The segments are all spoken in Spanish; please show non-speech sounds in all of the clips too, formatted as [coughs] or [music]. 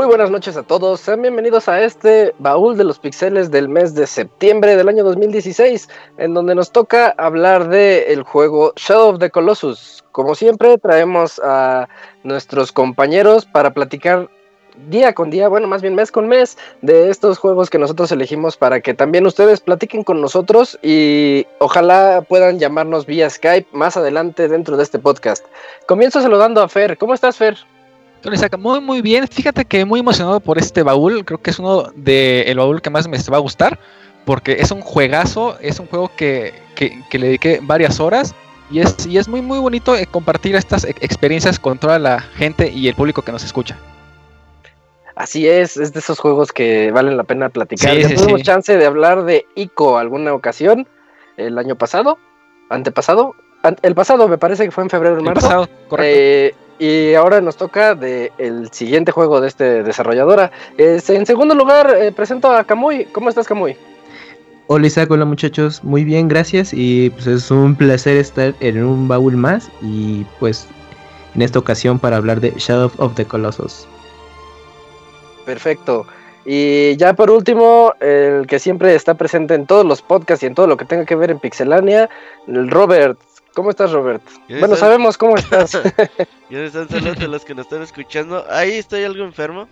Muy buenas noches a todos, sean bienvenidos a este baúl de los pixeles del mes de septiembre del año 2016, en donde nos toca hablar del el juego Shadow of the Colossus. Como siempre, traemos a nuestros compañeros para platicar día con día, bueno, más bien mes con mes, de estos juegos que nosotros elegimos para que también ustedes platiquen con nosotros y ojalá puedan llamarnos vía Skype más adelante dentro de este podcast. Comienzo saludando a Fer. ¿Cómo estás, Fer? Muy, muy bien. Fíjate que muy emocionado por este baúl. Creo que es uno de el baúl que más me va a gustar. Porque es un juegazo. Es un juego que, le dediqué varias horas. Y es, y es muy, muy bonito eh, compartir estas experiencias con toda la gente y el público que nos escucha. Así es, es de esos juegos que valen la pena platicar. ya tuvimos chance de hablar de ICO alguna ocasión, el año pasado, antepasado, el pasado me parece que fue en febrero o marzo. Pasado, correcto. Eh, y ahora nos toca de el siguiente juego de este desarrolladora. en segundo lugar, eh, presento a Kamui. ¿Cómo estás, Kamui? Hola Isaac, hola muchachos, muy bien, gracias. Y pues es un placer estar en un baúl más. Y pues en esta ocasión para hablar de Shadow of the Colossus. Perfecto. Y ya por último, el que siempre está presente en todos los podcasts y en todo lo que tenga que ver en Pixelania, el Robert. ¿Cómo estás, Robert? Bueno, sabemos cómo estás. Ya están saludos a los que nos están escuchando. Ahí estoy algo enfermo.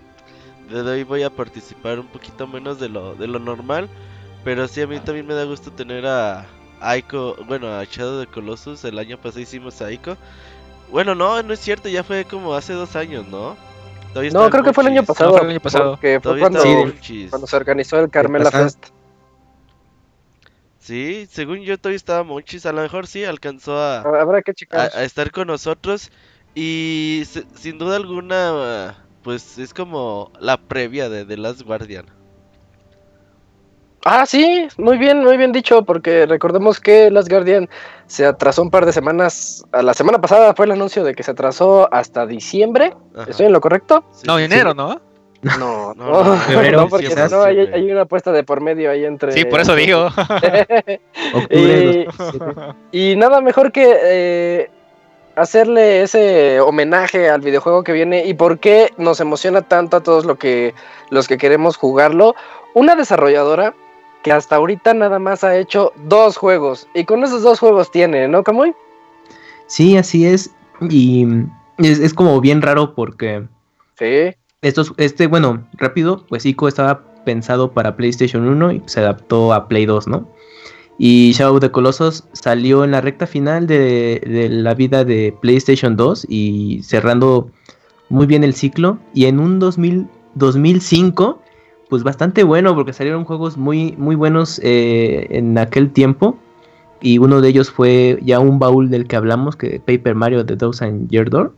Desde hoy voy a participar un poquito menos de lo, de lo normal. Pero sí, a mí también me da gusto tener a Aiko, bueno, a Shadow de Colossus. El año pasado hicimos a Aiko. Bueno, no, no es cierto, ya fue como hace dos años, ¿no? no, creo que fue el año pasado. fue el año pasado. fue cuando, cuando, se organizó el Carmela Fest. Sí, según yo todavía estaba Monchis, a lo mejor sí alcanzó a, Habrá que a, a, estar con nosotros y sin duda alguna pues es como la previa de The Last Guardian. Ah, sí, muy bien, muy bien dicho, porque recordemos que Last Guardian se atrasó un par de semanas. La semana pasada fue el anuncio de que se atrasó hasta diciembre. ¿Estoy en lo correcto? No, enero, ¿no? No, no, no, porque no hay, una apuesta de por medio ahí entre. Sí, por eso digo. [laughs] y, nada mejor que eh, hacerle ese homenaje al videojuego que viene y por qué nos emociona tanto a todos lo que, los que queremos jugarlo. Una desarrolladora que hasta ahorita nada más ha hecho dos juegos y con esos dos juegos tiene, ¿no, Camuy? Sí, así es. Y es, es como bien raro porque. Sí este, bueno, rápido, pues ICO estaba pensado para PlayStation 1 y se adaptó a Play 2, ¿no? Y Shadow of the Colossus salió en la recta final de, la vida de PlayStation 2 y cerrando muy bien el ciclo. Y en un 2000, 2005, pues bastante bueno porque salieron juegos muy, muy buenos eh, en aquel tiempo. Y uno de ellos fue ya un baúl del que hablamos, que Paper Mario The Thousand Year Door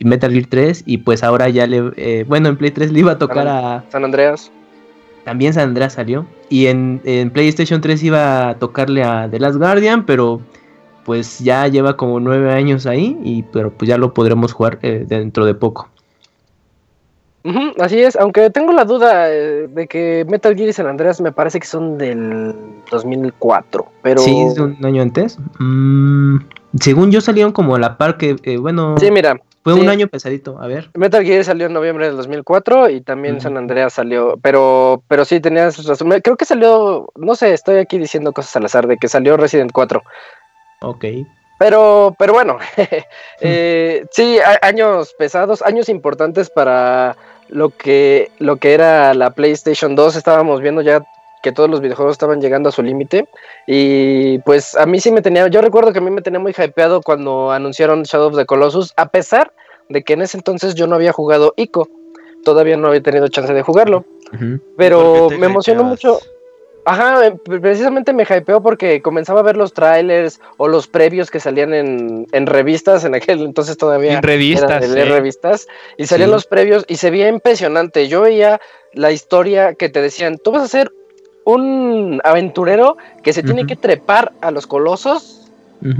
y Metal Gear 3 y pues ahora ya le, eh, bueno, en Play 3 le iba a tocar a... San Andreas. También San Andreas salió. Y en, PlayStation 3 iba a tocarle a The Last Guardian, pero pues ya lleva como nueve años ahí, y pero pues ya lo podremos jugar eh, dentro de poco. así es, aunque tengo la duda eh, de que Metal Gear y San Andreas me parece que son del 2004, pero... Sí, es un año antes. Mm, según yo salieron como a la par que, bueno... Sí, mira, fue un año pesadito, a ver. Metal Gear salió en noviembre del 2004 y también San Andreas salió, pero pero sí tenías razón. Creo que salió, no sé, estoy aquí diciendo cosas al azar de que salió Resident 4. Ok. Pero, pero bueno, [laughs] eh, sí, años pesados, años importantes para lo que, lo que era la PlayStation 2. Estábamos viendo ya que todos los videojuegos estaban llegando a su límite. Y pues a mí sí me tenía, yo recuerdo que a mí me tenía muy hypeado cuando anunciaron Shadow of the Colossus, a pesar de que en ese entonces yo no había jugado ICO, todavía no había tenido chance de jugarlo. Pero me emocionó mucho. Ajá, eh, precisamente me hypeó porque comenzaba a ver los trailers o los previos que salían en, en revistas, en aquel entonces todavía. En revistas. de revistas. Y salían los previos y se veía impresionante. Yo veía la historia que te decían, tú vas a ser un aventurero que se tiene que trepar a los colosos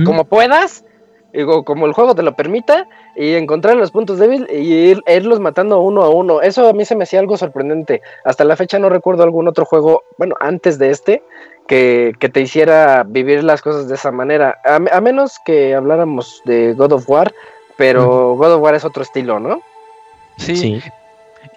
como puedas, digo, como el juego te lo permita, y encontrar los puntos débiles y ir, irlos matando uno a uno. Eso a mí se me hacía algo sorprendente. Hasta la fecha no recuerdo algún otro juego, bueno, antes de este, que, te hiciera vivir las cosas de esa manera. A, menos que habláramos de God of War, pero God of War es otro estilo, ¿no? Sí.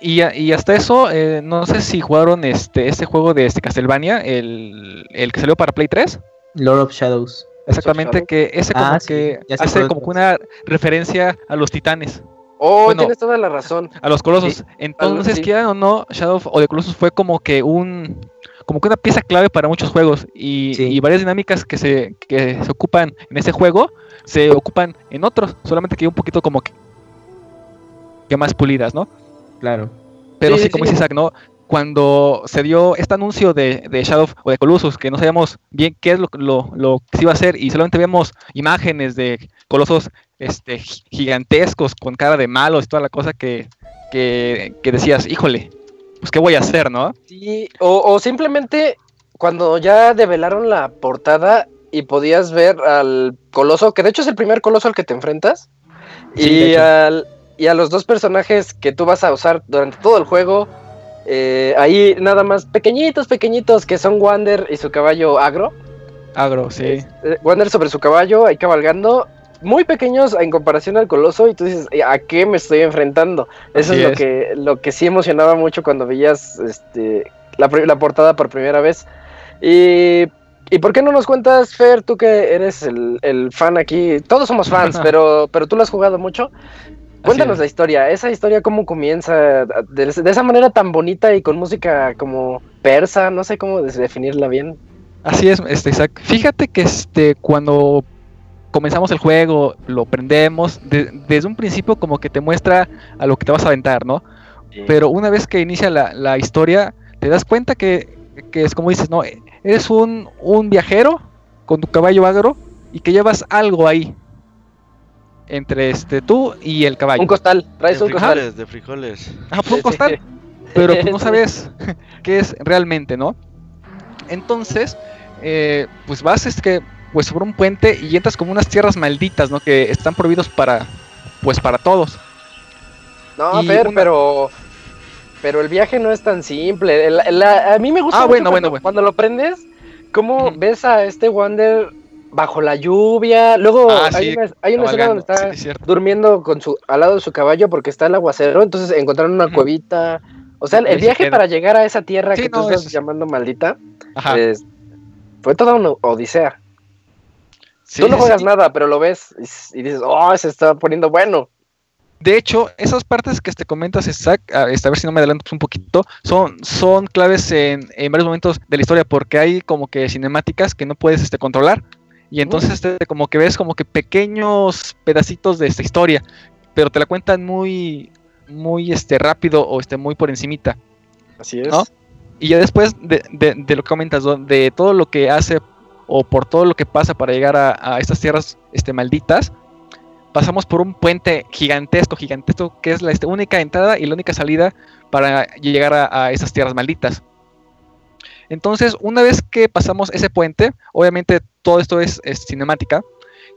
Y, a- y hasta eso, eh, no sé si jugaron este, este juego de este Castlevania, el, el que salió para Play 3. Lord of Shadows. Exactamente, que ese como Ah, sí, que sé hace como que una referencia a los titanes, Oh, Bueno. tienes toda la razón. a los colosos. Sí, Entonces, sí. quieran o no, Shadow of the Colossus fue como que un como que una pieza clave para muchos juegos y, Sí. y varias dinámicas que se, que se ocupan en ese juego se ocupan en otros, solamente que un poquito como que, que más pulidas, ¿no? Claro. Pero Sí, sí, como sí. dice Isaac, ¿no? Cuando se dio este anuncio de, de Shadow of the Colossus, que no sabíamos bien qué es lo, lo, lo que se iba a hacer, y solamente vemos imágenes de colosos este, gi- gigantescos con cara de malos y toda la cosa que, que, que decías, híjole, pues qué voy a hacer, ¿no? Sí, o, o simplemente cuando ya develaron la portada y podías ver al coloso, que de hecho es el primer coloso al que te enfrentas, Sí, de y, al- y a los dos personajes que tú vas a usar durante todo el juego, eh, ahí nada más pequeñitos, pequeñitos, que son Wander y su caballo agro. Agro, sí. Eh, Wander sobre su caballo, ahí cabalgando. Muy pequeños en comparación al coloso, y tú dices, ¿a qué me estoy enfrentando? Eso Así es, lo es. que lo que sí emocionaba mucho cuando veías este, la, la portada por primera vez. Y, ¿y por qué no nos cuentas, Fer, tú que eres el, el fan aquí? Todos somos fans, [laughs] pero, pero tú lo has jugado mucho. Cuéntanos la historia, esa historia cómo comienza, de, de esa manera tan bonita y con música como persa, no sé cómo definirla bien. Así es, este, Isaac. Fíjate que este, cuando comenzamos el juego, lo prendemos, de- desde un principio como que te muestra a lo que te vas a aventar, ¿no? Pero una vez que inicia la, la historia, te das cuenta que, que es como dices, ¿no? Eres un, un viajero con tu caballo agro y que llevas algo ahí. Entre este tú y el caballo. Un costal, traes De un costal. frijoles, de frijoles. Ah, pues un costal. Pero pues no [laughs] sabes qué es realmente, ¿no? Entonces, eh, pues vas es que pues sobre un puente y entras como unas tierras malditas, ¿no? Que están prohibidos para pues para todos. No, Y Fer, una- pero. Pero el viaje no es tan simple. El- el- a mí me gusta Ah, mucho bueno, cuando, bueno, bueno. cuando lo prendes, cómo ves a este Wander bajo la lluvia. Luego Ah, hay, sí, una, hay una escena donde está Sí, es cierto. durmiendo con su, al lado de su caballo porque está el aguacero. Entonces encontraron una cuevita. O sea, el, viaje para llegar a esa tierra Sí, que tú no, estás es- llamando maldita fue toda una odisea. Tú no juegas nada, pero lo ves y, y dices, oh, se está poniendo bueno. De hecho, esas partes que te comentas, Isaac, a, a ver si no me adelanto un poquito, son, son claves en, en varios momentos de la historia, porque hay como que cinemáticas que no puedes este, controlar. Y entonces este, como que ves como que pequeños pedacitos de esta historia, pero te la cuentan muy, muy este, rápido o este, muy por encimita. Así es. ¿No? Y ya después de, de- de lo que comentas, de todo lo que hace o por todo lo que pasa para llegar a, a estas tierras este, malditas, pasamos por un puente gigantesco, gigantesco, que es la este, única entrada y la única salida para llegar a, a esas tierras malditas. Entonces, una vez que pasamos ese puente, obviamente todo esto es, es cinemática,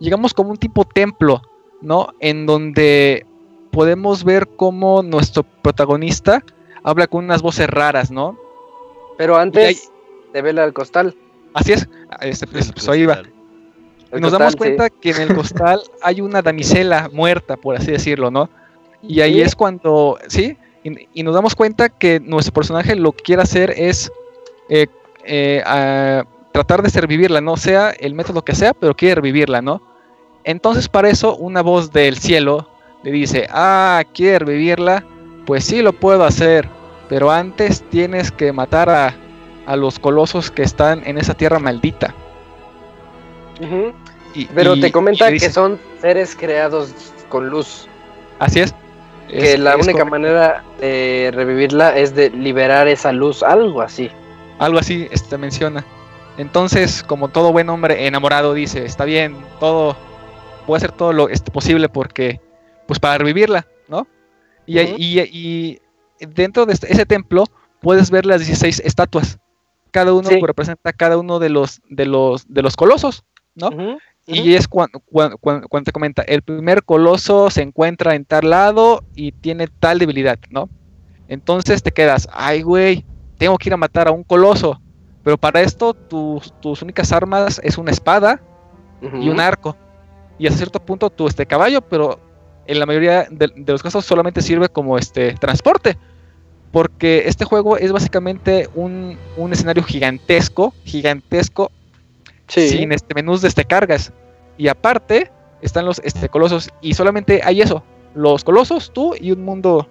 llegamos como un tipo templo, ¿no? En donde podemos ver cómo nuestro protagonista habla con unas voces raras, ¿no? Pero antes hay- te vela el costal. Así es, este, pues, pues, ahí va. El nos costal, damos sí. cuenta que en el costal [laughs] hay una damisela muerta, por así decirlo, ¿no? Y ahí Sí. es cuando, ¿sí? Y, y nos damos cuenta que nuestro personaje lo que quiere hacer es eh, eh, a- tratar de revivirla, no sea el método que sea, pero quiere revivirla, ¿no? Entonces para eso una voz del cielo le dice, ah, quiere revivirla, pues sí lo puedo hacer, pero antes tienes que matar a, a los colosos que están en esa tierra maldita. Y- Pero y- te comenta dice- que son seres creados con luz. Así es. Que Es- la es única correcto. manera de revivirla es de liberar esa luz, algo así. Algo así este, menciona. Entonces, como todo buen hombre enamorado dice, está bien, todo, voy a hacer todo lo posible porque, pues para revivirla, ¿no? Y, dentro de este- ese templo puedes ver las 16 estatuas. Cada uno Sí. representa cada uno de los, de los, de los colosos, ¿no? Y es cuando, cuando, cuando te comenta, el primer coloso se encuentra en tal lado y tiene tal debilidad, ¿no? Entonces te quedas, ay güey, tengo que ir a matar a un coloso. Pero para esto tus, tus únicas armas es una espada y un arco. Y hasta cierto punto tu este caballo, pero en la mayoría de, de los casos solamente sirve como este transporte. porque este juego es básicamente un, un escenario gigantesco, gigantesco, Sí. sin este menús de este cargas. Y aparte están los este, colosos y solamente hay eso, los colosos, tú y un mundo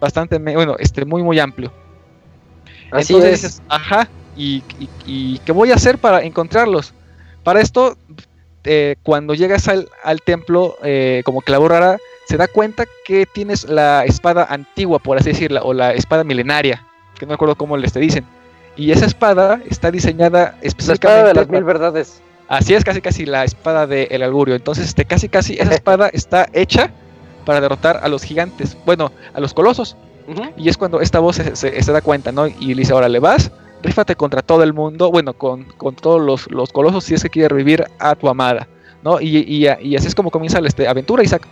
bastante, bueno, este, muy, muy amplio. Así Entonces es. dices, ajá, ¿y, y, y qué voy a hacer para encontrarlos? Para esto, eh, cuando llegas al, al templo, eh, como que la borrara, se da cuenta que tienes la espada antigua, por así decirla, o la espada milenaria, que no recuerdo cómo les te dicen. Y esa espada está diseñada La específicamente. espada de las mil verdades. Así es, casi casi la espada del augurio. Entonces, este, casi casi esa espada está hecha para derrotar a los gigantes, bueno, a los colosos. Y es cuando esta voz se, se- se da cuenta, ¿no? Y le dice, ahora le vas, rífate contra todo el mundo, bueno, con, con todos los, los colosos si es que quiere revivir a tu amada, ¿no? Y, y- y así es como comienza la este, aventura, Isaac.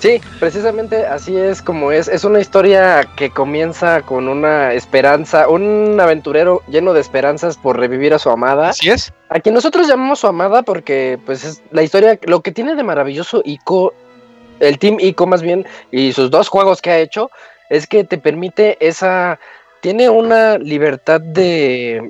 Sí, precisamente así es como es. Es una historia que comienza con una esperanza, un aventurero lleno de esperanzas por revivir a su amada. Así es. A quien nosotros llamamos su amada porque pues es la historia, lo que tiene de maravilloso Ico, el Team Ico más bien, y sus dos juegos que ha hecho, es que te permite esa, tiene una libertad de,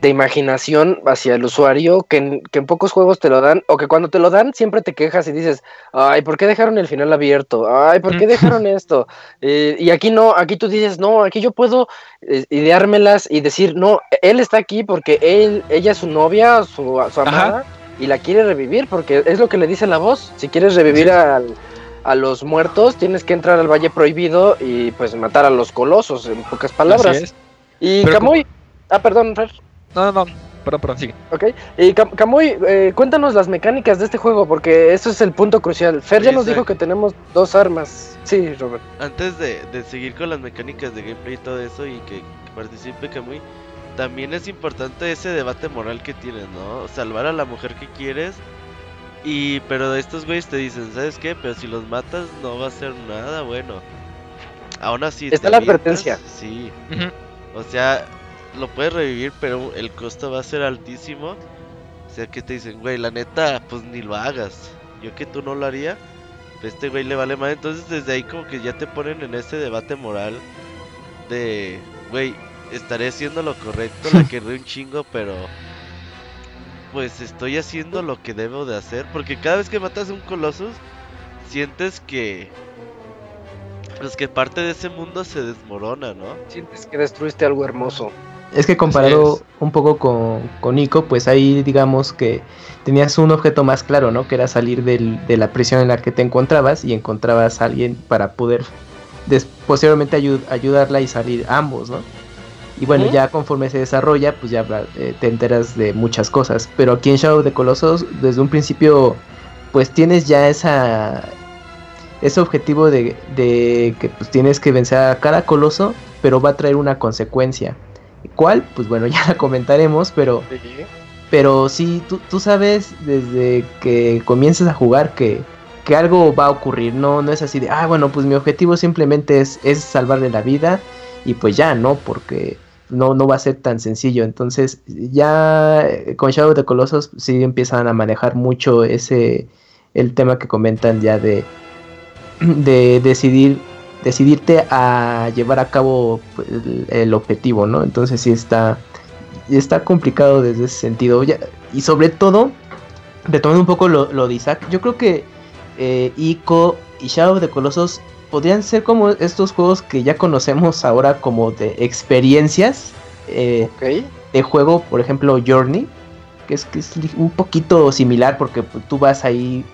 de imaginación hacia el usuario que en, que en pocos juegos te lo dan, o que cuando te lo dan siempre te quejas y dices, ay, ¿por qué dejaron el final abierto? Ay, ¿por qué Mm. dejaron esto? Eh, y aquí no, aquí tú dices, no, aquí yo puedo eh, ideármelas y decir, no, él está aquí porque él, ella es su novia, su, su amada, y la quiere revivir, porque es lo que le dice la voz. Si quieres revivir al- a los muertos, tienes que entrar al Valle Prohibido y pues matar a los colosos, en pocas palabras. Así es. Y Pero Camuy, ah, perdón, Fer, No, no, no, perdón, perdón, sigue. ok. Y Cam- Camuy, eh, cuéntanos las mecánicas de este juego, porque eso es el punto crucial. Fer ya nos dijo que tenemos dos armas. Sí, Robert. Antes de, de seguir con las mecánicas de gameplay y todo eso y que, participe Kamui, también es importante ese debate moral que tienes, ¿no? Salvar a la mujer que quieres y pero estos güeyes te dicen, ¿sabes qué? Pero si los matas no va a ser nada bueno. Aún así Está te la advertencia. Sí. O sea, lo puedes revivir, pero el costo va a ser altísimo. O sea, que te dicen, güey, la neta, pues ni lo hagas. Yo que tú no lo haría, pues este güey le vale más. Entonces, desde ahí, como que ya te ponen en ese debate moral de, güey, estaré haciendo lo correcto, la [laughs] querré un chingo, pero pues estoy haciendo lo que debo de hacer. Porque cada vez que matas a un Colossus, sientes que. Pues que parte de ese mundo se desmorona, ¿no? Sientes que destruiste algo hermoso. Es que comparado es. un poco con, con Nico, pues ahí digamos que tenías un objeto más claro, ¿no? Que era salir del- de la prisión en la que te encontrabas y encontrabas a alguien para poder des- posteriormente ayu- ayudarla y salir ambos, ¿no? Y bueno, ya conforme se desarrolla, pues ya eh, te enteras de muchas cosas. Pero aquí en Shadow de Colossus, desde un principio, pues tienes ya esa ese objetivo de, de que pues tienes que vencer a cada coloso, pero va a traer una consecuencia. ¿Cuál? Pues bueno, [laughs] ya la comentaremos, pero, pero sí, tú, tú sabes desde que comienzas a jugar que, que algo va a ocurrir, no, no es así de, ah, bueno, pues mi objetivo simplemente es, es salvarle la vida y pues ya, ¿no? Porque no, no va a ser tan sencillo. Entonces, ya eh, con Shadow the Colossus sí empiezan a manejar mucho ese, el tema que comentan ya de, de decidir decidirte a llevar a cabo pues, el, objetivo, ¿no? Entonces sí está está complicado desde ese sentido. Ya- y sobre todo, retomando un poco lo, lo de Isaac, yo creo que eh, Ico y Shadow the Colossus podrían ser como estos juegos que ya conocemos ahora como de experiencias eh, de juego, por ejemplo Journey, que es, que es un poquito similar porque pues, tú vas ahí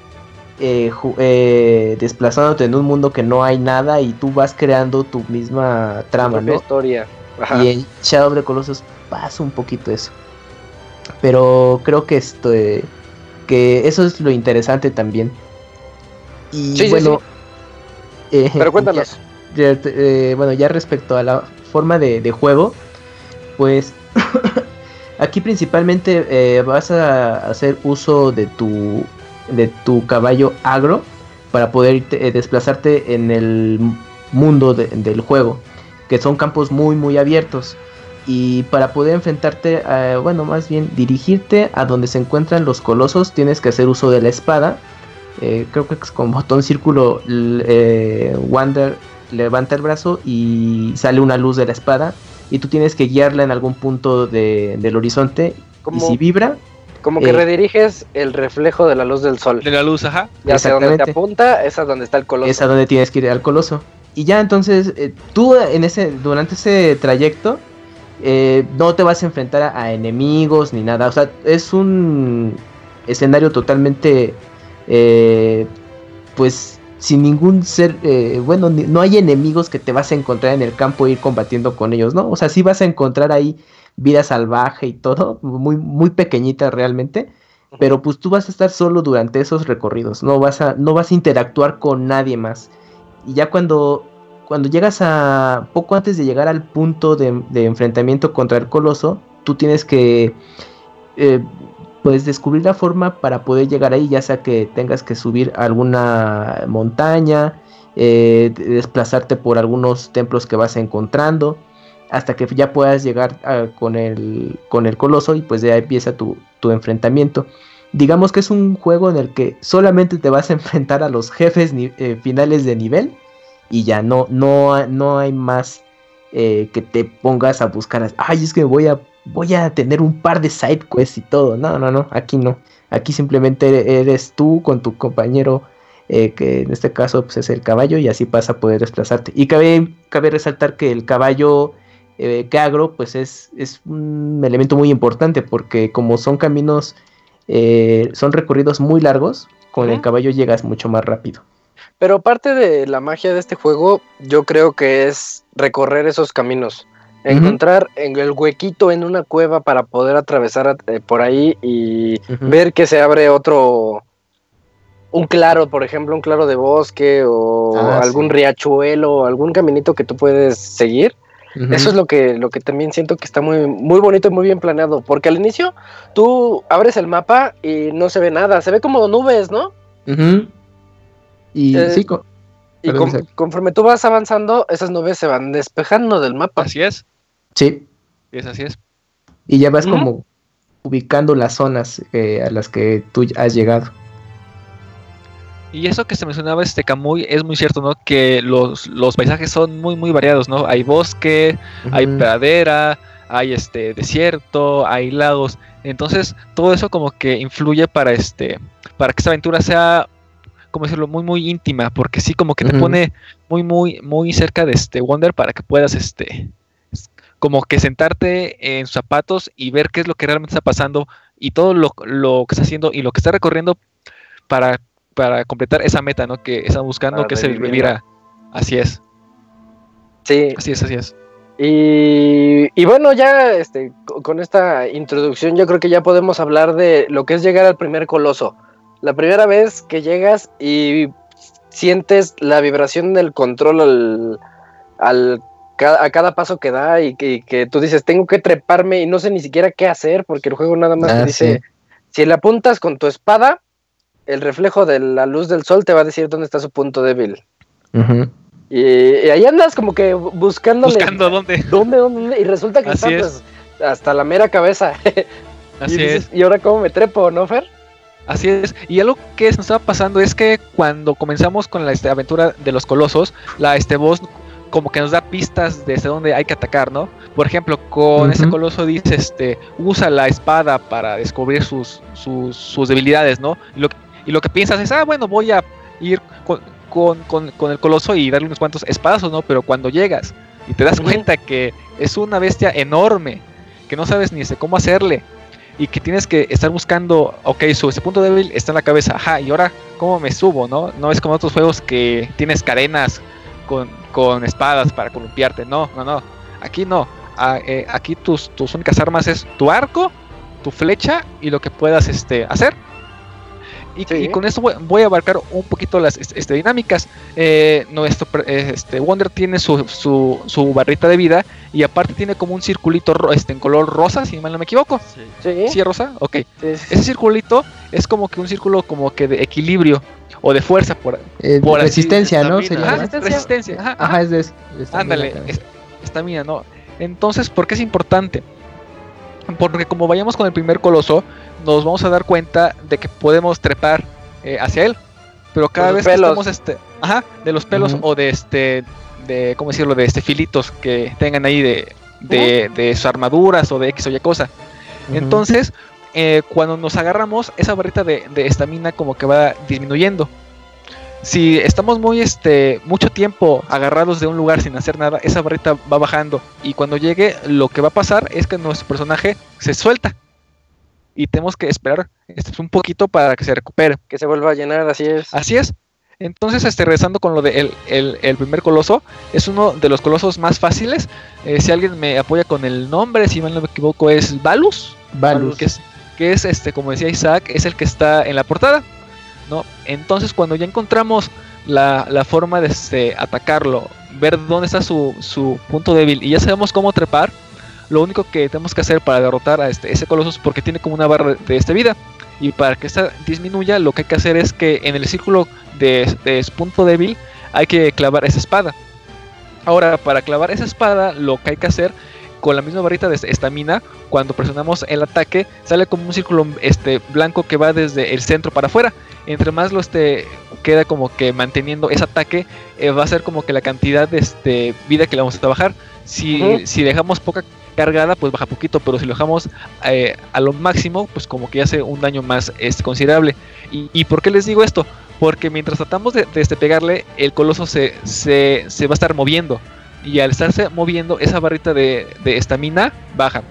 eh, eh, desplazándote en un mundo que no hay nada y tú vas creando tu misma trama, Propia ¿no? historia. Ajá. Y en Shadow of the Colossus pasa un poquito eso. Pero creo que esto que eso es lo interesante también. Y Sí, sí, bueno, eh, [laughs] Pero cuéntanos. ya- ya, eh, bueno, ya respecto a la forma de, de juego, pues [coughs] aquí principalmente eh, vas a hacer uso de tu de tu caballo agro para poder eh, desplazarte en el mundo de- del juego, que son campos muy muy abiertos. Y para poder enfrentarte, a, bueno, más bien dirigirte a donde se encuentran los colosos, tienes que hacer uso de la espada. Eh, creo que es con botón círculo eh, Wander levanta el brazo y sale una luz de la espada y tú tienes que guiarla en algún punto de- del horizonte y si vibra, Como que Eh, rediriges el reflejo de la luz del sol. De la luz, ajá. Ya hacia donde te exactamente. apunta, es a donde está el coloso. es a donde tienes que ir al coloso. Y ya entonces, eh, tú en ese, durante ese trayecto, eh, no te vas a enfrentar a, a enemigos ni nada. O sea, es un escenario totalmente, eh, pues, sin ningún ser, eh, bueno, no hay enemigos que te vas a encontrar en el campo e ir combatiendo con ellos, ¿no? O sea, sí vas a encontrar ahí vida salvaje y todo, muy, muy pequeñita realmente. Pero pues tú vas a estar solo durante esos recorridos, no vas a, no vas a interactuar con nadie más. Y ya cuando, cuando llegas a, poco antes de llegar al punto de, de enfrentamiento contra el coloso, tú tienes que, eh, pues descubrir la forma para poder llegar ahí, ya sea que tengas que subir alguna montaña, eh, de- desplazarte por algunos templos que vas encontrando, hasta que ya puedas llegar a- con, el, con el coloso y pues ya empieza tu, tu enfrentamiento. Digamos que es un juego en el que solamente te vas a [laughs] enfrentar a los jefes eh, finales de nivel y ya no, no, no hay más eh, que te pongas a buscar. Ay, es que voy a, voy a tener un par de side quests y todo. No, no, no, aquí no. Aquí simplemente eres tú con tu compañero, eh, que en este caso pues, es el caballo, y así vas a poder desplazarte. Y cabe, cabe resaltar que el caballo eh, Kagro pues es, es un elemento muy importante porque como son caminos, eh, son recorridos muy largos, con el caballo llegas mucho más rápido. Pero parte de la magia de este juego, yo creo que es recorrer esos caminos. Encontrar en el huequito en una cueva para poder atravesar eh, por ahí y ver que se abre otro, un claro, por ejemplo, un claro de bosque o Ah, algún sí. riachuelo o algún caminito que tú puedes seguir. Eso es lo que, lo que también siento que está muy, muy bonito y muy bien planeado. Porque al inicio tú abres el mapa y no se ve nada, se ve como nubes, ¿no? Y Eh, sí, Y con- conforme tú vas avanzando, esas nubes se van despejando del mapa. Así es. Sí, Es así es. y ya vas como ubicando las zonas eh, a las que tú has llegado. Y eso que se mencionaba este Camuy es muy cierto, ¿no? Que los, los paisajes son muy muy variados, ¿no? Hay bosque, hay pradera, hay este desierto, hay lagos. Entonces, todo eso como que influye para este para que esta aventura sea como decirlo, muy muy íntima, porque sí como que te pone muy muy muy cerca de este Wonder para que puedas este como que sentarte en sus zapatos y ver qué es lo que realmente está pasando y todo lo, lo que está haciendo y lo que está recorriendo para, para completar esa meta, ¿no? Que está buscando, Para que es el revivirla. vivir a- Así es, Sí, así es, así es. y, y bueno, ya este, co- con esta introducción yo creo que ya podemos hablar de lo que es llegar al primer coloso. La primera vez que llegas y sientes la vibración del control al, al a cada paso que da y que, y que tú dices, tengo que treparme y no sé ni siquiera qué hacer porque el juego nada más te Ah, dice, sí. si le apuntas con tu espada, el reflejo de la luz del sol te va a decir dónde está su punto débil. Y ahí andas como que buscándole. Buscando dónde. [laughs] ¿Dónde, dónde? Y resulta que Así está es. pues, hasta la mera cabeza. [laughs] Así y, dices, es. ¿Y ahora cómo me trepo, no, Fer? Así es. Y algo que nos estaba pasando es que cuando comenzamos con la este, aventura de los colosos, la este voz como que nos da pistas desde dónde hay que atacar, ¿no? Por ejemplo, con ese coloso dice, este, usa la espada para descubrir sus, sus, sus debilidades, ¿no? Y lo, que- y lo que piensas es, ah, bueno, voy a ir con, con, con- con el coloso y darle unos cuantos espadazos, ¿no? Pero cuando llegas y te das cuenta que es una bestia enorme, que no sabes ni cómo hacerle, y que tienes que estar buscando, ok, su ese punto débil está en la cabeza, ajá, y ahora cómo me subo, ¿no? No es como otros juegos que tienes cadenas con, con espadas para columpiarte, no, no, no, aquí no, Ah, eh, aquí tus, tus únicas armas es tu arco, tu flecha y lo que puedas este, hacer. Y, Sí. y con esto voy, voy a abarcar un poquito las este, este, dinámicas. Eh, nuestro per- este, Wonder tiene su, su, su barrita de vida y aparte tiene como un circulito ro- este, en color rosa, si mal no me equivoco. Sí. Sí. ¿Sí, es rosa? Ok. sí, sí. Ese circulito es como que un círculo como que de equilibrio o de fuerza por Eh, Por así, resistencia, ¿no? estamina. Sería Ajá, resistencia. resistencia. Ajá, Ajá, es de Ándale, estamina, ¿no? Entonces, ¿por qué es importante? Porque como vayamos con el primer coloso, nos vamos a dar cuenta de que podemos trepar eh, hacia él. Pero cada vez pelos. que estamos este, ajá, de los pelos o de este de, ¿cómo decirlo?, de este filitos que tengan ahí de, de, de sus armaduras o de X o Y cosa. Entonces, eh, cuando nos agarramos, esa barrita de de estamina como que va disminuyendo. Si estamos muy este mucho tiempo agarrados de un lugar sin hacer nada, esa barrita va bajando y cuando llegue lo que va a pasar es que nuestro personaje se suelta y tenemos que esperar este, un poquito para que se recupere. Que se vuelva a llenar, así es. Así es. Entonces, este, regresando con lo de el, el- el primer coloso, es uno de los colosos más fáciles. Eh, si alguien me apoya con el nombre, si mal no me equivoco, es Valus. Valus. Que es, que es este, como decía Isaac, es el que está en la portada. Entonces, cuando ya encontramos la, la forma de este, atacarlo, ver dónde está su, su punto débil y ya sabemos cómo trepar, lo único que tenemos que hacer para derrotar a este, ese coloso es porque tiene como una barra de este vida. Y para que esta disminuya, lo que hay que hacer es que en el círculo de, de su punto débil hay que clavar esa espada. Ahora, para clavar esa espada, lo que hay que hacer con la misma barrita de estamina, cuando presionamos el ataque, sale como un círculo este, blanco que va desde el centro para afuera. Entre más lo este, queda como que manteniendo ese ataque, eh, va a ser como que la cantidad de este, vida que le vamos a bajar. Si, si dejamos poca cargada, pues baja poquito, pero si lo dejamos eh, a lo máximo, pues como que hace un daño más considerable. ¿Y, ¿Y por qué les digo esto? Porque mientras tratamos de, de, este, pegarle, el coloso se, se, se va a estar moviendo. Y al estarse moviendo, esa barrita de de estamina baja.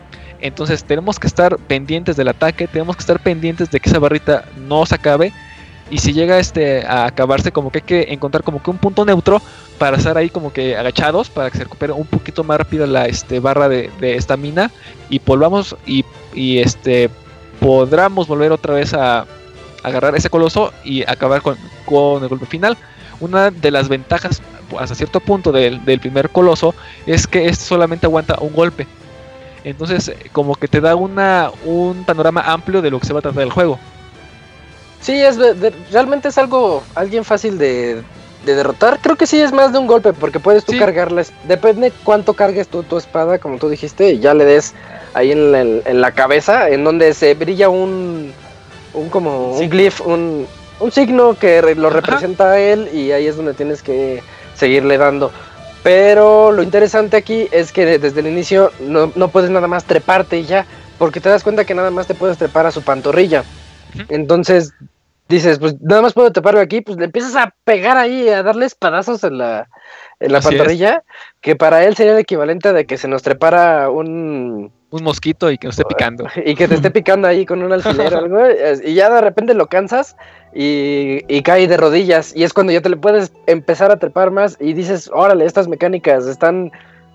Entonces tenemos que estar pendientes del ataque, tenemos que estar pendientes de que esa barrita no se acabe. Y si llega este a acabarse, como que hay que encontrar como que un punto neutro para estar ahí como que agachados, para que se recupere un poquito más rápido la este, barra de de estamina. y volvamos y, y este podamos volver otra vez a agarrar ese coloso y acabar con, con el golpe final. Una de las ventajas hasta cierto punto del, del primer coloso es que este solamente aguanta un golpe. Entonces, eh, como que te da una, un panorama amplio de lo que se va a tratar el juego. Sí, es de- de- realmente es algo alguien fácil de, de derrotar. Creo que sí es más de un golpe porque puedes tú Sí. cargarla. Depende cuánto cargues tú tu espada, como tú dijiste, y ya le des ahí en la, en la cabeza, en donde se brilla un, un como un glyph, un, un signo que lo representa a él y ahí es donde tienes que seguirle dando. Pero lo interesante aquí es que desde el inicio no, no puedes nada más treparte y ya, porque te das cuenta que nada más te puedes trepar a su pantorrilla. Entonces dices, pues nada más puedo treparme aquí, pues le empiezas a pegar ahí, a darle espadazos en la, en la Así es. pantorrilla, que para él sería el equivalente de que se nos trepara un... Un mosquito y que nos esté picando. y que te esté picando ahí con un alfiler o algo, [laughs] y ya de repente lo cansas y, y cae de rodillas, y es cuando ya te le puedes empezar a trepar más y dices, órale, estas mecánicas están,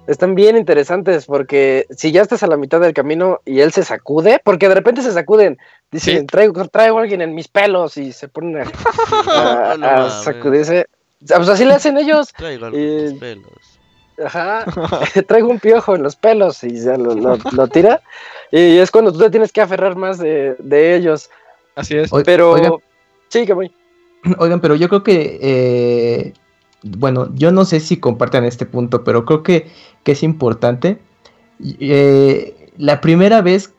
están bien interesantes, porque si ya estás a la mitad del camino y él se sacude, porque de repente se sacuden, dicen, Sí. traigo, traigo a alguien en mis pelos y se ponen a, [laughs] a- no sacudirse. Pues así le hacen ellos. Traigo algo en mis pelos. Ajá, [laughs] [laughs] traigo un piojo en los pelos y ya lo, lo- lo tira. Y es cuando tú te tienes que aferrar más de, de ellos. Así es. Pero sí, que voy. [clears throat] Oigan, pero yo creo que, eh, bueno, yo no sé si compartan este punto, pero creo que, que es importante. Eh, la primera vez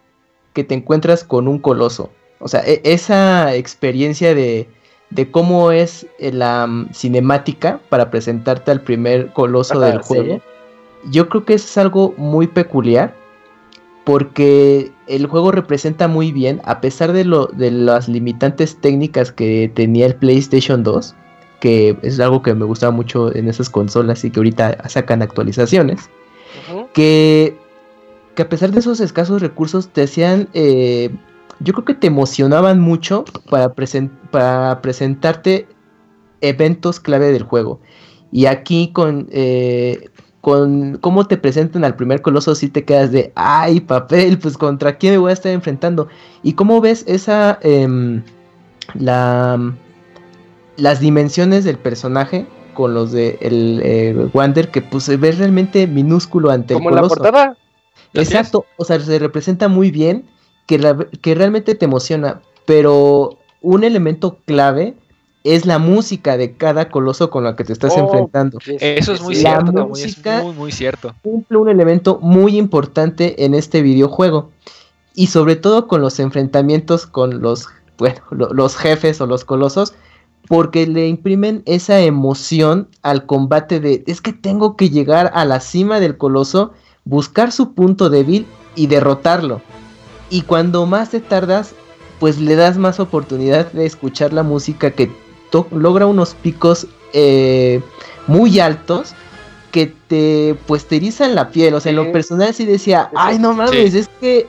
que te encuentras con un coloso, o sea, e- esa experiencia de, de cómo es eh, la mm, cinemática para presentarte al primer coloso Ajá, del sí. juego, yo creo que eso es algo muy peculiar porque el juego representa muy bien, a pesar de, lo, de las limitantes técnicas que tenía el PlayStation 2, que es algo que me gustaba mucho en esas consolas y que ahorita sacan actualizaciones, que, que a pesar de esos escasos recursos te hacían, eh, yo creo que te emocionaban mucho para, presen- para presentarte eventos clave del juego. Y aquí con, eh, con cómo te presentan al primer coloso, si te quedas de, ay papel, pues contra quién me voy a estar enfrentando. Y cómo ves esa, em, la, las dimensiones del personaje con los de el eh, Wander, que pues se ve realmente minúsculo ante Como el la coloso. portada. Exacto, o sea, se representa muy bien, que, la- que realmente te emociona, pero un elemento clave es la música de cada coloso con la que te estás Oh, enfrentando. Eso es muy. La cierto, Camuy, música- es muy, muy cierto. Cumple un elemento muy importante en este videojuego. Y sobre todo con los enfrentamientos con los, bueno, lo- los jefes o los colosos, porque le imprimen esa emoción al combate de es que tengo que llegar a la cima del coloso, buscar su punto débil y derrotarlo. Y cuando más te tardas, pues le das más oportunidad de escuchar la música que logra unos picos eh, muy altos que te pues te erizan la piel. O sea, en lo personal sí decía, ay no mames, es que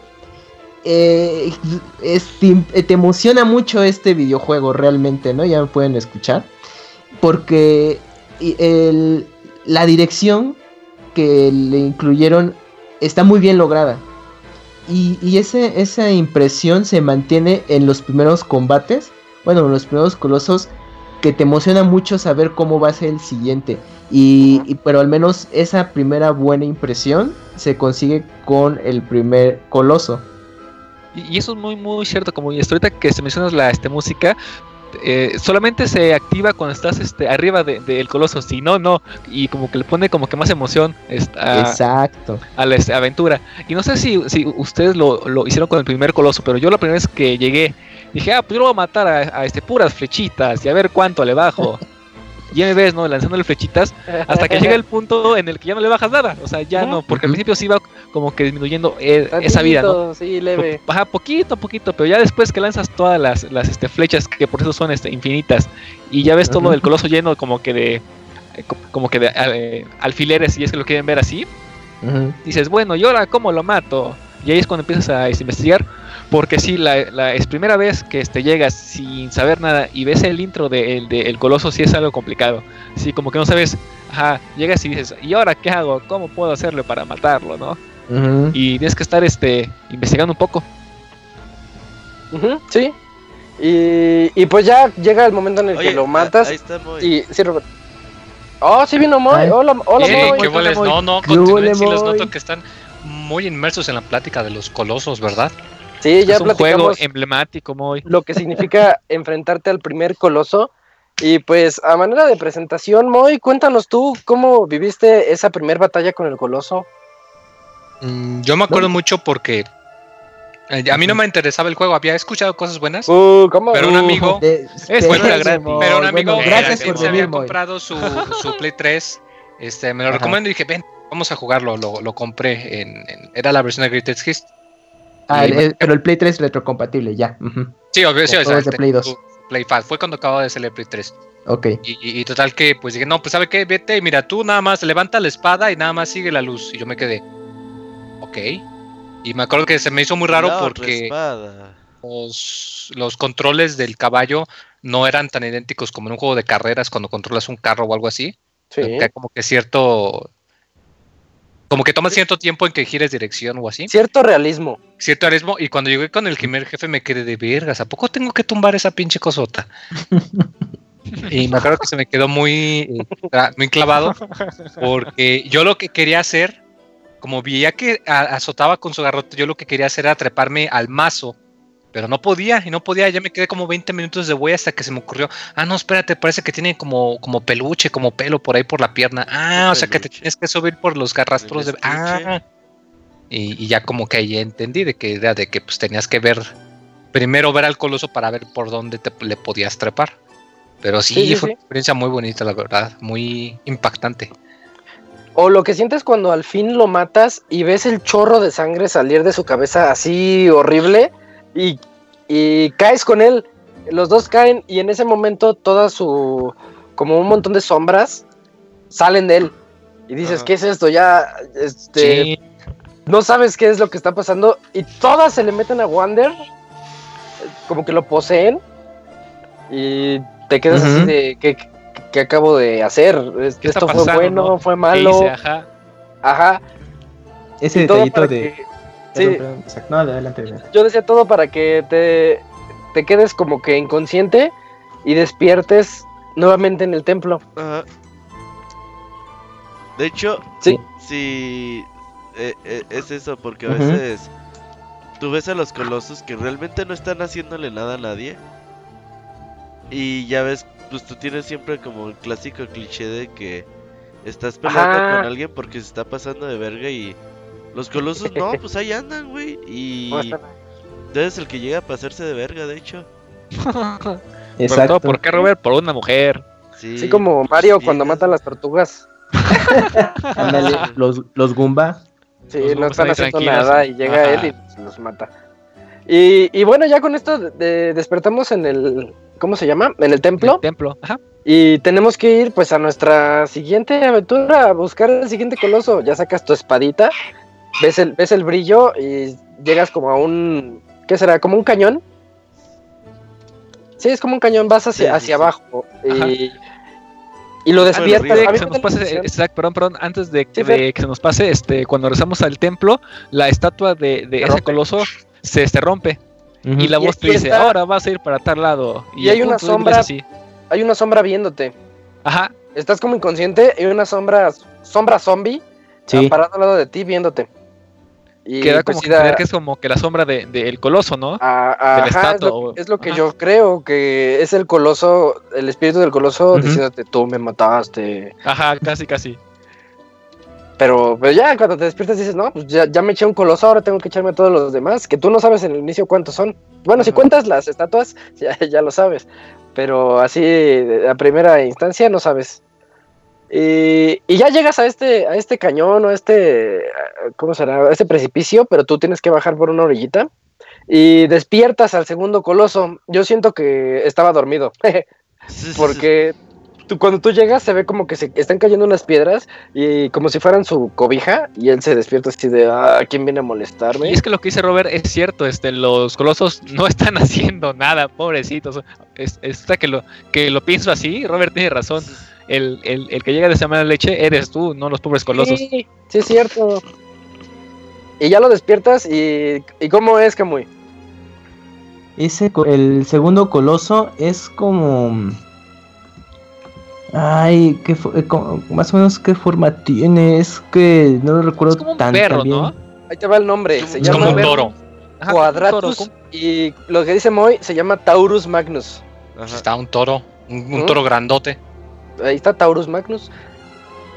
eh, te emociona mucho este videojuego realmente, ¿no? Ya me pueden escuchar. Porque la dirección que le incluyeron está muy bien lograda. Y, esa impresión se mantiene en los primeros combates, bueno, en los primeros colosos, que te emociona mucho saber cómo va a ser el siguiente. Y, pero al menos esa primera buena impresión se consigue con el primer coloso. Y, eso es muy, muy cierto, como ahorita que se mencionas la este, música, eh, solamente se activa cuando estás este, arriba del coloso, si no, no, y como que le pone como que más emoción esta, Exacto. a la este, aventura. Y no sé si, si ustedes lo, lo, hicieron con el primer coloso, pero yo la primera vez que llegué, dije, ah, pues yo lo voy a matar a, este, puras flechitas y a ver cuánto le bajo. [laughs] ya me ves, ¿no? Lanzándole flechitas hasta que llega el [laughs] punto en el que ya no le bajas nada. O sea, ya no, porque al principio sí iba como que disminuyendo eh, esa vida, ¿no? Sí, leve. Baja poquito a poquito, pero ya después que lanzas todas las, las este, flechas, que por eso son este, infinitas, y ya ves todo el coloso lleno como que de eh, como que de eh, alfileres, y es que lo quieren ver así, dices, bueno, ¿y ahora cómo lo mato? Y ahí es cuando empiezas a este, investigar porque si la, es primera vez que este, llegas sin saber nada y ves el intro del de, el Coloso, sí es algo complicado. Sí, como que no sabes, ajá, llegas y dices, ¿y ahora qué hago? ¿Cómo puedo hacerlo para matarlo, no? Y tienes que estar este, investigando un poco. sí. Y, y, pues ya llega el momento en el que lo matas. Ahí está Y sí, Robert. Oh, sí vino Moy. Hola, hola, Moy. ¿qué No, no, continúen, sí les noto que están muy inmersos en la plática de los colosos, ¿verdad? Sí, ya es un juego emblemático muy. Lo que significa [laughs] enfrentarte al primer coloso. Y pues a manera de presentación, Moy, cuéntanos tú cómo viviste esa primera batalla con el coloso. Mm, yo me acuerdo mucho porque eh, a mí no me interesaba el juego, había escuchado cosas buenas, uh, pero un amigo, es bueno, pero un amigo se había comprado su, [laughs] Play 3, este, me lo recomiendo y dije, ven, vamos a jugarlo, lo, compré, en, era la versión de Greatest Hits Ah, pero el Play 3 es retrocompatible, ya. Sí, obvio, sí, de Play 2. Play Fue cuando acababa de salir el Play 3. Ok. Y, total que, pues dije, no, pues sabe qué, vete, mira, tú nada más levanta la espada y nada más sigue la luz. Y yo me quedé, ok. Y me acuerdo que se me hizo muy raro porque los, los controles del caballo no eran tan idénticos como en un juego de carreras cuando controlas un carro o algo así. Sí. hay como que cierto como que toma cierto tiempo en que gires dirección o así. Cierto realismo. Cierto realismo. Y cuando llegué con el primer jefe me quedé de vergas. ¿A poco tengo que tumbar esa pinche cosota? [laughs] y me acuerdo que se me quedó muy, eh, muy clavado. Porque yo lo que quería hacer, como veía que azotaba con su garrote, yo lo que quería hacer era treparme al mazo pero no podía, y no podía, ya me quedé como 20 minutos de güey hasta que se me ocurrió, ah, no, espérate, parece que tiene como, como peluche, como pelo por ahí por la pierna. Ah, o sea que te tienes que subir por los garrastros de... Ah, y, ya como que ahí entendí de que era de que pues tenías que ver, primero ver al coloso para ver por dónde te, le podías trepar. Pero sí, fue una experiencia muy bonita, la verdad, muy impactante. O lo que sientes cuando al fin lo matas y ves el chorro de sangre salir de su cabeza así horrible y, caes con él. Los dos caen y en ese momento toda su, como un montón de sombras salen de él. Y dices, ¿qué es esto? Ya, este, no sabes qué es lo que está pasando y todas se le meten a Wander, como que lo poseen y te quedas así de, ¿qué, acabo de hacer? ¿Esto fue bueno, fue malo? ajá. Ajá. Ese detallito de... Yo decía todo para que te, te quedes como que inconsciente y despiertes nuevamente en el templo. De hecho, sí, sí eh, eh, es eso, porque a veces tú ves a los colosos que realmente no están haciéndole nada a nadie. Y ya ves, pues tú tienes siempre como el clásico cliché de que estás peleando con alguien porque se está pasando de verga y los colosos no, pues ahí andan, güey. Y. [laughs] Entonces el que llega a pasarse de verga, de hecho. [laughs] Pero todo, Exacto. ¿por qué, Robert? Por una mujer. Sí, Así como Mario sí, cuando mata a las tortugas. [laughs] Ándale, los, los Goomba. Sí, Los no están haciendo nada y llega Ajá. él y los mata. Y, y bueno, ya con esto de- de- despertamos en el, ¿cómo se llama? En el templo. El templo. Ajá. Y tenemos que ir pues a nuestra siguiente aventura, a buscar el siguiente coloso. Ya sacas tu espadita, ves el, ves el brillo y llegas como a un, ¿qué será? Como un cañón. Sí, es como un cañón, vas hacia, Sí, sí, hacia sí. abajo. Y, y lo despiertas. arriba. Antes de A mí que se me nos da la pase, impresión- exacto, perdón, perdón, antes de, Sí, de Fer. que se nos pase, este, cuando regresamos al templo, la estatua de, de Se ese rompe. coloso se, se rompe y la Y voz te dice, está- ahora vas a ir para tal lado. Y hay una sombra- así. Hay una sombra viéndote. Ajá, Estás como inconsciente y hay una sombra, sombra zombie Sí. parada al lado de ti viéndote. Y queda pues como que, da- entender que es como que la sombra del de, del coloso, ¿no? a- a- del ajá, es estatua lo, o- es lo que ajá. yo creo, que es el coloso, el espíritu del coloso Ujú. diciéndote, tú me mataste. Ajá, casi, casi. Pero, pero ya cuando te despiertas dices, no, pues ya, ya me eché un coloso, ahora tengo que echarme a todos los demás, que tú no sabes en el inicio cuántos son. Bueno, si cuentas las estatuas, [laughs] ya, ya lo sabes. Pero así, de- a primera instancia, no sabes. Y, y ya llegas a este, a este cañón o a este, ¿cómo será? A este precipicio, pero tú tienes que bajar por una orillita. Y despiertas al segundo coloso. Yo siento que estaba dormido. [laughs] Porque tú, cuando tú llegas se ve como que se están cayendo unas piedras y como si fueran su cobija y él se despierta así de, ah, ¿quién viene a molestarme? Y es que lo que dice Robert es cierto, este, los colosos no están haciendo nada, pobrecitos. Es, es que lo, que lo pienso así, Robert tiene razón. El, el, el que llega de esa mala leche eres tú, no los pobres colosos. Sí, sí es cierto. Y ya lo despiertas y, ¿y cómo es, Camuy? Ese, el segundo coloso es como... Ay, ¿qué eh, más o menos qué forma tiene, es que no lo recuerdo Es como un tan perro, bien. ¿no? Ahí te va el nombre. Es Se Es llama como un toro. Ajá, toro, y lo que dice Moy se llama Taurus Magnus. Ajá. Está un toro. Un, un ¿Mm? toro grandote. Ahí está Taurus Magnus.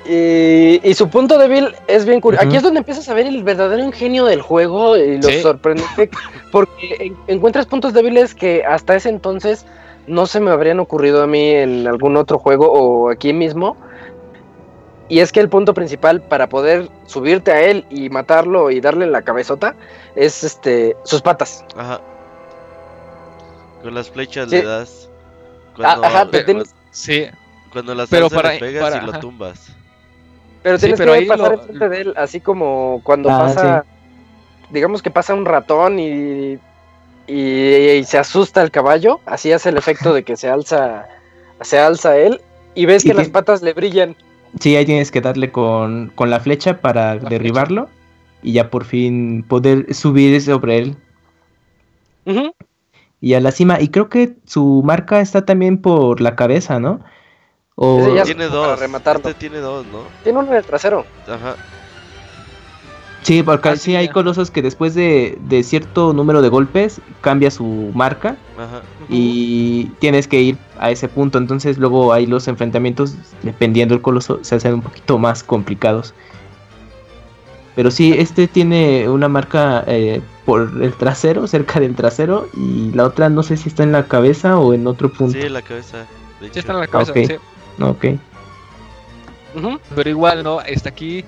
Y, y su punto débil es bien curioso. Aquí es donde empiezas a ver el verdadero ingenio del juego y lo Sí. sorprendente, [laughs] porque en- encuentras puntos débiles que hasta ese entonces no se me habrían ocurrido a mí en algún otro juego o aquí mismo. Y es que el punto principal para poder subirte a él y matarlo y darle la cabezota es este sus patas. Ajá. Con las flechas Sí. le das. Ah, Cuando, ajá, cuando, tienes- Sí, cuando las pero para- le pegas para- y lo tumbas. Pero Sí, tienes pero que ahí pasar lo- enfrente de él, así como cuando Ah, pasa, digamos que pasa un ratón y, y, y se asusta el caballo, así hace el efecto de que se alza, se alza él y ves Y que que- las patas le brillan. Sí, ahí tienes que darle con, con la flecha para La derribarlo y ya por fin poder subir sobre él Ujú. y a la cima. Y creo que su marca está también por la cabeza, ¿no? O Ese ya- Tiene para dos. rematarlo. Este tiene dos, ¿no? Tiene uno en el trasero. Ajá. sí, porque Ah, sí sí, hay ya. colosos que después de, de cierto número de golpes cambia su marca Ajá. y tienes que ir a ese punto. Entonces luego hay los enfrentamientos, dependiendo del coloso, se hacen un poquito más complicados. Pero sí, este tiene una marca eh, por el trasero, cerca del trasero, y la otra no sé si está en la cabeza o en otro punto. Sí, la cabeza. De sí hecho. está en la cabeza. Ok. sí. Ok. Pero igual, ¿no? Está aquí,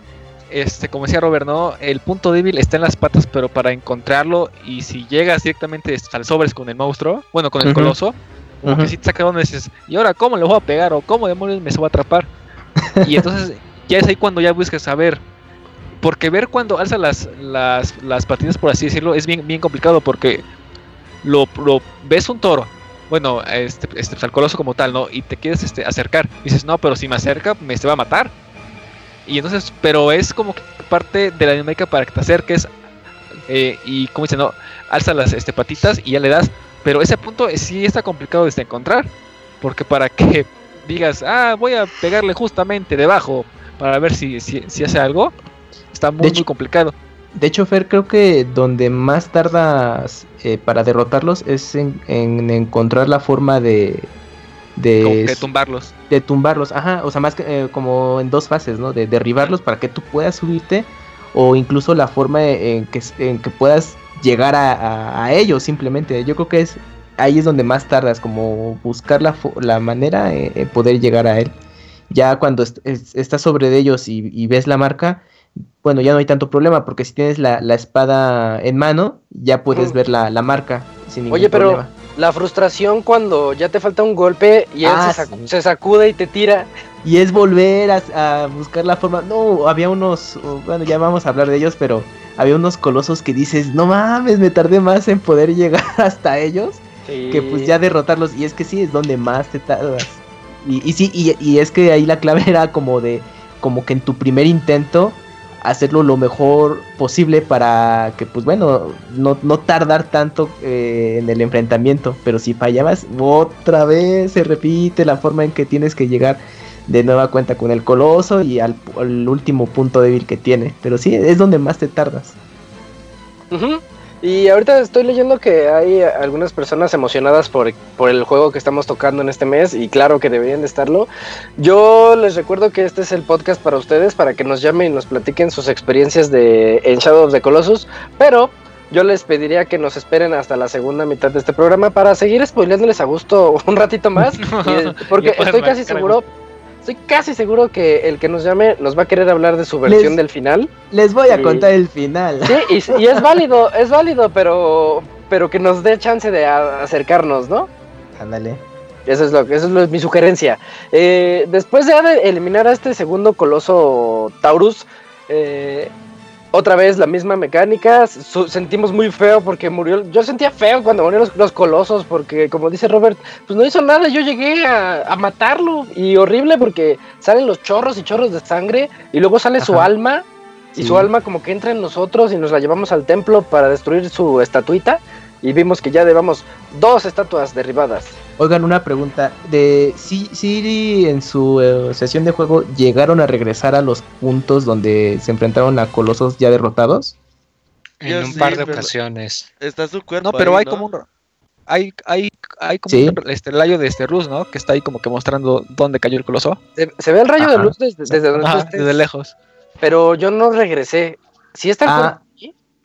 este, como decía Robert, ¿no? El punto débil está en las patas, pero para encontrarlo y si llegas directamente al sobres con el monstruo, bueno, con el coloso, como que si te saca dices, ¿y ahora cómo le voy a pegar? ¿O cómo demonios me se va a atrapar? [laughs] y entonces ya es ahí cuando ya buscas saber. Porque ver cuando alza las, las, las patitas, por así decirlo, es bien, bien complicado porque lo, lo- ves un toro, bueno, este, este, al coloso como tal, ¿no? Y te quieres este, acercar. dices, no, pero si me acerca, me se va a matar. Y entonces, pero es como que parte de la dinámica para que te acerques. eh, y como dice, no, alza las este, patitas y ya le das. Pero ese punto es- sí está complicado de encontrar. Porque para que [laughs] digas, ah, voy a pegarle justamente debajo para ver si, si, si hace algo, está muy, hecho- muy complicado. De hecho, Fer, creo que donde más tardas eh, para derrotarlos es en, en encontrar la forma de, de, Como que tumbarlos. de tumbarlos. Ajá, o sea, más que eh, como en dos fases, ¿no? De derribarlos para que tú puedas subirte o incluso la forma en que, en que puedas llegar a, a- a ellos simplemente. Yo creo que es ahí es donde más tardas, como buscar la, la manera de poder llegar a él. Ya cuando est- es- estás sobre de ellos y, y ves la marca, bueno, ya no hay tanto problema, porque si tienes la, la espada en mano, ya puedes ver la, la marca sin ningún Oye, pero problema. la frustración cuando ya te falta un golpe y él Ah, se, sac- sí. se sacude y te tira. Y es volver a, a buscar la forma. No, había unos, bueno, ya vamos a hablar de ellos, pero había unos colosos que dices, no mames, me tardé más en poder [laughs] llegar hasta ellos que pues ya derrotarlos. Y es que sí, es donde más te tardas. Y, y sí, y, y es que ahí la clave [laughs] era como de, como que en tu primer intento, hacerlo lo mejor posible para que, pues bueno, no, no tardar tanto eh, en el enfrentamiento. Pero si fallabas, otra vez se repite la forma en que tienes que llegar de nueva cuenta con el coloso y al, último punto débil que tiene. Pero sí, es donde más te tardas. Y ahorita estoy leyendo que hay algunas personas emocionadas por, por el juego que estamos tocando en este mes y claro que deberían de estarlo. Yo les recuerdo que este es el podcast para ustedes, para que nos llamen y nos platiquen sus experiencias de, en Shadow of the Colossus, pero yo les pediría que nos esperen hasta la segunda mitad de este programa para seguir spoileándoles a gusto un ratito más, [laughs] y- porque estoy casi seguro... Estoy casi seguro que el que nos llame nos va a querer hablar de su versión Les- del final. Les voy a Sí. contar el final. Sí, y, y es [laughs] válido, es válido, pero, pero que nos dé chance de a- acercarnos, ¿no? Ándale. Eso es lo que, eso es lo- mi sugerencia. Eh, después de eliminar a este segundo coloso Taurus, eh, otra vez la misma mecánica. su- sentimos muy feo porque murió. Yo sentía feo cuando murieron los, los colosos, porque como dice Robert, pues no hizo nada. Yo llegué a, a matarlo y horrible porque salen los chorros y chorros de sangre y luego sale su alma. Y Sí. su alma como que entra en nosotros y nos la llevamos al templo para destruir su estatuita. Y vimos que ya llevamos dos estatuas derribadas. Oigan, una pregunta. De si Siri en su eh, sesión de juego llegaron a regresar a los puntos donde se enfrentaron a colosos ya derrotados. En Yo un sí, par de ocasiones. Está su cuerpo. No, pero ahí, hay ¿no? como un hay hay hay como Sí. un este rayo de este Rus, ¿no? Que está ahí como que mostrando dónde cayó el coloso. Se, se ve el rayo de luz desde, desde donde tú Ajá, desde lejos. pero yo no regresé. ¿Sí está el Ah,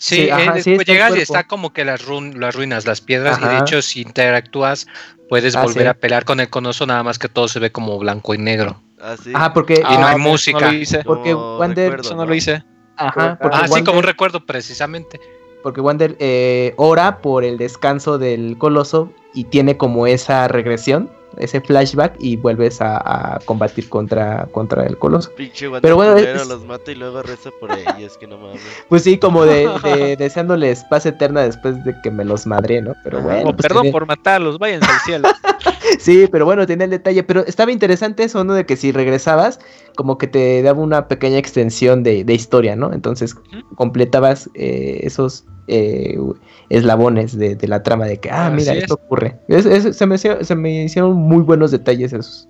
Sí, Sí, eh, sí, el llegas y está como que las, run- las ruinas, las piedras, y de hecho si interactúas puedes Ah, volver sí. a pelear con el conoso, nada más que todo se ve como blanco y negro. Así. Ajá, porque Y no hay Ah, música. No lo hice. porque Wander- recuerdo, Eso no lo hice. ajá, porque Ah, sí, como un recuerdo precisamente. porque Wander eh, ora por el descanso del coloso y tiene como esa regresión, ese flashback y vuelves a, a combatir contra, contra el coloso. Pinche Pero bueno, es- los mata y luego reza por ellos, que no mames. Pues sí, como de, [laughs] de- deseándoles paz eterna después de que me los madré, ¿no? Pero bueno. Oh, pues perdón tiene- por matarlos, váyanse al cielo. [laughs] Sí, pero bueno, tenía el detalle. Pero estaba interesante eso, ¿no? De que si regresabas, como que te daba una pequeña extensión de, de historia, ¿no? Entonces completabas eh, esos eh, eslabones de, de la trama de que, ah, Así mira, es. esto ocurre. Es- es- se, me, hicieron- se me hicieron muy buenos detalles esos.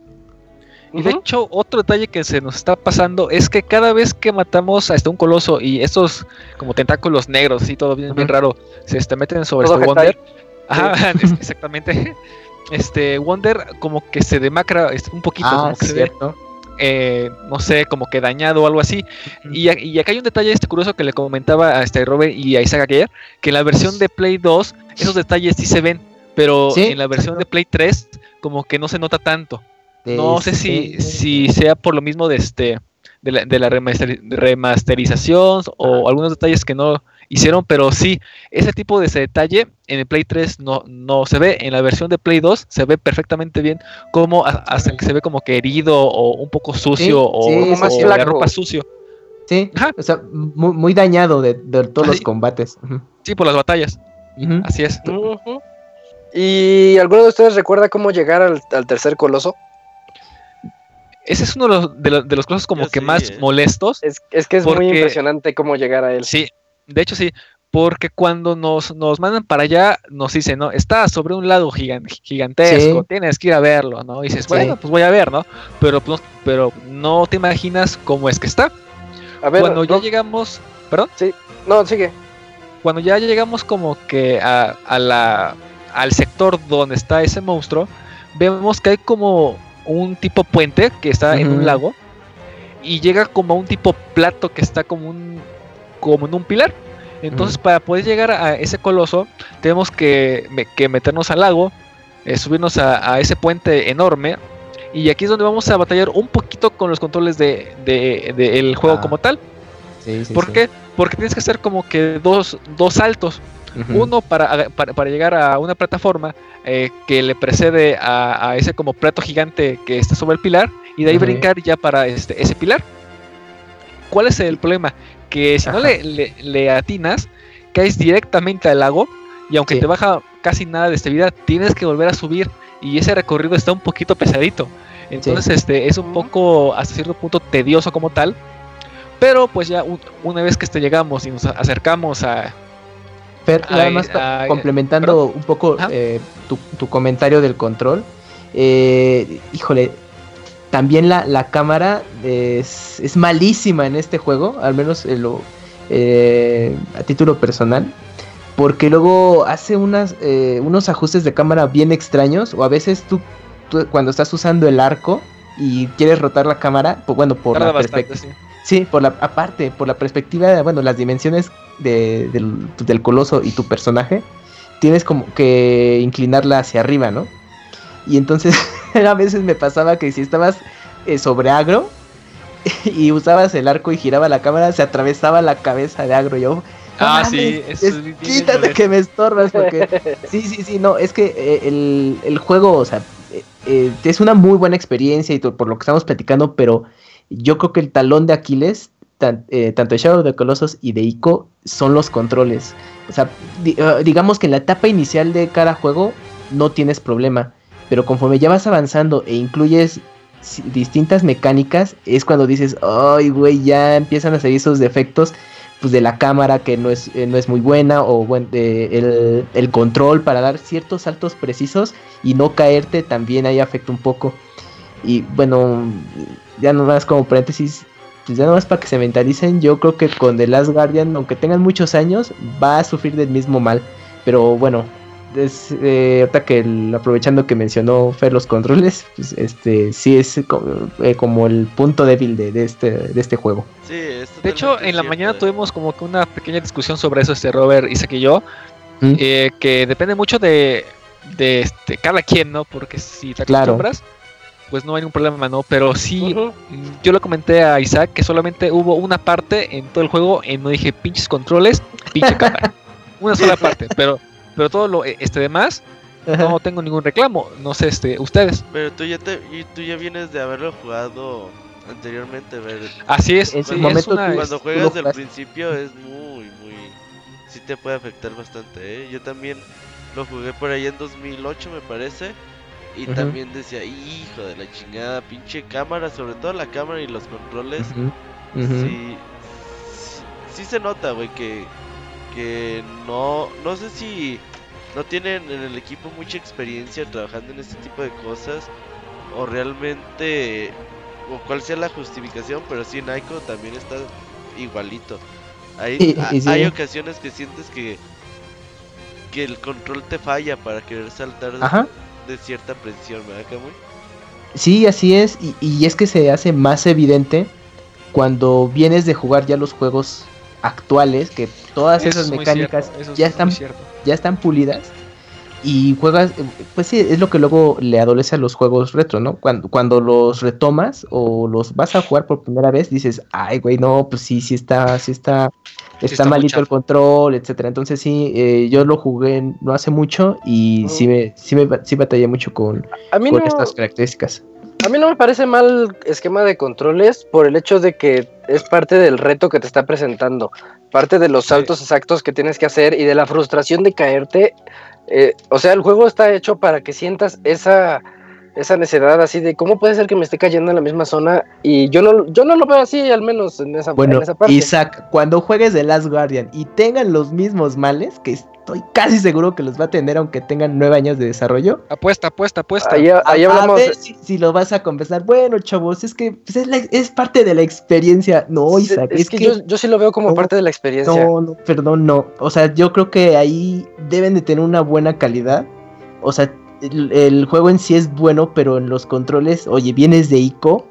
Y de hecho, otro detalle que se nos está pasando es que cada vez que matamos a este un coloso y estos como tentáculos negros y todo bien, bien raro, se este, meten sobre este. Wonder. Ajá, [laughs] exactamente. Este Wonder como que se demacra este, un poquito, Ah, como que se ve, cierto. Eh, no sé, como que dañado o algo así. Y, y acá hay un detalle este curioso que le comentaba a este Robert y a Isaac ayer, que en la versión de Play 2 esos detalles sí se ven, pero Sí, en la versión de Play 3 como que no se nota tanto. No sé si, Este, si sea por lo mismo de este de la, de la remaster- remasterización o algunos detalles que no hicieron, pero sí, ese tipo de ese detalle en el Play 3 no, no se ve, en la versión de Play 2 se ve perfectamente bien como a- hasta que se ve como que herido o un poco sucio o, sí, o más de flaco. ropa sucio. Sí, Ajá. o sea, muy, muy dañado de, de todos los combates. Sí, por las batallas. Así es. ¿Y alguno de ustedes recuerda cómo llegar al, al tercer coloso? Ese es uno de los, de los, de los cosas como Yo que sí, más eh. molestos. Es, es que es muy impresionante cómo llegar a él. Sí, de hecho sí, porque cuando nos, nos mandan para allá, nos dicen, ¿no? Está sobre un lado gigan- gigantesco, Sí. tienes que ir a verlo, ¿no? Y dices, Sí. bueno, pues voy a ver, ¿no? Pero, pues, pero no te imaginas cómo es que está. A ver, cuando ya no, llegamos, perdón, no, sigue. cuando ya llegamos como que a, a la, al sector donde está ese monstruo, vemos que hay como un tipo puente que está en un lago y llega como a un tipo plato que está como un como en un pilar Entonces, para poder llegar a ese coloso, tenemos que, que meternos al lago, eh, subirnos a, a ese puente enorme. Y aquí es donde vamos a batallar un poquito con los controles de, de- del juego Ah, como tal. Sí, sí, ¿Por sí. qué? Porque tienes que hacer como que dos, dos saltos. Uno para, para, para llegar a una plataforma eh, que le precede a, a ese como plato gigante que está sobre el pilar. Y de ahí brincar ya para este, ese pilar. ¿Cuál es el problema? Que si no le, le- le atinas, caes directamente al lago. Y aunque Sí. te baja casi nada de vida, tienes que volver a subir. Y ese recorrido está un poquito pesadito. Entonces, este es un poco hasta cierto punto tedioso como tal. Pero pues ya un- una vez que este llegamos y nos acercamos a, Fer, nada Ay, más pa- ay, complementando un poco eh, tu, tu comentario del control. eh, híjole, también la, la cámara es, es malísima en este juego, al menos eh, lo- eh, a título personal. Porque luego hace unas, eh, unos ajustes de cámara bien extraños. O a veces tú, tú cuando estás usando el arco y quieres rotar la cámara, pues bueno, por tarda la perspectiva. sí. Sí, por la, aparte, por la perspectiva de, bueno, las dimensiones de- del, del coloso y tu personaje, tienes como que inclinarla hacia arriba, ¿no? Y entonces [laughs] a veces me pasaba que si estabas eh, sobre agro [laughs] y usabas el arco y giraba la cámara, se atravesaba la cabeza de agro. Yo, "No Ah, mames, sí, eso es- es bien quítate que me estorbas porque [laughs] sí, sí, sí, no, es que eh, el, el juego, o sea, eh, es una muy buena experiencia y por lo que estamos platicando, pero yo creo que el talón de Aquiles, tan- eh, tanto de Shadow of the Colossus y de Ico, son los controles. O sea, di- eh, digamos que en la etapa inicial de cada juego no tienes problema, pero conforme ya vas avanzando e incluyes distintas mecánicas, es cuando dices, ay, güey, ya empiezan a salir esos defectos pues de la cámara que no es, eh, no es muy buena o bueno, el, el control para dar ciertos saltos precisos y no caerte también ahí afecta un poco. Y bueno, ya nomás como paréntesis, pues ya nomás para que se mentalicen, yo creo que con The Last Guardian, aunque tengan muchos años, va a sufrir del mismo mal. Pero bueno, es, eh, ahorita que el- aprovechando que mencionó Fer los controles, [laughs] pues este sí es como, eh, como el punto débil de, de este, de este juego. Sí, es De hecho, en la mañana eh. tuvimos como que una pequeña discusión sobre eso, este Robert, Isaac y yo, ¿Mm? eh, que depende mucho de, de este, cada quien, ¿no? Porque si te Claro. acostumbras, pues no hay ningún problema, ¿no? Pero sí, mm, yo le comenté a Isaac que solamente hubo una parte en todo el juego en no dije pinches controles, pinche [laughs] cámara. una sola parte, pero pero todo lo este demás no tengo ningún reclamo. No sé, este, ustedes. Pero tú ya, te, y tú ya vienes de haberlo jugado anteriormente, ver. Así es, En una- Cuando juegas del principio es muy, muy... Sí te puede afectar bastante, ¿eh? Yo también lo jugué por ahí en 2008, me parece. Y también decía, hijo de la chingada, pinche cámara, sobre todo la cámara y los controles. Ujú, ujú. Sí, sí, sí se nota, güey, que, que no, no sé si no tienen en el equipo mucha experiencia trabajando en este tipo de cosas o realmente, o cuál sea la justificación, pero sí, Naiko también está igualito. Hay, sí. hay ocasiones que sientes que, que el control te falla para querer saltar de, Ajá. de cierta presión, ¿verdad, Camuy? Sí, así es, y, y es que se hace más evidente cuando vienes de jugar ya los juegos actuales, que todas Eso esas es mecánicas cierto, es ya muy están, cierto. Ya están pulidas y juegas, pues sí, es lo que luego le adolece a los juegos retro, ¿no? Cuando, cuando los retomas o los vas a jugar por primera vez, dices, ay, güey, no, pues sí, sí está, sí está, está, malito el control, etcétera. Entonces sí, eh, yo lo jugué no hace mucho y Mm. sí me, sí me, sí batallé mucho con, con no, estas características. A mí no me parece mal esquema de controles por el hecho de que es parte del reto que te está presentando, parte de los saltos exactos que tienes que hacer y de la frustración de caerte. Eh, o sea, el juego está hecho para que sientas esa, esa necedad así de cómo puede ser que me esté cayendo en la misma zona y yo no, yo no lo veo así, al menos en esa, Bueno, en esa parte. Isaac, cuando juegues The Last Guardian y tengan los mismos males, que estoy casi seguro que los va a tener aunque tengan nueve años de desarrollo, Apuesta, apuesta, apuesta. Ahí, ahí a, a hablamos. ver si, si lo vas a compensar. Bueno, chavos, es que pues, es, la- es parte de la experiencia. No, Isaac, es, que, yo, yo sí lo veo como no, parte de la experiencia. No, no, perdón, no. O sea, yo creo que ahí deben de tener una buena calidad. O sea, el, el juego en sí es bueno, pero en los controles, oye, vienes de ICO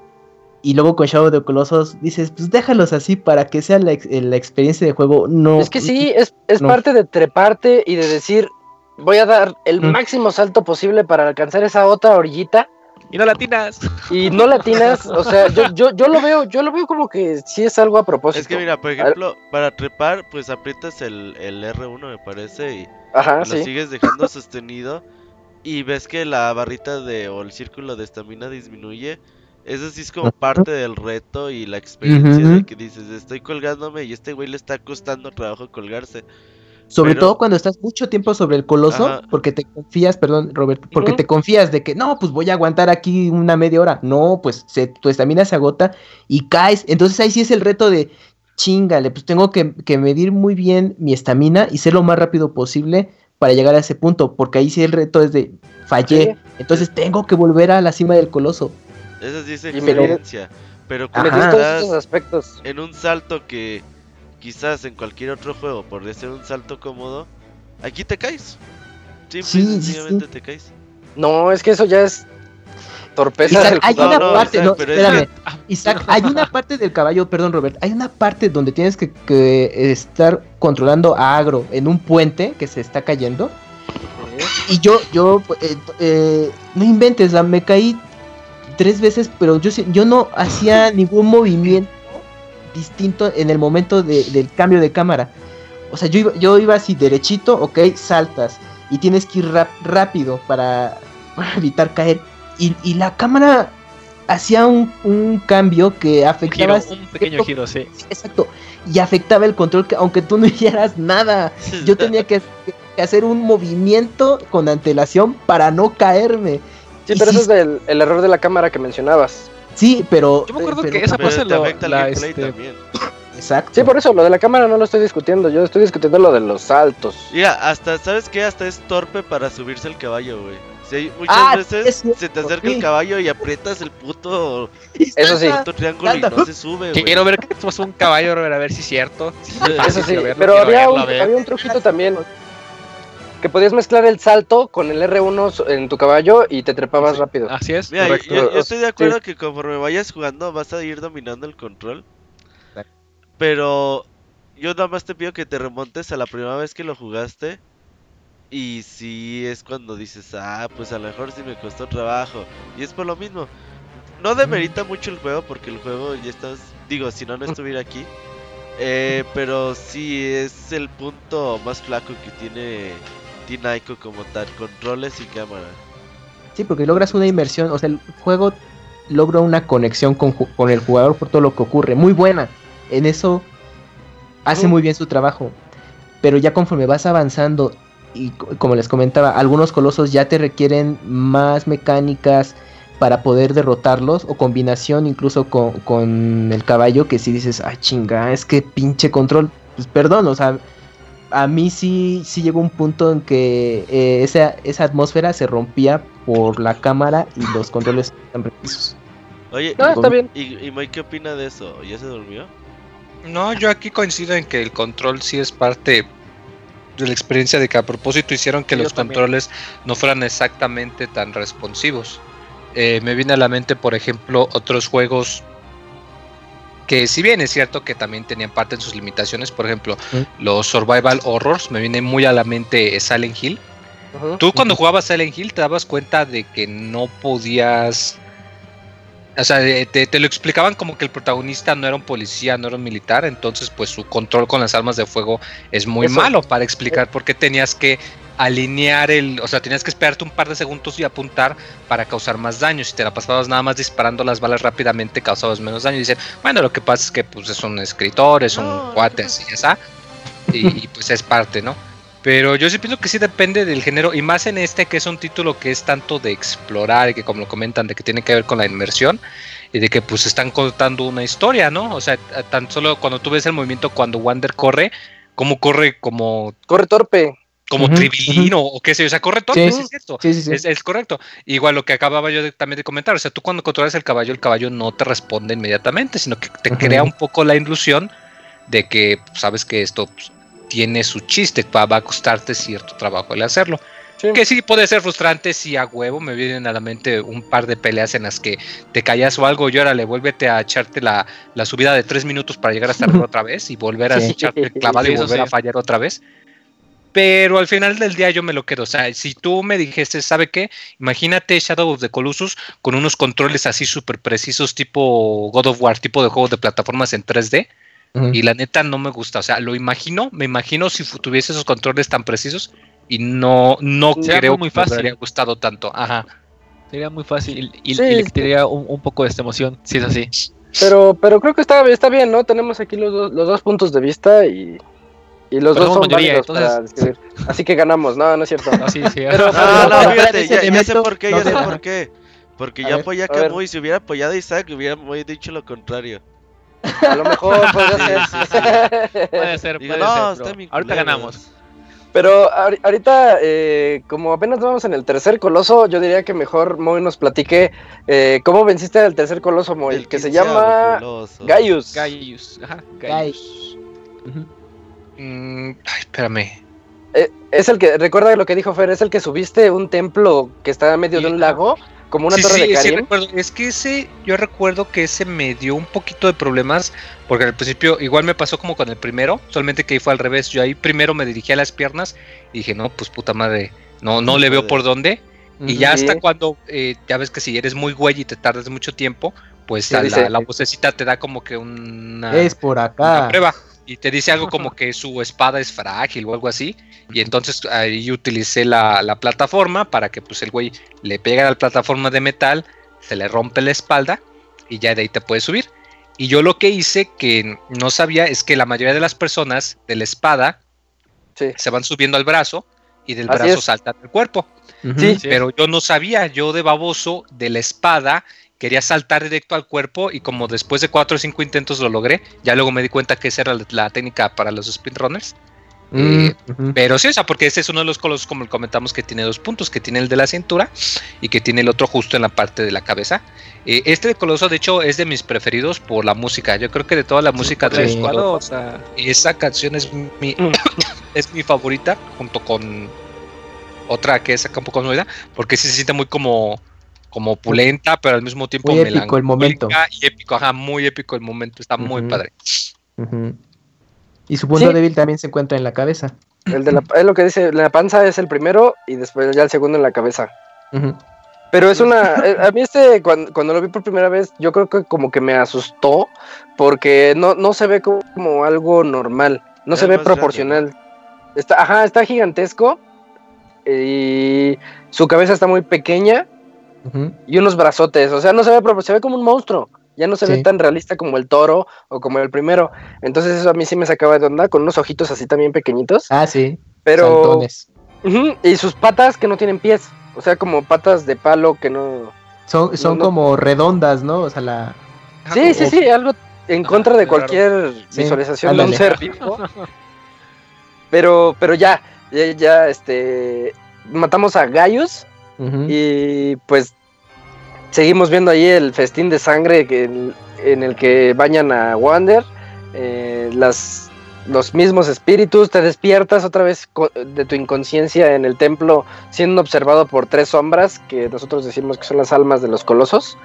Y luego con Shadow de Colossus dices, pues déjalos así para que sea la, ex- la experiencia de juego. No. Es que sí, es, es no. parte de treparte y de decir, voy a dar el Mm. máximo salto posible para alcanzar esa otra orillita Y no latinas. y no latinas, o sea, yo, yo, yo lo veo, yo lo veo como que sí es algo a propósito. Es que mira, por ejemplo, para trepar, pues aprietas el, el R1 me parece y Ajá, lo sí. sigues dejando sostenido y ves que la barrita de o el círculo de estamina disminuye. Eso sí es como parte del reto y la experiencia de que dices, estoy colgándome y este güey le está costando trabajo colgarse. Sobre pero- todo cuando estás mucho tiempo sobre el coloso, Ajá. porque te confías, perdón, Robert, porque te confías de que no, pues voy a aguantar aquí una media hora. No, pues se, tu estamina se agota y caes. Entonces ahí sí es el reto de chingale, pues tengo que, que medir muy bien mi estamina y ser lo más rápido posible para llegar a ese punto, porque ahí sí el reto es de fallé. Entonces tengo que volver a la cima del coloso. Esa sí es experiencia. Pero. Medir todos aspectos. en un salto que quizás en cualquier otro juego podría ser un salto cómodo, aquí te caes. Simple Sí, y sencillamente sí. te caes. No, es que eso ya es torpeza Isaac, del hay una no, parte, Isaac, no, pero espérame, Isaac, hay una [laughs] parte del caballo, perdón Robert, hay una parte donde tienes que, que estar controlando a Agro en un puente que se está cayendo. Y yo, yo, eh, eh, no inventes, la- me caí tres veces, pero yo, sí- yo no hacía ningún movimiento distinto en el momento de- del cambio de cámara. O sea, yo iba, yo iba así derechito, ok, saltas. Y tienes que ir rap- rápido para, para evitar caer. Y, y la cámara hacía un, un cambio que Un, afectaba... giro, un pequeño giro, sí. Exacto. Y afectaba el control, que, aunque tú no [laughs] hicieras nada. Yo tenía que, que hacer un movimiento con antelación para no caerme. Sí, Y pero sí- eso es del, el error de la cámara que mencionabas. Sí, pero... Yo me acuerdo pero- que esa te lo, afecta el la, gameplay este, también. Exacto. Sí, por eso, lo de la cámara no lo estoy discutiendo, yo estoy discutiendo lo de los saltos. Mira, hasta, ¿sabes qué? Hasta es torpe para subirse al caballo, güey. Si hay- muchas Ah, veces cierto, se te acerca sí. el caballo y aprietas el puto, [laughs] Eso sí. puto triángulo y no se sube. Quiero ver que pasó un caballo, Robert, a ver si es cierto. Eso sí, verlo, pero había verlo, un, había un truquito también. Que podías mezclar el salto con el R1 en tu caballo y te trepabas Sí. rápido. Así es. Mira, yo, estoy de Sí. acuerdo que conforme vayas jugando vas a ir dominando el control. Pero yo nada más te pido que te remontes a la primera vez que lo jugaste. Y si es cuando dices, ah, pues a lo mejor sí me costó trabajo. Y es por lo mismo. No demerita mucho el juego porque el juego ya estás, digo, si no, no estuviera aquí. Eh, pero sí es el punto más flaco que tiene Tinaico como tal, controles y cámara. Sí, porque logras una inmersión. O sea, el juego logra una conexión con, con el jugador por todo lo que ocurre. Muy buena. En eso hace Ujú. muy bien su trabajo. Pero ya conforme vas avanzando, y co- como les comentaba, algunos colosos ya te requieren más mecánicas para poder derrotarlos. O combinación incluso con, con el caballo. Que si dices, ah, chinga, es que pinche control. Pues perdón, o sea. A mí sí, sí llegó un punto en que eh, esa, esa atmósfera se rompía por la cámara y los controles tan precisos. Oye, No, está bien. ¿y, y Mike qué opina de eso? ¿Ya se durmió? No, yo aquí coincido en que el control sí es parte la experiencia de que a propósito hicieron que los también. controles no fueran exactamente tan responsivos. Eh, me viene a la mente, por ejemplo, otros juegos que si bien es cierto que también tenían parte en sus limitaciones, por ejemplo, Mm. los survival horrors, me viene muy a la mente Silent Hill. Tú cuando jugabas Silent Hill te dabas cuenta de que no podías... O sea, eh, te, te lo explicaban como que el protagonista no era un policía, no era un militar, entonces pues su control con las armas de fuego es muy Eso. malo para explicar por qué tenías que alinear el... O sea, tenías que esperarte un par de segundos y apuntar para causar más daño. Si te la pasabas nada más disparando las balas rápidamente, causabas menos daño. Y dicen, bueno, lo que pasa es que pues es un escritor, es un no cuate te así, ya está. Y, y, pues es parte, ¿no? Pero yo sí pienso que sí depende del género, y más en este que es un título que es tanto de explorar, y que como lo comentan, de que tiene que ver con la inmersión, y de que pues están contando una historia, ¿no? O sea, tan solo cuando tú ves el movimiento cuando Wander corre, cómo corre como, Corre torpe. como tribilín o, o qué sé yo, o sea, corre todo, Sí. sí es cierto. Sí, sí, sí. Es, es correcto. Igual lo que acababa yo de- también de comentar, o sea, tú cuando controlas el caballo, el caballo no te responde inmediatamente, sino que te crea un poco la ilusión de que pues, sabes que esto pues, tiene su chiste, va, va a costarte cierto trabajo el hacerlo. Sí. Que sí puede ser frustrante si a huevo me vienen a la mente un par de peleas en las que te callas o algo y ahora le vuélvete a echarte la, la subida de tres minutos para llegar hasta arriba otra vez y volver a Sí. echarte el clavado Sí, y volver sí. a fallar otra vez. Pero al final del día yo me lo quedo. O sea, si tú me dijiste, ¿sabe qué? Imagínate Shadow of the Colossus con unos controles así súper precisos, tipo God of War, tipo de juegos de plataformas en 3D. Y la neta no me gusta. O sea, lo imagino, me imagino si tuviese esos controles tan precisos. Y no, no Sería creo muy que me fácil. hubiera gustado tanto. Ajá. Sería muy fácil y, Sí, y le quitaría un, un poco de esta emoción, si es así. Pero, pero creo que está, está bien, ¿no? Tenemos aquí los dos, los dos puntos de vista y, y los Pero dos son mayoría, válidos para entonces- describir. Así que ganamos, no, no es cierto. No, [laughs] sí, sí. Pero- [laughs] No, no, Pero- fíjate, ese ya, ya sé por qué, no ya sé por qué. Porque A yo apoyé a. Kamui, si hubiera apoyado a Isaac, hubiera muy dicho lo contrario. A lo mejor [laughs] podría Sí, ser. puede ser, Digo, puede no, ser, ahorita culero. ganamos. Pero ahori- ahorita, eh, como apenas vamos en el tercer coloso, yo diría que mejor Moy nos platique eh, cómo venciste al tercer coloso, Moy, El que se llama coloso. Gaius. Gaius. Ajá, Gaius. Mm, ay, espérame. Eh, es el que, recuerda lo que dijo Fer, es el que subiste un templo que está en medio de un lago, como una Sí, torre sí, de sí, Karim. recuerdo. Es que ese, yo recuerdo que ese me dio un poquito de problemas, porque al principio igual me pasó como con el primero, solamente que ahí fue al revés. Yo ahí primero me dirigí a las piernas y dije, no, pues puta madre, no, no le veo por dónde. Y ya hasta cuando, eh, ya ves que si eres muy güey y te tardas mucho tiempo, pues Sí, a la, dice- la vocecita te da como que una, Es por una acá. prueba. Y te dice algo como [laughs] que su espada es frágil o algo así. Y entonces ahí utilicé la, la plataforma para que pues el güey le pega a la plataforma de metal, se le rompe la espalda y ya de ahí te puedes subir. Y yo lo que hice que no sabía es que la mayoría de las personas de la espada Sí. se van subiendo al brazo y del Así brazo es. saltan al cuerpo. Sí. Pero yo no sabía, yo de baboso de la espada quería saltar directo al cuerpo y como después de cuatro o cinco intentos lo logré, ya luego me di cuenta que esa era la, la técnica para los sprint runners. Mm, Eh. Pero sí, o sea, porque ese es uno de los colosos, como comentamos, que tiene dos puntos, que tiene el de la cintura y que tiene el otro justo en la parte de la cabeza. Eh, este coloso, de hecho, es de mis preferidos por la música. Yo creo que de toda la música de Sí. colosos, espadota. esa canción es mi, [coughs] es mi favorita, junto con otra que es acá un poco más movida, porque sí se siente muy como, como opulenta, pero al mismo tiempo Muy épico el momento. Y épico, ajá, muy épico el momento, está muy padre. Y su punto Sí. débil también se encuentra en la cabeza. El de la, es lo que dice, la panza es el primero y después ya el segundo en la cabeza. Pero es una. eh, A mí, este, cuando, cuando lo vi por primera vez, yo creo que como que me asustó, porque no, no se ve como, como algo normal, no Es se ve grande, proporcional. Está, ajá, está gigantesco y su cabeza está muy pequeña Y unos brazotes, o sea, no se ve, propor- se ve como un monstruo. Ya no se ve tan realista como el toro o como el primero. Entonces eso a mí sí me sacaba de onda, con unos ojitos así también pequeñitos. Ah, sí. Pero... Y sus patas que no tienen pies. O sea, como patas de palo que no... Son, son no. como redondas, ¿no? O sea, la. Sí, sí, sí, algo en contra de cualquier Sí, visualización de un ser [laughs] vivo. Pero, pero ya, ya, ya, este, matamos a Gaius y pues seguimos viendo ahí el festín de sangre que, en, en el que bañan a Wander, eh, las, los mismos espíritus, te despiertas otra vez de tu inconsciencia en el templo siendo observado por tres sombras que nosotros decimos que son las almas de los colosos.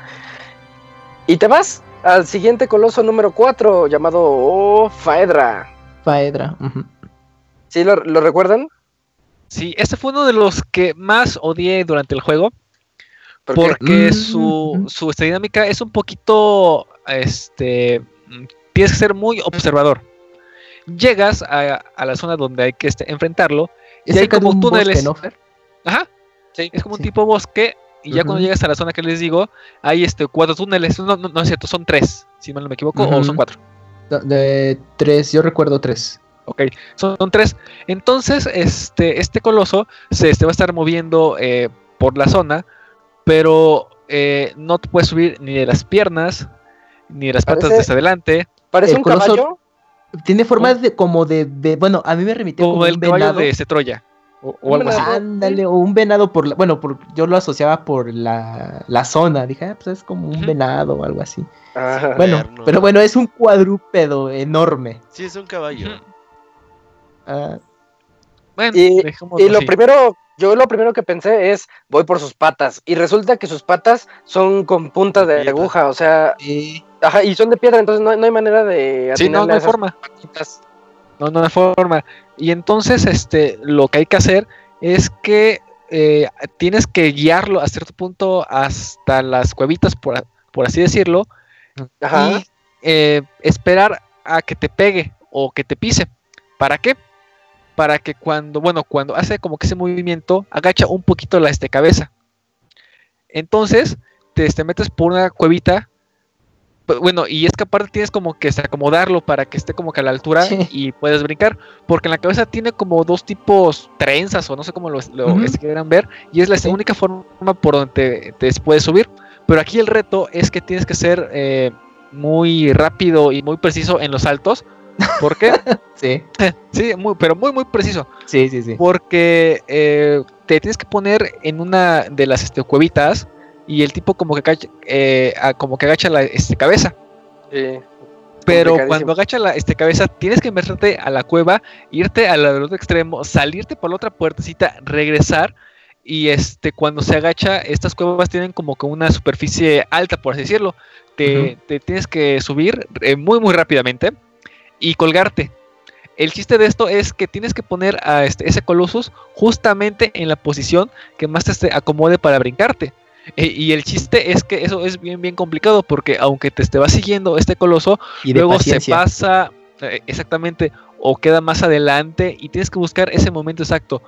Y te vas al siguiente coloso número 4 llamado oh, Faedra. Faedra. ¿Sí lo, lo recuerdan? Sí, este fue uno de los que más odié durante el juego. Porque Mm, su, su esta dinámica es un poquito, este, mm, tienes que ser muy observador. Llegas a, a la zona donde hay que este, enfrentarlo, Es Y hay como un bosque, túneles. ¿no, Fer? ajá, Sí. es como Sí. un tipo bosque, y ya cuando llegas a la zona que les digo, hay este cuatro túneles, no, no, no es cierto, son tres, si mal no me equivoco, o son cuatro. De tres, yo recuerdo tres. Ok, son, son tres. Entonces, este, este coloso se este, va a estar moviendo eh, por la zona, pero eh, no te puedes subir ni de las piernas, ni de las patas desde adelante, Parece el un coloso- caballo. Tiene formas de como de, de- bueno, a mí me remitió como, como el un caballo venado. de este Troya, o, o algo así. Ándale, o un venado por la, bueno, por, yo lo asociaba por la, la zona, dije, ah, pues es como un venado o algo así. Ajá. Bueno, pero bueno, es un cuadrúpedo enorme. Sí, es un caballo. Ah, Bueno, Y- Y lo primero yo lo primero que pensé es, voy por sus patas. Y resulta que sus patas son con punta de aguja, o sea, Y ajá, y son de piedra, entonces no, hay- no hay manera de... sí, no, no hay forma. patitas. No, no hay forma. Y entonces, este, lo que hay que hacer es que eh, tienes que guiarlo a cierto punto hasta las cuevitas, por así decirlo, Ajá. y eh, esperar a que te pegue o que te pise. ¿Para qué? Para que cuando, bueno, cuando hace como que ese movimiento, agacha un poquito la este, cabeza. Entonces, te, te metes por una cuevita. pu- Bueno, y es que aparte tienes como que acomodarlo para que esté como que a la altura Sí. y puedes brincar. Porque en la cabeza tiene como dos tipos trenzas o no sé cómo lo, este, quieran ver. Y es la Sí. única forma por donde te, te puedes subir. Pero aquí el reto es que tienes que ser eh, muy rápido y muy preciso en los saltos. ¿Por qué? [laughs] Sí, sí, muy, pero muy, muy preciso. sí, sí, sí. Porque eh, te tienes que poner en una de las este, cuevitas y el tipo como que, agacha- eh, como que agacha la este, cabeza. Sí. Pero cuando agacha la este, cabeza, tienes que meterte a la cueva, irte al otro extremo, salirte por la otra puertecita, regresar. Y este, cuando se agacha, estas cuevas tienen como que una superficie alta, por así decirlo. Te, te tienes que subir eh, muy, muy rápidamente y colgarte. El chiste de esto es que tienes que poner a este, ese Colossus justamente en la posición que más te acomode para brincarte. Eh, y el chiste es que eso es bien, bien complicado porque aunque te esté va siguiendo este coloso, Y luego se pasa eh, exactamente o queda más adelante y tienes que buscar ese momento exacto.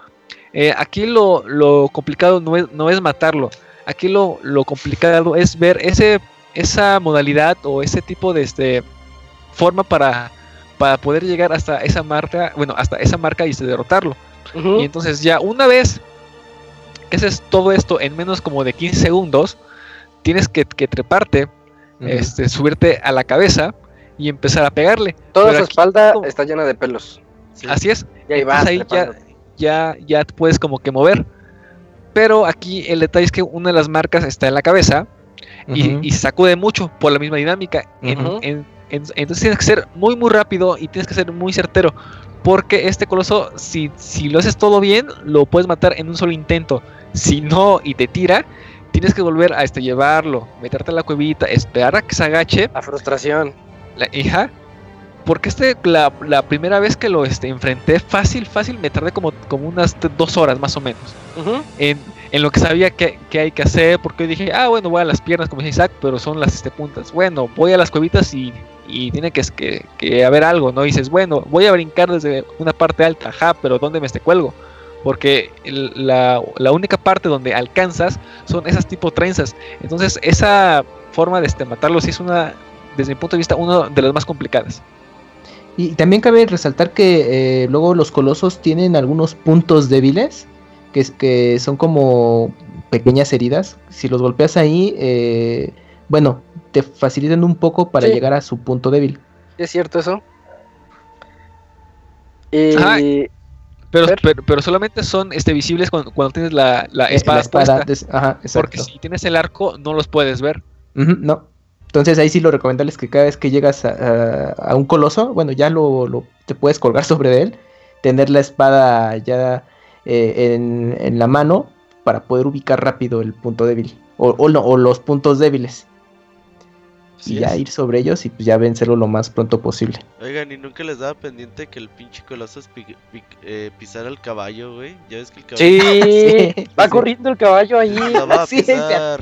Eh, aquí lo, lo complicado no es, no es matarlo, aquí lo, lo complicado es ver ese, esa modalidad o ese tipo de este, forma para, para poder llegar hasta esa marca, bueno, hasta esa marca y este, derrotarlo. Y entonces ya una vez que haces todo esto en menos como de 15 segundos, tienes que, que treparte, este, subirte a la cabeza y empezar a pegarle. Toda Pero su aquí espalda como- está llena de pelos. Sí. Así es. Y ahí vas. ahí ya, ya, ya te puedes como que mover. Pero aquí el detalle es que una de las marcas está en la cabeza y, sacude mucho por la misma dinámica. En- en- entonces tienes que ser muy muy rápido y tienes que ser muy certero. Porque este coloso, si, si lo haces todo bien, lo puedes matar en un solo intento. Si no y te tira, tienes que volver a este, llevarlo, meterte a la cuevita, esperar a que se agache. La frustración. La hija. Porque este, la, la primera vez que lo este, enfrenté, fácil, fácil, me tardé como, como unas dos horas más o menos en, en lo que sabía que, que hay que hacer, porque dije, ah, bueno, voy a las piernas, como dice Isaac, pero son las este, puntas. Bueno, voy a las cuevitas y, y tiene que, que, que haber algo, ¿no? Dices, bueno, voy a brincar desde una parte alta, ajá, pero ¿dónde me este cuelgo? Porque la, la única parte donde alcanzas son esas tipo trenzas. Entonces, esa forma de este, matarlo sí es una, desde mi punto de vista, una de las más complicadas. Y también cabe resaltar que eh, luego los colosos tienen algunos puntos débiles, que, son como pequeñas heridas. Si los golpeas ahí, eh, bueno, te facilitan un poco para Sí. llegar a su punto débil. ¿Es cierto eso? Ajá. Pero, Ver. pero, pero solamente son este, visibles cuando, cuando tienes la, la Eh, espada, la espada puesta. des- ajá, Porque si tienes el arco, no los puedes ver. No. Entonces ahí sí lo recomendable es que cada vez que llegas a, a- a un coloso, bueno, ya lo, lo- te puedes colgar [laughs] sobre él, tener la espada ya eh, en, la mano para poder ubicar rápido el punto débil. O no, o los puntos débiles. Así y ya es. ir sobre ellos y pues ya vencerlo lo más pronto posible. Oigan, ¿y nunca les daba pendiente que el pinche Colossus pi- pi- eh, pisara el caballo, güey? Ya ves que el caballo sí, [laughs] Sí, va sí. corriendo el caballo ahí. la va a [laughs] Sí, se- pisar.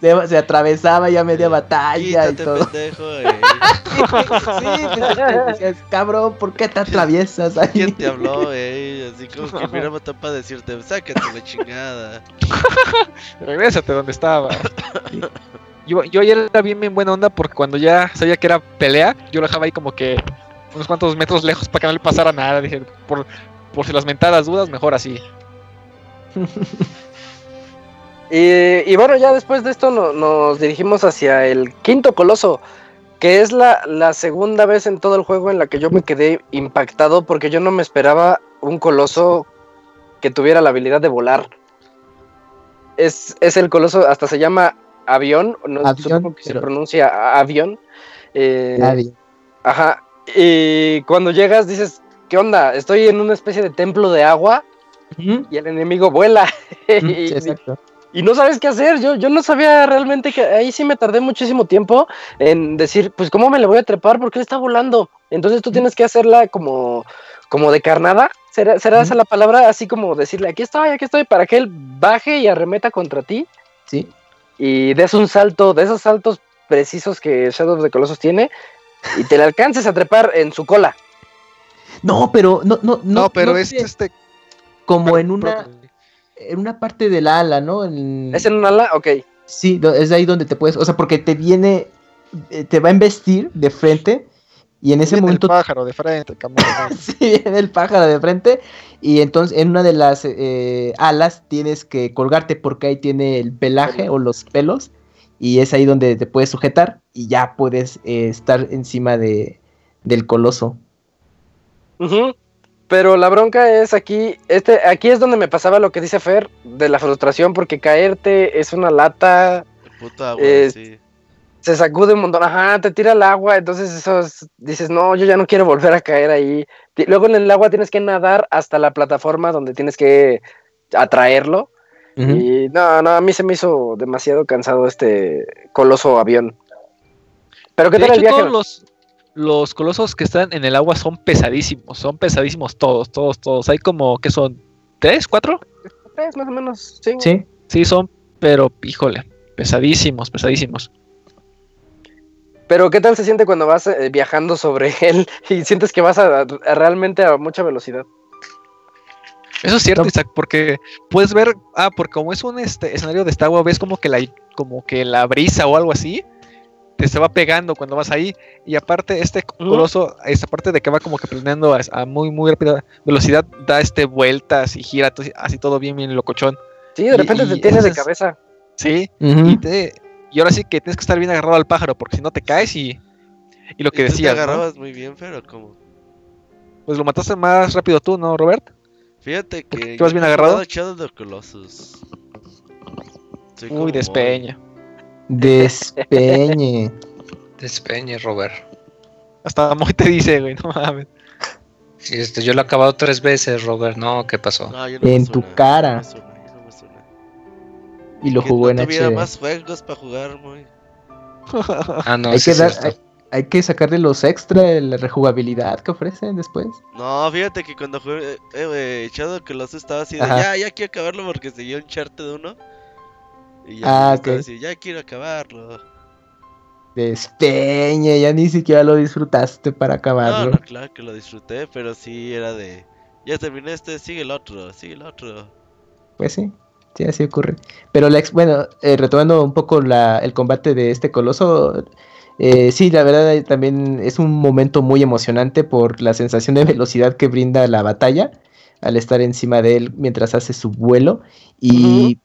Se, se atravesaba ya media batalla y todo. pendejo, eh. sí, pues, [laughs] decías, cabrón, ¿por qué te atraviesas ahí? ¿Quién te habló, eh? Así como que mira mató para decirte, sácate la chingada. Regrésate donde estaba. Yo, yo ayer era bien, bien buena onda porque cuando ya sabía que era pelea, yo lo dejaba ahí como que unos cuantos metros lejos para que no le pasara nada. Dije, por, por si las mentadas dudas, mejor así. [laughs] Y, y bueno, ya después de esto no- nos dirigimos hacia el quinto coloso, que es la, la segunda vez en todo el juego en la que yo me quedé impactado porque yo no me esperaba un coloso que tuviera la habilidad de volar. Es, es el coloso, hasta se llama avión, no Avión, supongo que se pronuncia avión. Eh, Nadie. Ajá. Y cuando llegas dices, ¿qué onda? Estoy en una especie de templo de agua y el enemigo vuela. [laughs] Sí, exacto. y no sabes qué hacer. Yo, yo no sabía realmente que ahí sí me tardé muchísimo tiempo en decir, pues, ¿cómo me le voy a trepar? Porque él está volando. Entonces tú tienes que hacerla como, como de carnada. ¿Será, será esa la palabra? Así como decirle, aquí estoy, aquí estoy, para que él baje y arremeta contra ti Sí. Y des un salto, de esos saltos precisos que Shadow of the Colossus tiene, y te le alcances a trepar en su cola. No, pero no, no, no. No, pero no es este. como en una, en una parte del ala, ¿no? En- ¿Es en un ala? Ok. Sí, es ahí donde te puedes, o sea, porque te viene, eh, te va a embestir de frente y en ese Viene momento el pájaro de frente, cabrón. [laughs] sí, viene el pájaro de frente y entonces en una de las eh, alas tienes que colgarte porque ahí tiene el pelaje o los pelos y es ahí donde te puedes sujetar y ya puedes eh, estar encima de, del coloso. Pero la bronca es aquí, este, aquí es donde me pasaba lo que dice Fer de la frustración, porque caerte es una lata, Puta agua, Eh, sí. Se sacude un montón, ajá, te tira el agua, entonces eso es- dices, no, yo ya no quiero volver a caer ahí. Luego en el agua tienes que nadar hasta la plataforma donde tienes que atraerlo. Y no, no, a mí se me hizo demasiado cansado este coloso avión. Pero ¿qué De tal el hecho, viaje? todos los, los colosos que están en el agua son pesadísimos. Son pesadísimos todos, todos, todos. Hay como que son tres, cuatro. Tres, más o menos, sí. Sí, Sí, son, pero híjole, pesadísimos, pesadísimos. Pero ¿qué tal se siente cuando vas eh, viajando sobre [laughs] él y sientes que vas a, a realmente a mucha velocidad? Eso es cierto, No. Isaac, porque puedes ver, ah, porque como es un este, escenario de esta agua, ves como que la como que la brisa o algo así te se va pegando cuando vas ahí. Y aparte, este coloso, esta parte de que va como que planeando a, a muy, muy rápida velocidad, da este vueltas y gira así todo bien, bien locochón. Sí, de repente y te tienes de cabeza. Sí, y, te, y ahora sí que tienes que estar bien agarrado al pájaro, porque si no te caes y, y lo que ¿Y tú decías, te ¿no? agarrabas muy bien, pero como. pues lo mataste más rápido tú, ¿no, Robert? Fíjate que. ¿Tú vas bien agarrado? Shadow of the Colossus. Soy Uy, despeña. Despeñe. [laughs] Despeñe, Robert. Hasta muy te dice, güey, no mames. Y este, yo lo he acabado tres veces, Robert. No, ¿qué pasó? No, yo no En tu cara. Y lo Que jugó no en HD. más juegos para jugar, muy. [laughs] Ah, no, hay, que dar- hay, hay que sacarle los extra, la rejugabilidad que ofrecen después. No, fíjate que cuando jugué eh, eh, Shadow Colossus estaba así de Ajá. ya, ya quiero acabarlo porque seguía un chart de uno. Y ya Ah, yo estaba ok. así, ya quiero acabarlo. Despeñe, ya ni siquiera lo disfrutaste para No, acabarlo. no, claro que lo disfruté, pero sí era de ya terminé este, sigue el otro, sigue el otro. Pues sí, sí, así ocurre. Pero la ex- bueno, eh, retomando un poco la, el combate de este coloso, eh, sí, la verdad eh, también es un momento muy emocionante por la sensación de velocidad que brinda la batalla al estar encima de él mientras hace su vuelo. Y,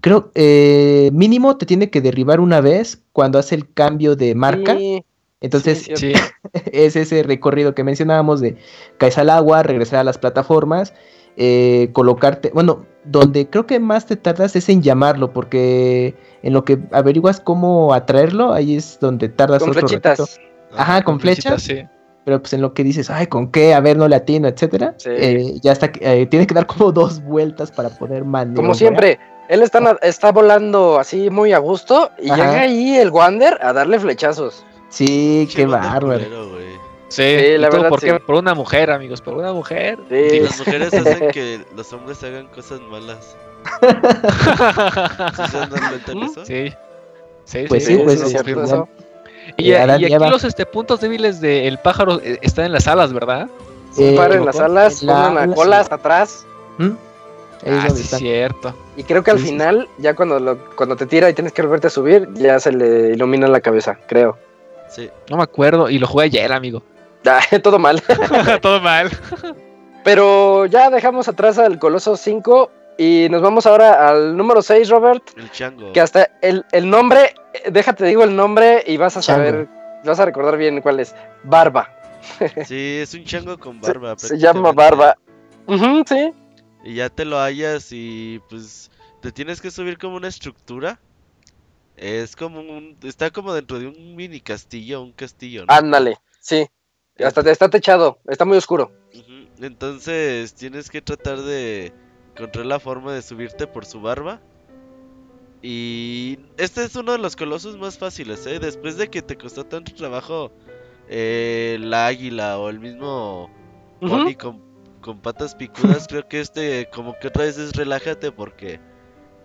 creo, eh, mínimo te tiene que derribar una vez cuando hace el cambio de marca. Sí, Entonces, sí, Sí, [laughs] es ese recorrido que mencionábamos de caes al agua, regresar a las plataformas, eh, colocarte, bueno, donde creo que más te tardas es en llamarlo, porque en lo que averiguas cómo atraerlo, ahí es donde tardas con otro flechitas. ratito. Ajá, con flechas, sí. pero pues en lo que dices, ay, ¿con qué? A ver, no le atino, etcétera. Sí. eh, ya está, eh, tienes que dar como dos vueltas para poder maniobrar. Como siempre, él está, está volando así muy a gusto y Ajá. llega ahí el Wander a darle flechazos. Sí, qué banda bárbaro. culero. Sí, Sí, ¿y la verdad, por qué? sí. Por una mujer, amigos, por una mujer. Sí. Las mujeres [laughs] hacen que los hombres hagan cosas malas. [laughs] ¿Sí eso? Sí. Sí, Pues sí, sí, pues sí, cierto eso. Y, Eh, y y aquí Eva. los este, puntos débiles del pájaro eh, están en las alas, ¿verdad? Eh, Un par en las alas, en la- una en la- cola hasta atrás. ¿Mm? Ah, sí, está. cierto. Y creo que al Sí, sí, final, ya cuando lo, cuando te tira y tienes que volverte a subir, ya se le ilumina la cabeza, creo. Sí. No me acuerdo. Y lo jugué ayer, amigo. Ah, [laughs] todo mal. [laughs] Todo mal. Pero ya dejamos atrás al Coloso 5 y nos vamos ahora al número 6, Robert. El chango. Que hasta el, el nombre, déjate digo el nombre y vas a Chango. saber, vas a recordar bien cuál es. Barba. [laughs] Sí, es un chango con barba. Se, llama. Barba. Sí. Y ya te lo hallas y pues te tienes que subir como una estructura. Es como un... Está como dentro de un mini castillo, un castillo, ¿no? Ándale, sí. Hasta te está techado, está muy oscuro. Entonces tienes que tratar de encontrar la forma de subirte por su barba. Y este es uno de los colosos más fáciles, ¿eh? Después de que te costó tanto trabajo eh, la águila o el mismo pony con, con patas picudas, [laughs] creo que este como que otra vez es relájate porque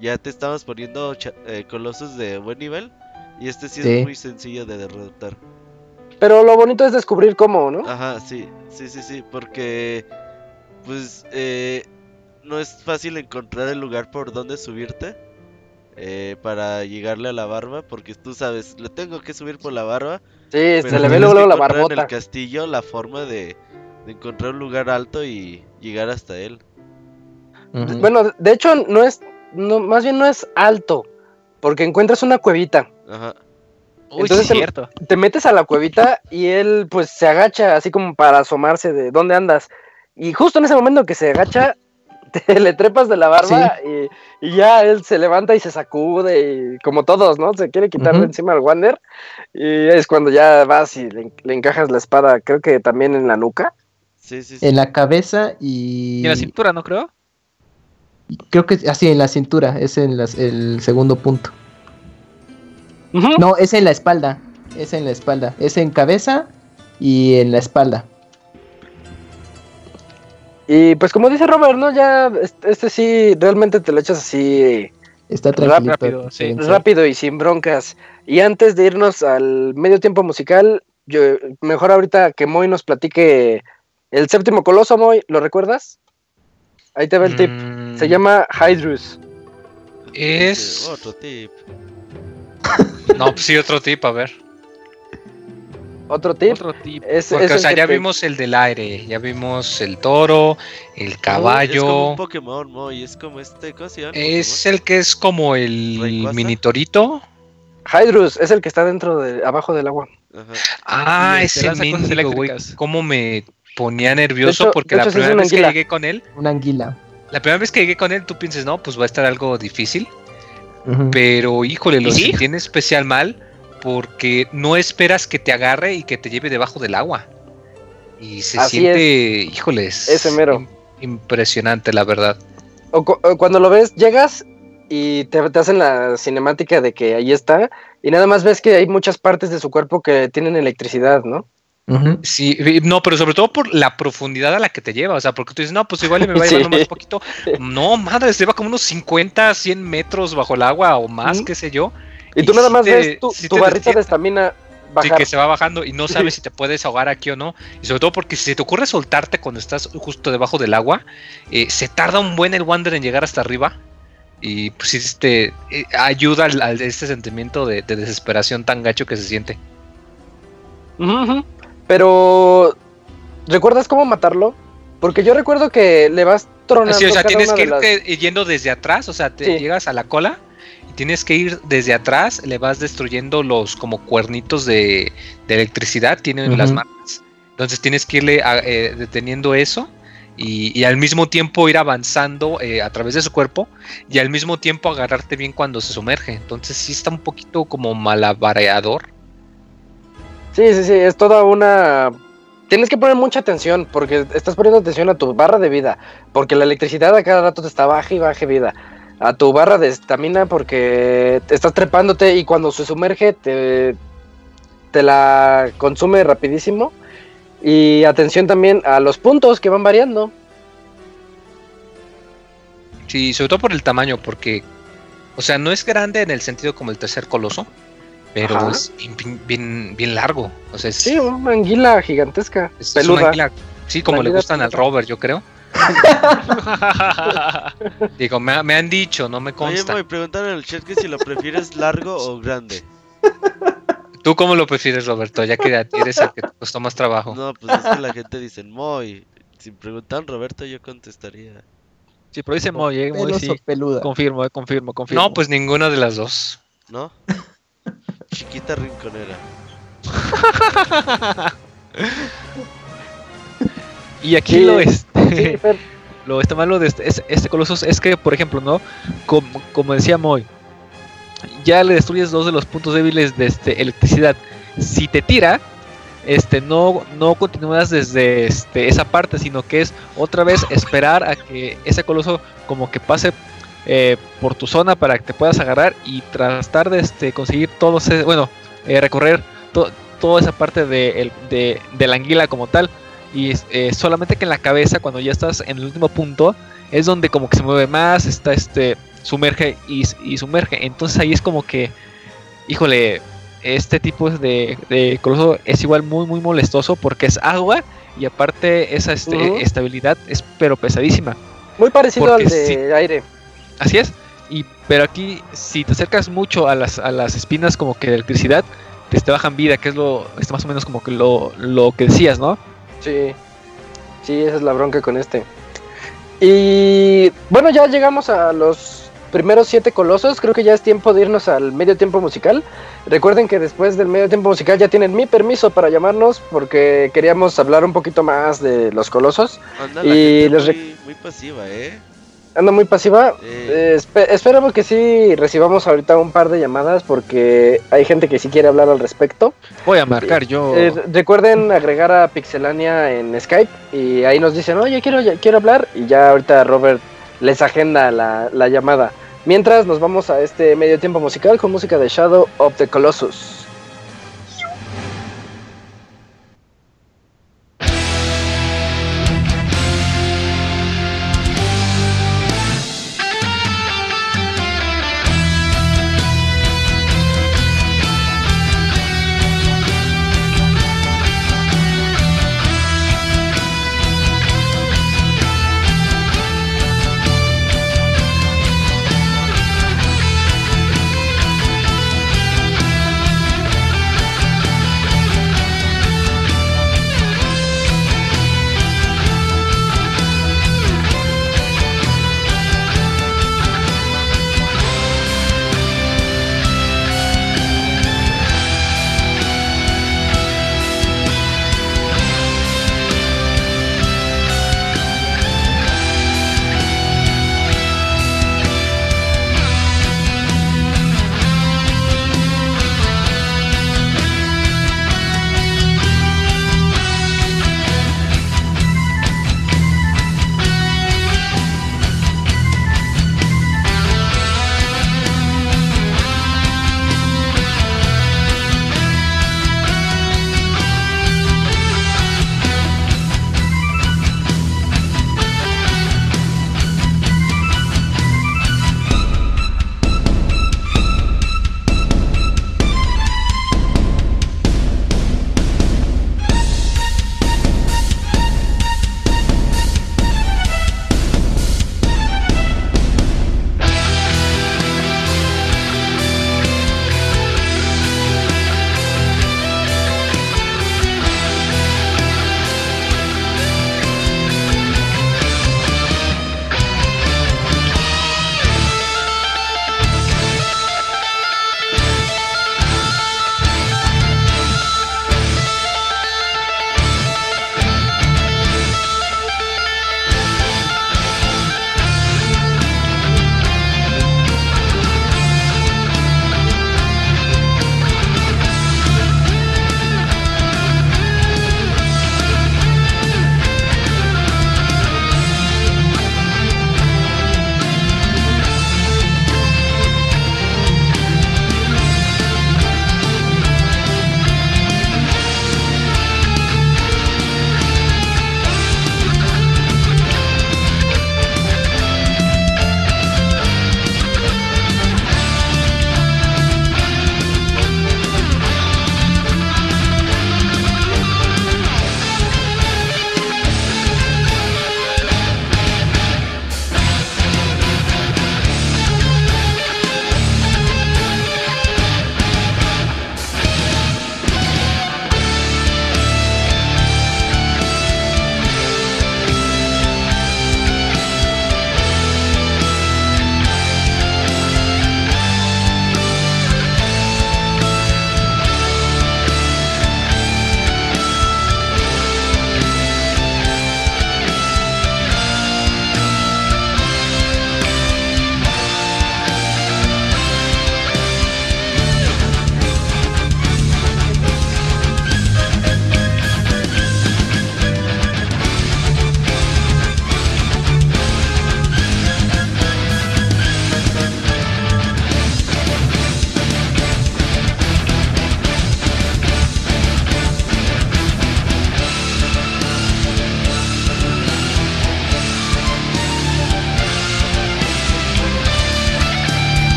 ya te estamos poniendo eh, colosos de buen nivel. Y este sí, Sí. es muy sencillo de derrotar. Pero lo bonito es descubrir cómo, ¿no? Ajá, sí, sí, sí, sí, porque pues eh, no es fácil encontrar el lugar por donde subirte eh, para llegarle a la barba, porque tú sabes, le tengo que subir por la barba, Sí, se le ve luego, la encontrar en barbota. el castillo la forma de, de encontrar un lugar alto y llegar hasta él. Bueno, de hecho, no es, no, más bien no es alto, porque encuentras una cuevita. Ajá, Uy, Entonces sí, se- cierto. Te metes a la cuevita y él pues se agacha así como para asomarse de dónde andas. Y justo en ese momento que se agacha, [laughs] te le trepas de la barba y, y ya él se levanta y se sacude y como todos, ¿no? Se quiere quitar de encima al Wander. Y es cuando ya vas y le, le encajas la espada, creo que también en la nuca. sí, sí, sí. En la cabeza y... Y en la cintura, ¿no creo? Creo que así en la cintura, es en las- el segundo punto. No, es en la espalda. Es en la espalda. Es en cabeza y en la espalda. Y pues como dice Robert, ¿no? Ya este, este sí, realmente te lo echas así Está tranquilito. Rápido, sí. Rápido y sin broncas. Y antes de irnos al medio tiempo musical, yo mejor ahorita que Moy nos platique el séptimo coloso, Moy, ¿lo recuerdas? Ahí te va el tip. Mm, Se llama Hydrus. Es. Otro tip. [laughs] No, pues sí, otro tip, a ver. Otro tip. Otro tip. Es, Porque, es o sea, que ya te- vimos el del aire, ya vimos el toro, el Es como caballo. un Pokémon, Moy, es como este, ¿cómo se llama? Es el que es como el ¿Rayquaza? mini torito. Hydrus es el que está dentro de abajo del agua. Ajá. Ah, Y ese mendigo, güey. Cómo me ponía nervioso hecho- porque la es primera vez que llegué con él, Una anguila. la primera vez que llegué con él, tú piensas, no, pues va a estar algo difícil. Pero, híjole, lo ¿Y sí? en especial mal porque no esperas que te agarre y que te lleve debajo del agua. Y se Así siente, híjole, es Ese mero. im- impresionante, la verdad. O, cu- o cuando lo ves, llegas y te, te hacen la cinemática de que ahí está. Y nada más ves que hay muchas partes de su cuerpo que tienen electricidad, ¿no? Sí, no, pero sobre todo por la profundidad a la que te lleva, o sea, porque tú dices, no, pues igual me va [laughs] Sí. llevando más poquito. No, madre, se lleva como unos 50, 100 metros bajo el agua o más, qué sé yo. Y tú nada sí más te- ves tu, sí tu te barrita de estamina Sí, bajar. que se va bajando y no Sí. sabes si te puedes ahogar aquí o no. Y sobre todo porque si te ocurre soltarte cuando estás justo debajo del agua, eh, se tarda un buen el Wander en llegar hasta arriba. Y pues sí, este, eh, ayuda al, al- este sentimiento de, de desesperación tan gacho que se siente. Ujú. Pero, ¿recuerdas cómo matarlo? Porque yo recuerdo que le vas tronando. Sí, o sea, cada tienes que las- irte yendo desde atrás, o sea, te Sí. llegas a la cola y tienes que ir desde atrás, le vas destruyendo los como cuernitos de, de electricidad, tienen las marcas. Entonces tienes que irle a- eh, deteniendo eso y, y al mismo tiempo ir avanzando eh, a través de su cuerpo y al mismo tiempo agarrarte bien cuando se sumerge. Entonces sí está un poquito como malabareador. Sí, sí, sí, es toda una... Tienes que poner mucha atención porque estás poniendo atención a tu barra de vida, porque la electricidad a cada rato te está baja y baja vida. A tu barra de estamina porque estás trepándote y cuando se sumerge te, te la consume rapidísimo. Y atención también a los puntos que van variando. Sí, sobre todo por el tamaño, porque, o sea, no es grande en el sentido como el tercer coloso, pero Ajá. es bien, bien- largo. O sea, es, Sí, una anguila gigantesca, es- es peluda. una sí, como le gustan al. Robert, yo creo. [laughs] Digo, me, me han dicho, no me Oye, consta. me preguntaron en el chat que si lo prefieres largo o grande. ¿Tú cómo lo prefieres, Roberto? Ya que a ti eres el que te costó más trabajo. No, pues es que la gente dice, Moy. Si preguntan Roberto, yo contestaría. Sí, pero dice Moy, eh, Moy, sí. peluda. Confirmo, eh, confirmo, confirmo. No, pues ninguna de las dos. ¿No? Chiquita rinconera. [laughs] Y aquí Sí, lo es. Sí, [laughs] lo está malo de este, es- este Colossus es que, por ejemplo, ¿no? Como, como decía Moy, ya le destruyes dos de los puntos débiles de este, electricidad. Si te tira, este no no continúas desde este, esa parte, sino que es otra vez esperar a que ese coloso como que pase eh, por tu zona para que te puedas agarrar y tratar de este, conseguir todos, ese- bueno, eh, recorrer to- toda esa parte de, de- de la anguila como tal. Y eh, solamente que en la cabeza, cuando ya estás en el último punto, es donde como que se mueve más, está este, sumerge y, y sumerge. Entonces ahí es como que, híjole, este tipo de, de coloso es igual muy, muy molestoso porque es agua y aparte esa este, estabilidad es pero pesadísima. Muy parecido Porque al de aire. Así es. Y, pero aquí, si te acercas mucho a las, a las espinas como que de electricidad, pues te bajan vida, que es lo, es más o menos como que lo, lo que decías, ¿no? Sí. Sí, esa es la bronca con este. Y bueno, ya llegamos a los primeros siete colosos. Creo que ya es tiempo de irnos al medio tiempo musical. Recuerden que después del medio tiempo musical ya tienen mi permiso para llamarnos porque queríamos hablar un poquito más de los colosos. Anda la Y gente les rec- muy, muy pasiva, ¿eh? Ando muy pasiva. Eh, Eh, espe- esperamos que sí recibamos ahorita un par de llamadas porque hay gente que sí quiere hablar al respecto. Voy a marcar yo. Eh, recuerden agregar a Pixelania en Skype y ahí nos dicen, oye, quiero, ya- quiero hablar y ya ahorita Robert les agenda la, la llamada. Mientras nos vamos a este medio tiempo musical con música de Shadow of the Colossus.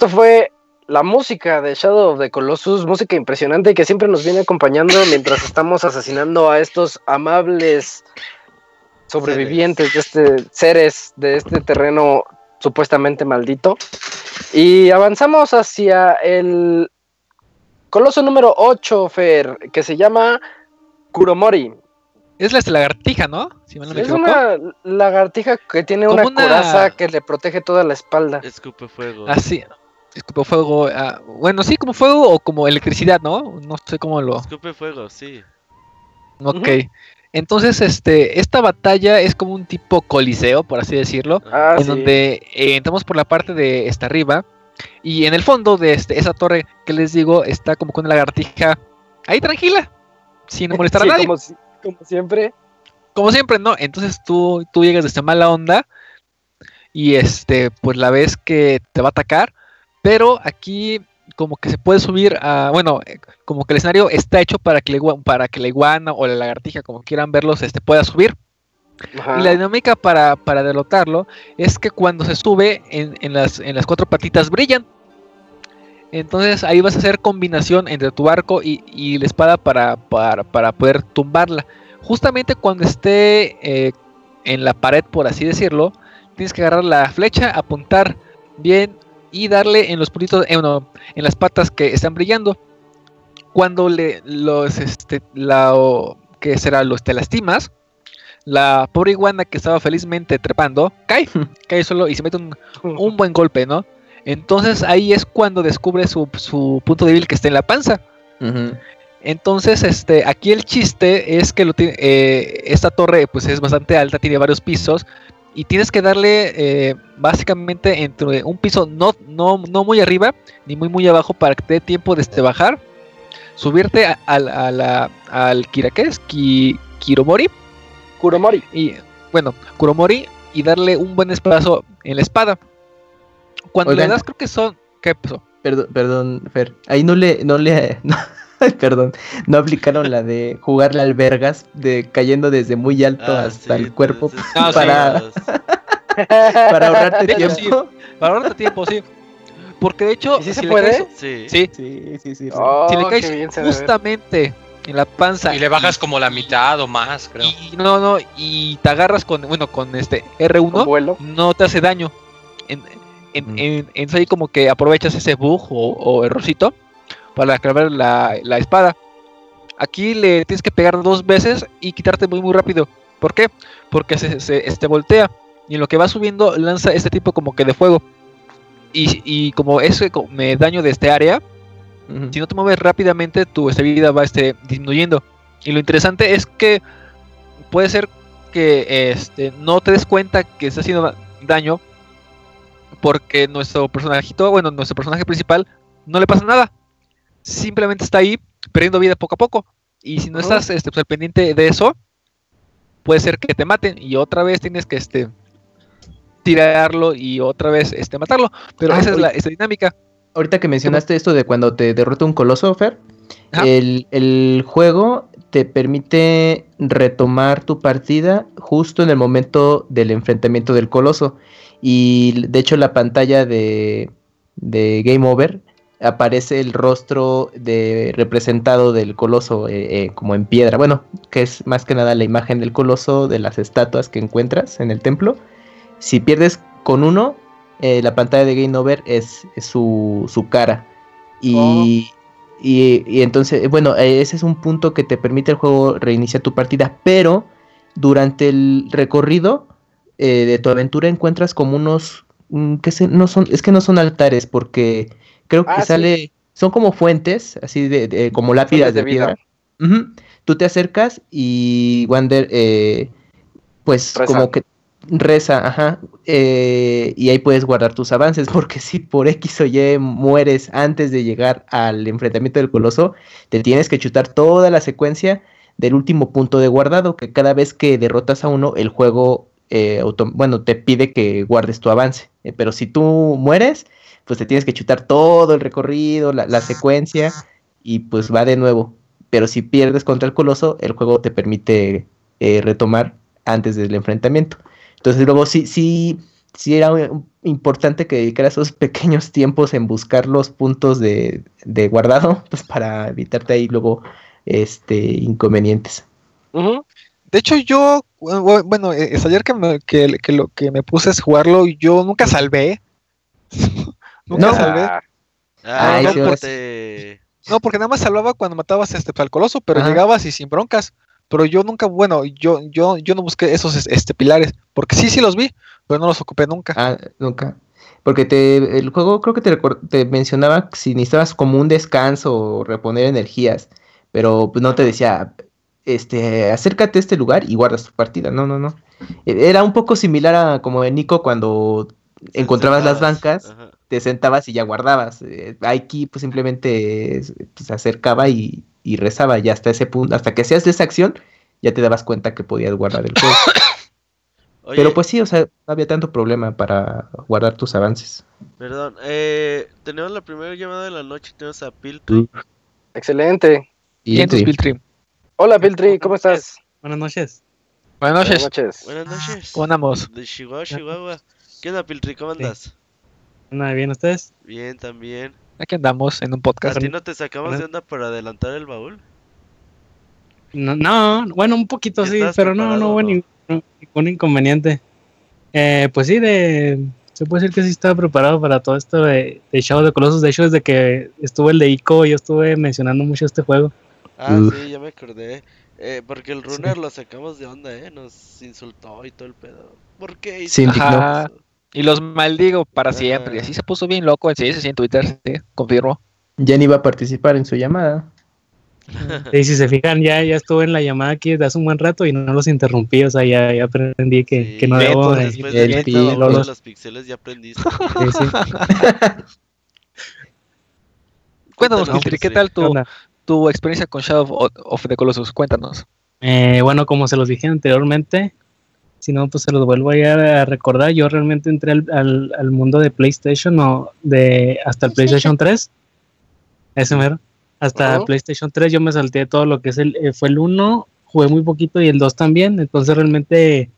Esto fue la música de Shadow of the Colossus, música impresionante que siempre nos viene acompañando mientras estamos asesinando a estos amables sobrevivientes de este seres de este terreno supuestamente maldito. Y avanzamos hacia el coloso número 8, Fer, que se llama Kuromori. Es la lagartija, ¿no? Si mal no me es equivoco. una lagartija que tiene una, una- coraza que le protege toda la espalda. Escupe fuego. Así. Es como fuego. ah, bueno, sí, como fuego o como electricidad, ¿no? No sé cómo lo. Escupe fuego, sí. Ok. Entonces, este, esta batalla es como un tipo coliseo, por así decirlo. Ah, en sí. donde eh, entramos por la parte de esta arriba. Y en el fondo de este, esa torre que les digo está como con una lagartija ahí tranquila. Sin [laughs] molestar Sí, a nadie. como siempre. como siempre, ¿no? Entonces tú, tú llegas desde mala onda y este, pues la ves que te va a atacar, pero aquí como que se puede subir a, bueno, eh, como que el escenario está hecho para que, la igua- para que la iguana o la lagartija, como quieran verlos, este, pueda subir. Ajá. Y la dinámica para, para derrotarlo es que cuando se sube en, en las, en las cuatro patitas brillan. Entonces ahí vas a hacer combinación entre tu arco y, y la espada para, para, para poder tumbarla. Justamente cuando esté eh, en la pared, por así decirlo, tienes que agarrar la flecha, apuntar bien y darle en los puntitos, eh, no, en las patas que están brillando. Cuando le los este la o- que será los te lastimas, la pobre iguana que estaba felizmente trepando cae, [laughs] cae solo y se mete un, un buen golpe, ¿no? Entonces ahí es cuando descubre su, su punto débil que está en la panza. Entonces, este, aquí el chiste es que lo eh, esta torre pues es bastante alta, tiene varios pisos y tienes que darle eh, básicamente entre un piso no, no, no muy arriba ni muy muy abajo para que te dé tiempo de este, bajar, subirte a, a a la- al Kira, ¿qué es? Ki- Kiromori Kuromori. y bueno, Kuromori y darle un buen espadazo en la espada. Cuando Oigan. le das creo que son ¿qué pasó? Perdón, perdón, Fer. Ahí no le, no le, [laughs] no, [laughs] perdón, no aplicaron la de jugarle albergas, de cayendo desde muy alto Ah, hasta sí, el cuerpo entonces, Ah, sí. para, [laughs] para ahorrarte tiempo. Para ahorrarte tiempo, sí. Porque de hecho, ¿Y sí se le puede? caes- Sí. sí, Sí, sí, sí. sí. Oh, si le caes justamente en la panza Y le bajas como la mitad o más, creo. y no, no, y te agarras con, bueno, con este Con R1, vuelo. no te hace daño. En, en, Mm. en- entonces ahí como que aprovechas ese bug o, o errorcito para clavar la, la espada. Aquí le tienes que pegar dos veces y quitarte muy muy rápido. ¿Por qué? Porque se, se este, voltea y en lo que va subiendo lanza este tipo como que de fuego. Y, y como ese co- me daño de este área, si no te mueves rápidamente, tu este, vida va este, disminuyendo. Y lo interesante es que puede ser que este, no te des cuenta que está haciendo da- daño porque nuestro personajito, bueno, nuestro personaje principal no le pasa nada. Simplemente está ahí perdiendo vida poco a poco. Y si no estás este, pues, al pendiente de eso, puede ser que te maten y otra vez tienes que este, tirarlo y otra vez este, matarlo. Pero Ah, esa es la esa dinámica. Ahorita que mencionaste esto de cuando te derrota un coloso, Fer, el, el juego te permite retomar tu partida justo en el momento del enfrentamiento del coloso. Y de hecho la pantalla de, de Game Over aparece el rostro de representado del coloso eh, eh, como en piedra. Bueno, que es más que nada la imagen del coloso de las estatuas que encuentras en el templo. Si pierdes con uno, eh, la pantalla de Game Over es, es su, su cara. Y, y, y entonces, bueno, ese es un punto que te permite el juego reiniciar tu partida, pero durante el recorrido de tu aventura encuentras como unos, mm, que se- no son, es que no son altares, porque creo que Ah, sí. sale, son como fuentes, así de, de- como lápidas de, piedra. Tú te acercas y Wander, eh, pues Reza. como que reza, ajá, eh, y ahí puedes guardar tus avances, [laughs] porque si por X o Y mueres antes de llegar al enfrentamiento del coloso, te tienes que chutar toda la secuencia del último punto de guardado, que cada vez que derrotas a uno, el juego, eh, bueno, te pide que guardes tu avance, Eh, pero si tú mueres, pues te tienes que chutar todo el recorrido, la, la secuencia, y pues va de nuevo. Pero si pierdes contra el coloso, el juego te permite eh, retomar antes del enfrentamiento. Entonces luego sí, sí, sí era importante que dedicara esos [laughs] pequeños tiempos en buscar los puntos de, de guardado, [laughs] pues para evitarte ahí luego este inconvenientes. De hecho, yo, bu- bueno, eh, es ayer que, me, que, que lo que me puse es jugarlo, yo nunca salvé. [laughs] nunca No. salvé. Ah, Ah, Ay, no, sí, porque- No, porque nada más salvaba cuando matabas este al coloso, pero Ajá. llegabas y sin broncas. Pero yo nunca, bueno, yo, yo, yo no busqué esos es- este pilares, porque sí, sí los vi, pero no los ocupé nunca. Ah, nunca. Porque te, el juego creo que te, mencionaba si necesitabas como un descanso o reponer energías, pero pues no te decía, este, acércate a este lugar y guardas tu partida. No, no, no. E- Era un poco similar a como en Nico cuando encontrabas las bancas, Ajá. Te sentabas y ya guardabas. Eh, Aquí pues simplemente eh, se acercaba y, y rezaba y hasta ese punto, hasta que hacías esa acción, ya te dabas cuenta que podías guardar el juego. [coughs] Oye, Pero pues sí, o sea, no había tanto problema para guardar tus avances. perdón, eh, tenemos la primera llamada de la noche, tenemos a Piltry. excelente. Y sí. Piltrim. Hola, Piltry, ¿cómo estás? Buenas noches. Buenas Buenas noches. noches. Buenas noches. ¿Cómo andamos? De Chihuahua, Chihuahua. ¿Qué onda, Piltry? ¿Cómo andas? ¿Nada bien ustedes? Bien, también. Aquí andamos en un ¿A podcast. ti no te sacamos Ajá. de onda para adelantar el baúl? No, no, bueno, un poquito ¿Ya sí, pero no, no hubo no? ningún, ningún inconveniente. Eh, pues sí, de, se puede decir que sí estaba preparado para todo esto de, de Shadow the Colossus. De hecho, desde que estuvo el de ICO, yo estuve mencionando mucho este juego. Ah, Uf. sí, ya me acordé. Eh, porque el runner lo sacamos de onda, ¿eh? Nos insultó y todo el pedo. ¿Por qué? hizo Y los maldigo para siempre. Y así se puso bien loco. Sí, sí, en Twitter, sí, confirmo. Ya ni iba a participar en su llamada. [laughs] Y si se fijan, ya, ya estuve en la llamada aquí desde hace un buen rato y no los interrumpí, o sea, ya, ya aprendí que, Sí, que no Beto, debo de- Después El de los pixeles ya aprendiste. sí, sí. [laughs] [laughs] Cuéntanos, Cuéntanos, Piltry, ¿qué sí. tal ¿Qué tu, tu experiencia con Shadow of, of the Colossus? Cuéntanos. Eh, bueno, como se los dije anteriormente, si no, pues se los vuelvo a, recordar. Yo realmente entré al, al- al mundo de PlayStation o de hasta el PlayStation 3. Ese mero. Hasta. PlayStation 3 yo me salté todo lo que es el, eh, fue el 1, jugué muy poquito y el 2 también. Entonces realmente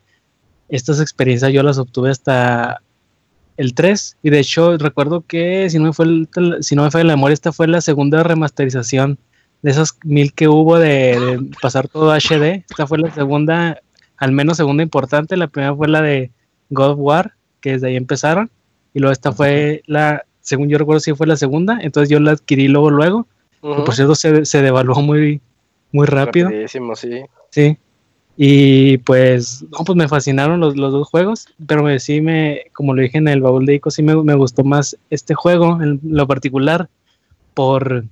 estas experiencias yo las obtuve hasta el 3. Y de hecho recuerdo que si no me fue el, si no me falla la memoria, esta fue la segunda remasterización de esas mil que hubo de, de pasar todo HD. Esta fue la segunda, al menos segunda importante. La primera fue la de God of War, que desde ahí empezaron. Y luego esta fue la, según yo recuerdo, sí fue la segunda. Entonces yo la adquirí luego, luego. que Ujú. por cierto, se, se devaluó muy, muy rápido. Rapidísimo, sí. Sí. Y pues, no, pues me fascinaron los, los dos juegos, pero me, sí me, como lo dije en el baúl de Ico, sí me, me gustó más este juego en lo particular por,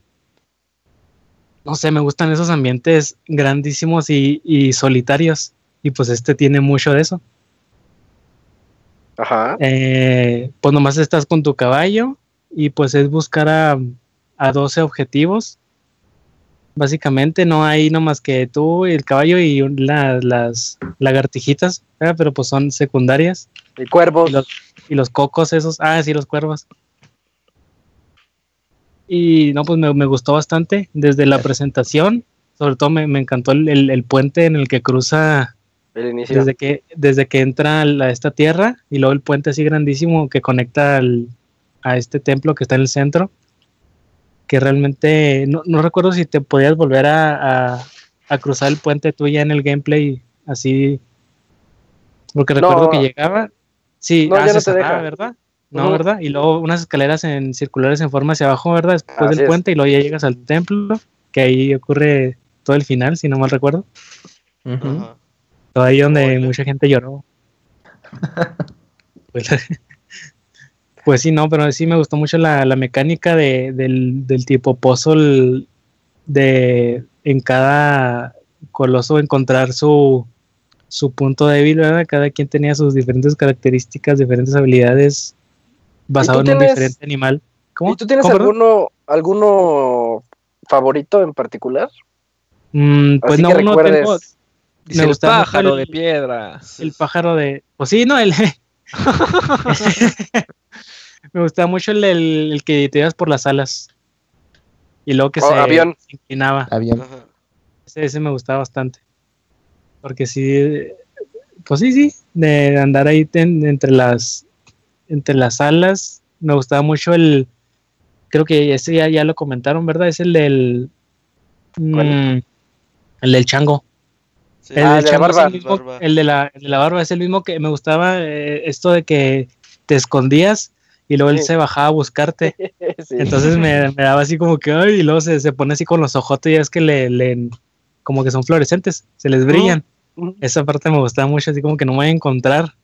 no sé, me gustan esos ambientes grandísimos y, y solitarios, y pues este tiene mucho de eso. Ajá. Eh, pues nomás estás con tu caballo y pues es buscar a, a 12 objetivos. Básicamente no hay nomás que tú, el caballo y la- las lagartijitas, pero pues son secundarias. Y cuervos. Y los, y los cocos esos, ah, sí, los cuervos. Y no, pues me, me gustó bastante desde la presentación. Sobre todo me, me encantó el, el- el puente en el que cruza El inicio. desde que, desde que entra a esta tierra y luego el puente así grandísimo que conecta al- a este templo que está en el centro, que realmente no, no recuerdo si te podías volver a, a- a cruzar el puente tú ya en el gameplay así, porque recuerdo No. que llegaba, sí, No, ah, ya se no te cerraba, deja. ¿verdad? No. ¿verdad? Y luego unas escaleras en circulares en forma hacia abajo, ¿verdad? Después Así del es. puente y luego ya llegas al templo, que ahí ocurre todo el final, si no mal recuerdo. Ajá. Todo ahí donde mucha gente lloró. [laughs] pues, [laughs] pues sí, no, pero sí me gustó mucho la, la mecánica de, del, del tipo puzzle de en cada coloso encontrar su, su punto débil, ¿verdad? Cada quien tenía sus diferentes características, diferentes habilidades basado ¿Y en un diferente animal. ¿Cómo? ¿Y tú tienes alguno, alguno favorito en particular? Mm, pues Así no, no tengo Dice el pájaro el- de piedra. el pájaro de. Pues sí, no, el. [laughs] me gustaba mucho el, el- el que te ibas por las alas. Y luego que Oh, se, avión. se inclinaba. Avión. Ese, ese me gustaba bastante. Porque sí. Pues sí, sí. De andar ahí ten- entre las. entre las alas. Me gustaba mucho el, creo que ese ya, ya lo comentaron, ¿verdad? Es el del, mm, el del chango. Sí, El, Ah, del de la barba. el, mismo- Barba. el de la, el de la barba es el mismo que me gustaba eh, esto de que te escondías y luego él Sí. se bajaba a buscarte. [laughs] Sí. Entonces me, me daba así como que, ay, y luego se, se pone así con los ojotes y es que le, le- como que son fluorescentes, se les brillan. Esa parte me gustaba mucho, así como que no me voy a encontrar.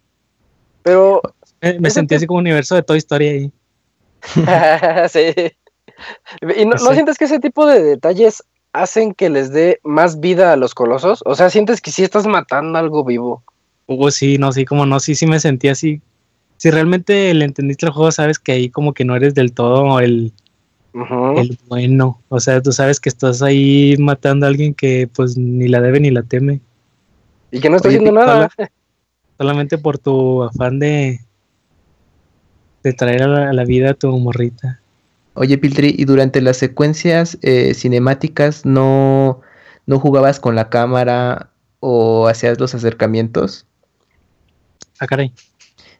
Pero, Me, me sentí así como un universo de Toy Story ahí. [laughs] sí. ¿Y no, no sientes que ese tipo de detalles hacen que les dé más vida a los colosos? O sea, sientes que sí estás matando algo vivo. Hugo, sí, no, sí, como no, sí, sí me sentí así. Si realmente le entendiste el juego, sabes que ahí como que no eres del todo el, el bueno. O sea, tú sabes que estás ahí matando a alguien que pues ni la debe ni la teme. Y que no Oye, haciendo nada. Solamente por tu afán de, de traer a la, a la vida a tu morrita. Oye, Piltri, ¿y durante las secuencias eh, cinemáticas no, no jugabas con la cámara o hacías los acercamientos? Ah, caray.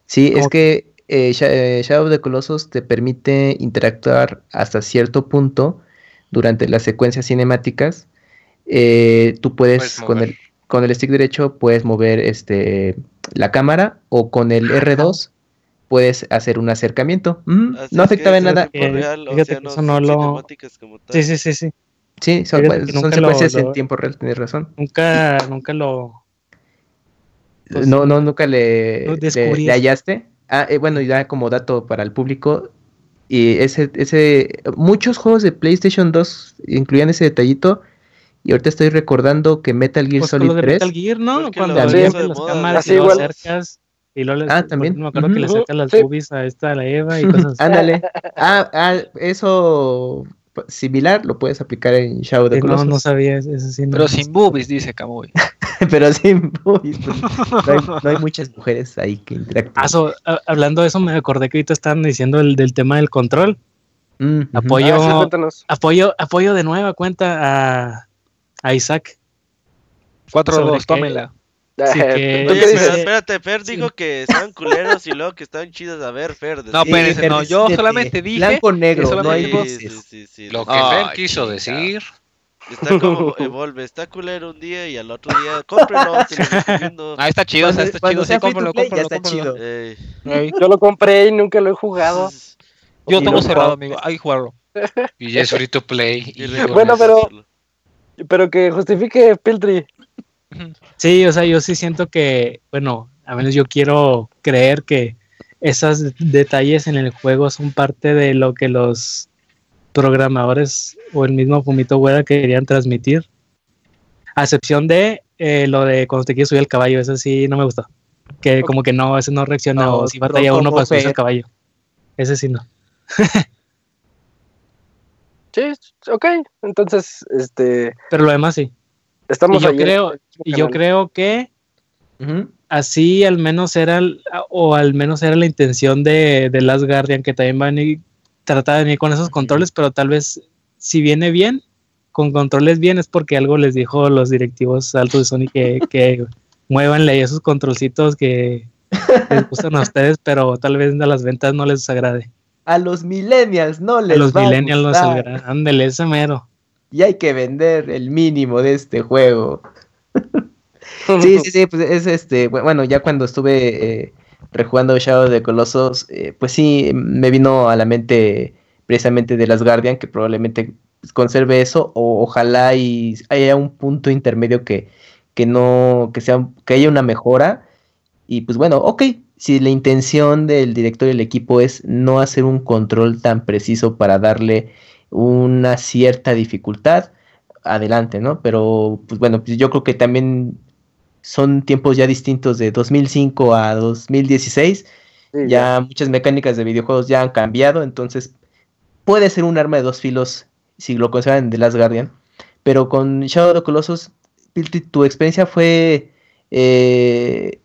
Sí, es que eh, eh, Shadow of the Colossus te permite interactuar hasta cierto punto durante las secuencias cinemáticas. Eh, tú puedes, Puedes con el, con el stick derecho, puedes mover este, la cámara o con el [laughs] R2 puedes hacer un acercamiento. No afectaba en nada. Eh, real, o fíjate sea, que no eso no lo- cinemáticas como tal. Sí, sí, sí, sí. Sí, son, Fíjate pues, son nunca lo- secuencias lo- en tiempo real, tienes razón. Nunca, nunca lo. Pues, no, no, nunca le, no le- descubrí le hallaste. Ah, eh, bueno, y ya como dato para el público, y ese, ese, muchos juegos de PlayStation 2 incluían ese detallito, y ahorita estoy recordando que Metal Gear Pues con Solid lo de 3, Metal Gear, ¿no? Cuando de las cámaras y lo acercas. Y luego le, Ah, también. Me acuerdo que le Ujú. sacas las Sí. boobies a esta, a la Eva y cosas así. ándale. [laughs] ah, ah, eso similar lo puedes aplicar en Shadow Sí, no, no sabía eso, sí. no. Pero sin boobies, dice Kamui. [laughs] pero sin boobies, pues, no, hay, no hay muchas mujeres ahí que interactúan. Ah, so, a- hablando de eso, me acordé que ahorita estaban diciendo el, del tema del control. Mm. Apoyo, Ah, sí, apoyo, apoyo de nueva cuenta a, a Isaac. 4-2, Sobre qué- tómela. Sí, Eh, que- ¿Tú Oye, pero espérate, Fer Sí. dijo que estaban culeros y luego que estaban chidos. A ver, Fer. No, Sí, pero no, yo solamente dije Blanco negro, no hay voces. sí, sí, sí. Lo que Ay, Fer quiso chica. decir. Está como [laughs] Evolve, está culero un día y al otro día, cómprenlo, se [laughs] lo recomiendo. Ah, está chido, Cuando- está chido, sí, cómpralo, play, cómpralo, está cómpralo. chido. Yo lo compré y nunca lo he jugado. Yo tengo cerrado, amigo, hay que jugarlo. Y ya es free to play. [laughs] Y Bueno, pero-. Pero que justifique Piltry. Sí, o sea, yo sí siento que, bueno, a menos yo quiero creer que esos detalles en el juego son parte de lo que los programadores o el mismo Fumito Ueda querían transmitir. A excepción de eh, lo de cuando te quieres subir al caballo, eso sí no me gustó. Que como que no, ese no reacciona No, o si batalla uno para subirse al caballo. Ese sí no. [laughs] Sí, ok. Entonces, este, Pero lo demás sí. estamos Y yo ahí creo, y yo creo que así al menos era o al menos era la intención de, de Last Guardian que también van y tratar de venir con esos controles pero tal vez si viene bien con controles bien es porque algo les dijo los directivos altos de Sony que, [laughs] que muévanle esos controlcitos que les gustan a ustedes pero tal vez a las ventas no les agrade. A los millennials no a les los va millennials no les agrade. Ándele ese mero. Y hay que vender el mínimo de este juego. Sí, sí, [laughs] sí, pues es este, bu- bueno, ya cuando estuve eh, rejugando Shadow of the Colossus, eh, pues sí, me vino a la mente precisamente de las Guardian, que probablemente conserve eso, o ojalá y haya un punto intermedio que, que no, que sea, que haya una mejora, y pues bueno, ok, si la intención del director y el equipo es no hacer un control tan preciso para darle una cierta dificultad, adelante, ¿no? Pero, pues bueno, pues yo creo que también son tiempos ya distintos de 2005 a 2016. Sí, Ya muchas mecánicas de videojuegos ya han cambiado, entonces puede ser un arma de dos filos si lo consideran The Last Guardian. Pero con Shadow of the Colossus, tu experiencia fue eh,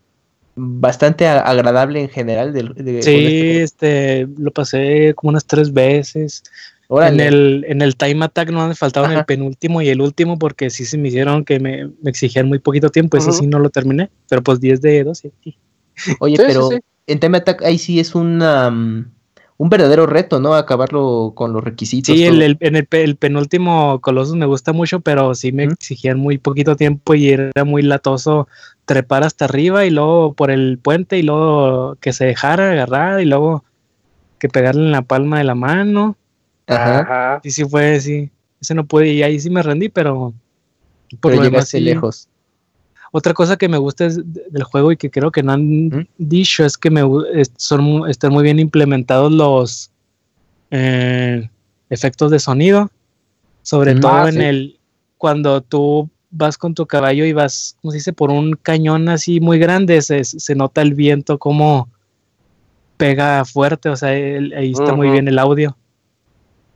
bastante agradable en general. de- sí este este lo pasé como unas tres veces En el, en el time attack no me faltaban el penúltimo y el último porque sí se me hicieron que me, me exigían muy poquito tiempo, eso Ujú. sí no lo terminé, pero pues 10 de 12. sí. Oye, Sí, pero sí. en Time Attack ahí sí es una, mm, un verdadero reto, ¿no? Acabarlo con los requisitos. Sí, todo. el, el- en el, pe- el penúltimo Colossus me gusta mucho, pero sí me exigían muy poquito tiempo y era muy latoso trepar hasta arriba y luego por el puente y luego que se dejara agarrar y luego que pegarle en la palma de la mano. Ajá. Ajá. Sí, sí fue, sí. Ese no pude y ahí sí me rendí, pero por Pero llegaste sí. lejos. Otra cosa que me gusta es del juego y que creo que no han ¿Mm? dicho es que me es- son están muy bien implementados los eh, efectos de sonido, sobre todo Ah, en sí. el cuando tú vas con tu caballo y vas, ¿cómo se dice? Por un cañón así muy grande, se, se nota el viento como pega fuerte, o sea, el- ahí está muy bien el audio.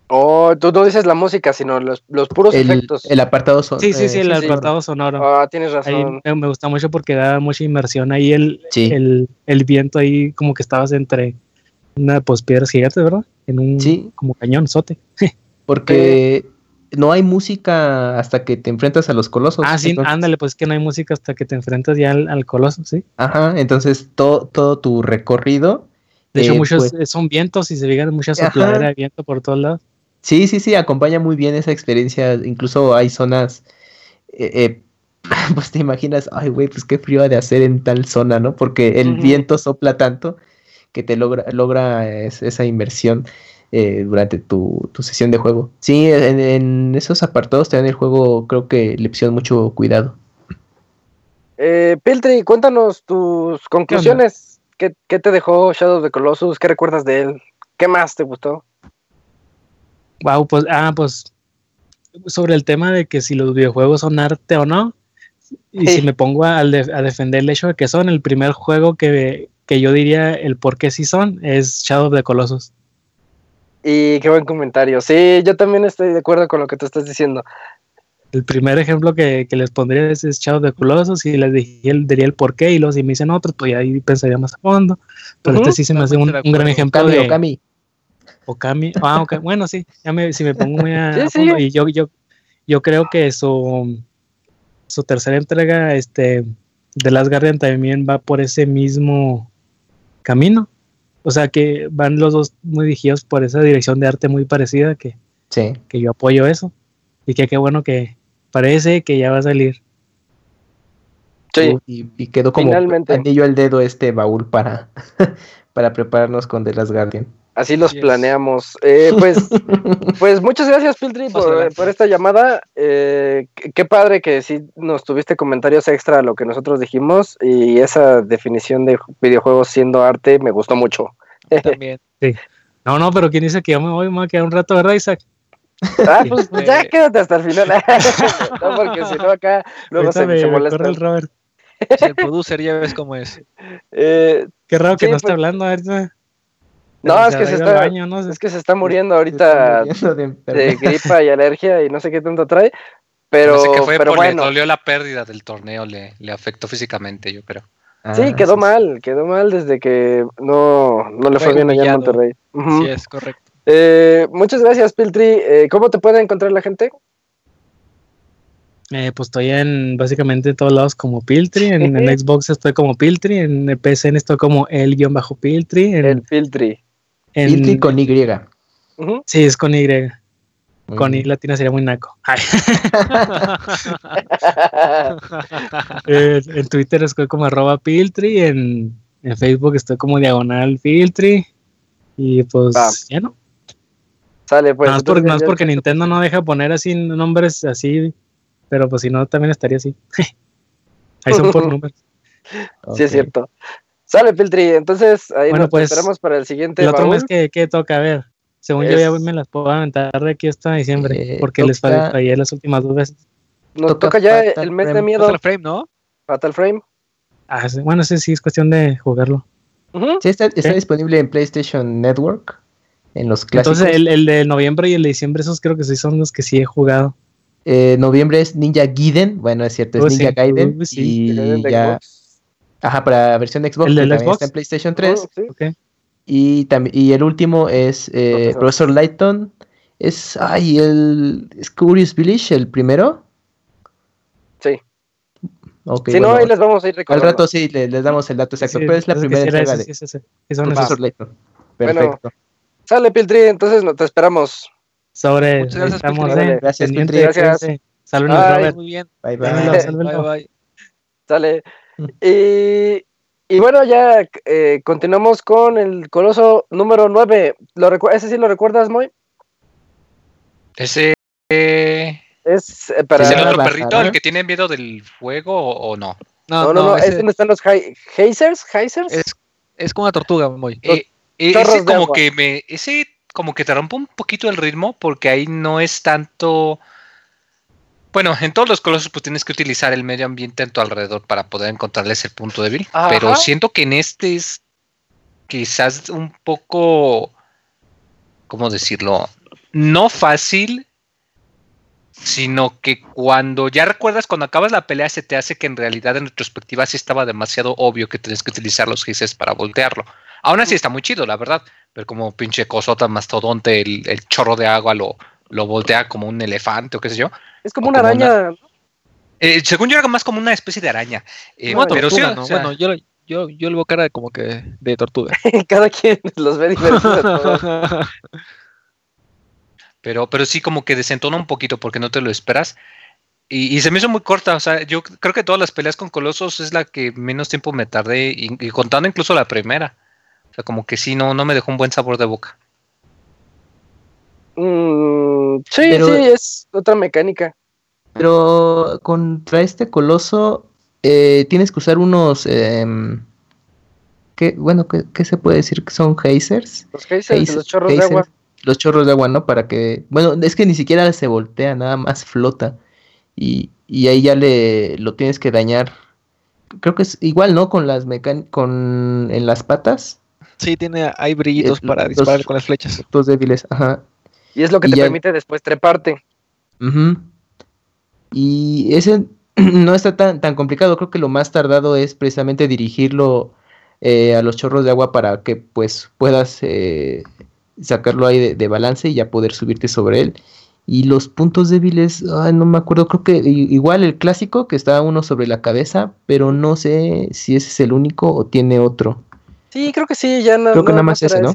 Oh, tú no dices la música, sino los, los puros El, efectos. el apartado son. Sí, sí, sí, eh, el sí. apartado sonoro. Ah, tienes Ahí razón. me, me gusta mucho porque da mucha inmersión ahí el, Sí. el, el viento ahí como que estabas entre una pues piedras gigantes, ¿verdad? En un Sí. como cañón, sote. [laughs] Porque no hay música hasta que te enfrentas a los colosos. ah, sí, entonces- ándale, pues que no hay música hasta que te enfrentas ya al, al coloso, sí. Ajá, entonces todo, todo tu recorrido. De hecho, eh, muchos pues, son vientos y se vean mucha sopladera de viento por todos lados. Sí, sí, sí, acompaña muy bien esa experiencia. Incluso hay zonas. eh, eh, [laughs] pues te imaginas, ay, güey, pues qué frío ha de hacer en tal zona, ¿no? Porque el viento sopla tanto que te logra, logra es- esa inmersión eh, durante tu, tu sesión de juego. Sí, en, en esos apartados también el juego creo que le pusieron mucho cuidado. Eh, Piltri, cuéntanos tus conclusiones. ¿Qué, qué te dejó Shadow of the Colossus? ¿Qué recuerdas de él? ¿Qué más te gustó? Wow, pues, ah, pues sobre el tema de que si los videojuegos son arte o no, y Sí. si me pongo a, de- a defender el hecho de que son, el primer juego que, que yo diría el por qué sí son es Shadow of the Colossus. Y qué buen comentario. Sí, yo también estoy de acuerdo con lo que tú estás diciendo. El primer ejemplo que, que les pondría es, es Shadow of the Colossus y les dije, el- diría el por qué y luego si me dicen otros, pues ya ahí pensaría más a fondo. Pero este sí se me hace un, gran ejemplo Okami, de Okami. Okami. Ah, ok, Bueno, sí, ya me, si me pongo muy a, [laughs] Sí, a sí. fondo. Y yo, yo, yo creo que su, su tercera entrega, este, The Last Guardian también va por ese mismo camino. O sea que van los dos muy dirigidos por esa dirección de arte muy parecida que, Sí. que yo apoyo eso. Y que qué bueno que parece que ya va a salir. Sí, Y, y quedó como Finalmente. anillo al dedo este baúl para, [laughs] para prepararnos con The Last Guardian. así los Yes. planeamos. Eh, pues, [laughs] pues muchas gracias, Piltri, Más por, esta llamada. Eh, qué, padre que sí nos tuviste comentarios extra a lo que nosotros dijimos y esa definición de videojuegos siendo arte me gustó mucho. También. [laughs] No, no, pero ¿quién dice que yo me voy? Me voy a quedar un rato, ¿verdad, Isaac? Ah, pues Este- ya quédate hasta el final. [laughs] no, porque si no acá luego Ahorita se, me- se me molesta. corre el Robert. Si el producer ya ves cómo es. Eh, Qué raro que Sí, no esté pues- hablando ahorita. no, es que se está, baño, ¿no? es que se está muriendo ahorita muriendo de gripa y alergia y no sé qué tanto trae. Pero, Parece que fue pero bueno, le dolió la pérdida del torneo, le, le afectó físicamente, yo creo. sí, Ah, quedó sí, mal, quedó mal desde que no, no le fue, Fue bien allá en. Monterrey. Sí, es correcto. Eh, muchas gracias, Piltri. Eh, ¿Cómo te puede encontrar la gente? Eh, pues estoy en básicamente en todos lados como Piltri. En, en Xbox estoy como Piltri. En el PSN estoy como el-Piltri. En, El Piltri. en- Piltri con Y. Sí, es con Y. Muy Con Y bien. latina sería muy naco. [laughs] Eh, en Twitter estoy como arroba Piltri. En, en Facebook estoy como diagonal Piltri. Y pues Va. ya no. Sale, pues. Más, por- porque Nintendo no deja poner así nombres así. Pero pues si no, también estaría así. [laughs] Ahí son por números. [laughs] Sí, es cierto. Sale, Piltri. Entonces, ahí Bueno, nos pues, esperamos para el siguiente El otro baúl. mes que, que toca, a ver. Según yo ya me las puedo aventar de aquí hasta diciembre, Eh, porque les toca- fallé, fallé las últimas dos veces. Nos toca toca ya el mes de miedo. Fatal Frame, ¿no? Fatal Frame. Ah, sí, bueno, ese sí es cuestión de jugarlo. Ujú. Sí, está, está disponible en PlayStation Network. En los clásicos. Entonces, el, el de noviembre y el de diciembre, esos creo que sí son los que sí he jugado. Eh, noviembre es Ninja Gaiden. Bueno, es cierto, es Oh, Ninja sí. Gaiden. Uh, sí. Y de ya. Xbox. Ajá, para versión de Xbox. ¿El del Xbox? está en PlayStation 3. Oh, sí. Y, también, y el último es eh, Profesor. Profesor Lighton. Es. Ay, el. Es Curious Village, el primero. Sí. Ok, si no, ahí les vamos a ir al recordando. rato sí le- les damos el dato exacto, Sí, pero es la primera entrega de Profesor. Bueno, Perfecto. Sale, Piltri, entonces no, te esperamos. Sobre, Muchas gracias, estamos, Piltri. eh, Gracias, pendiente, Piltri. Gracias. cuídense. Saludos, Bye. Robert. Muy bien. bye bye. Sálvenlo. Bye, bye. Sale. Y, y bueno, ya eh, continuamos con el coloso número 9. ¿Lo ¿Ese sí lo recuerdas, Moy? Ese eh, Es eh, para... es el otro Bajar, perrito ¿no? el que tiene miedo del fuego o, o no. No, no, no, ese es donde están los hazers. es, es como una tortuga, muy. Los Eh, eh, ese como agua. que me ese como que te rompe un poquito el ritmo porque ahí no es tanto bueno, en todos los colosos pues tienes que utilizar el medio ambiente en tu alrededor para poder encontrarles el punto débil, Ajá. pero siento que en este es quizás un poco ¿cómo decirlo? No fácil, sino que cuando ya recuerdas cuando acabas la pelea se te hace que en realidad en retrospectiva sí estaba demasiado obvio que tienes que utilizar los gises para voltearlo. Aún así está muy chido, la verdad. Pero como pinche cosota mastodonte, el, el chorro de agua lo, lo voltea como un elefante o qué sé yo. es como una como araña. Eh, según yo era más como una especie de araña. Eh, Una pero sí, tortuga, o ¿no? sea, Bueno, yo, lo- yo, yo le veo cara de como que de tortuga. [laughs] Cada quien los ve diferentes. [laughs] pero, pero sí como que desentona un poquito porque no te lo esperas. Y, y se me hizo muy corta. O sea, yo creo que todas las peleas con colosos es la que menos tiempo me tardé. Y, y contando incluso la primera. O sea, como que sí, no, no me dejó un buen sabor de boca. Mm, sí, Pero- sí, es otra mecánica. Pero contra este coloso eh, tienes que usar unos... em, ¿qué, bueno, ¿qué, qué se puede decir? que ¿Son hazers? Los hazers, Haze- los chorros de agua. Los chorros de agua, ¿no? Para que... Bueno, es que ni siquiera se voltea, nada más flota. Y, y ahí ya le lo tienes que dañar. Creo que es igual, ¿no? Con las mecan con en las patas, Sí, tiene, hay brillitos para los- disparar con las flechas. puntos débiles, ajá. Y es lo que Y te ya- permite después treparte. Ujú. Y ese [clears throat] no está tan, tan complicado. Creo que lo más tardado es precisamente dirigirlo eh, a los chorros de agua para que pues puedas eh, sacarlo ahí de, de balance y ya poder subirte sobre él. Y los puntos débiles, ay, no me acuerdo, creo que igual el clásico que está uno sobre la cabeza, pero no sé si ese es el único o tiene otro. Sí, creo que sí, ya no. Creo que nada más ese, ¿no?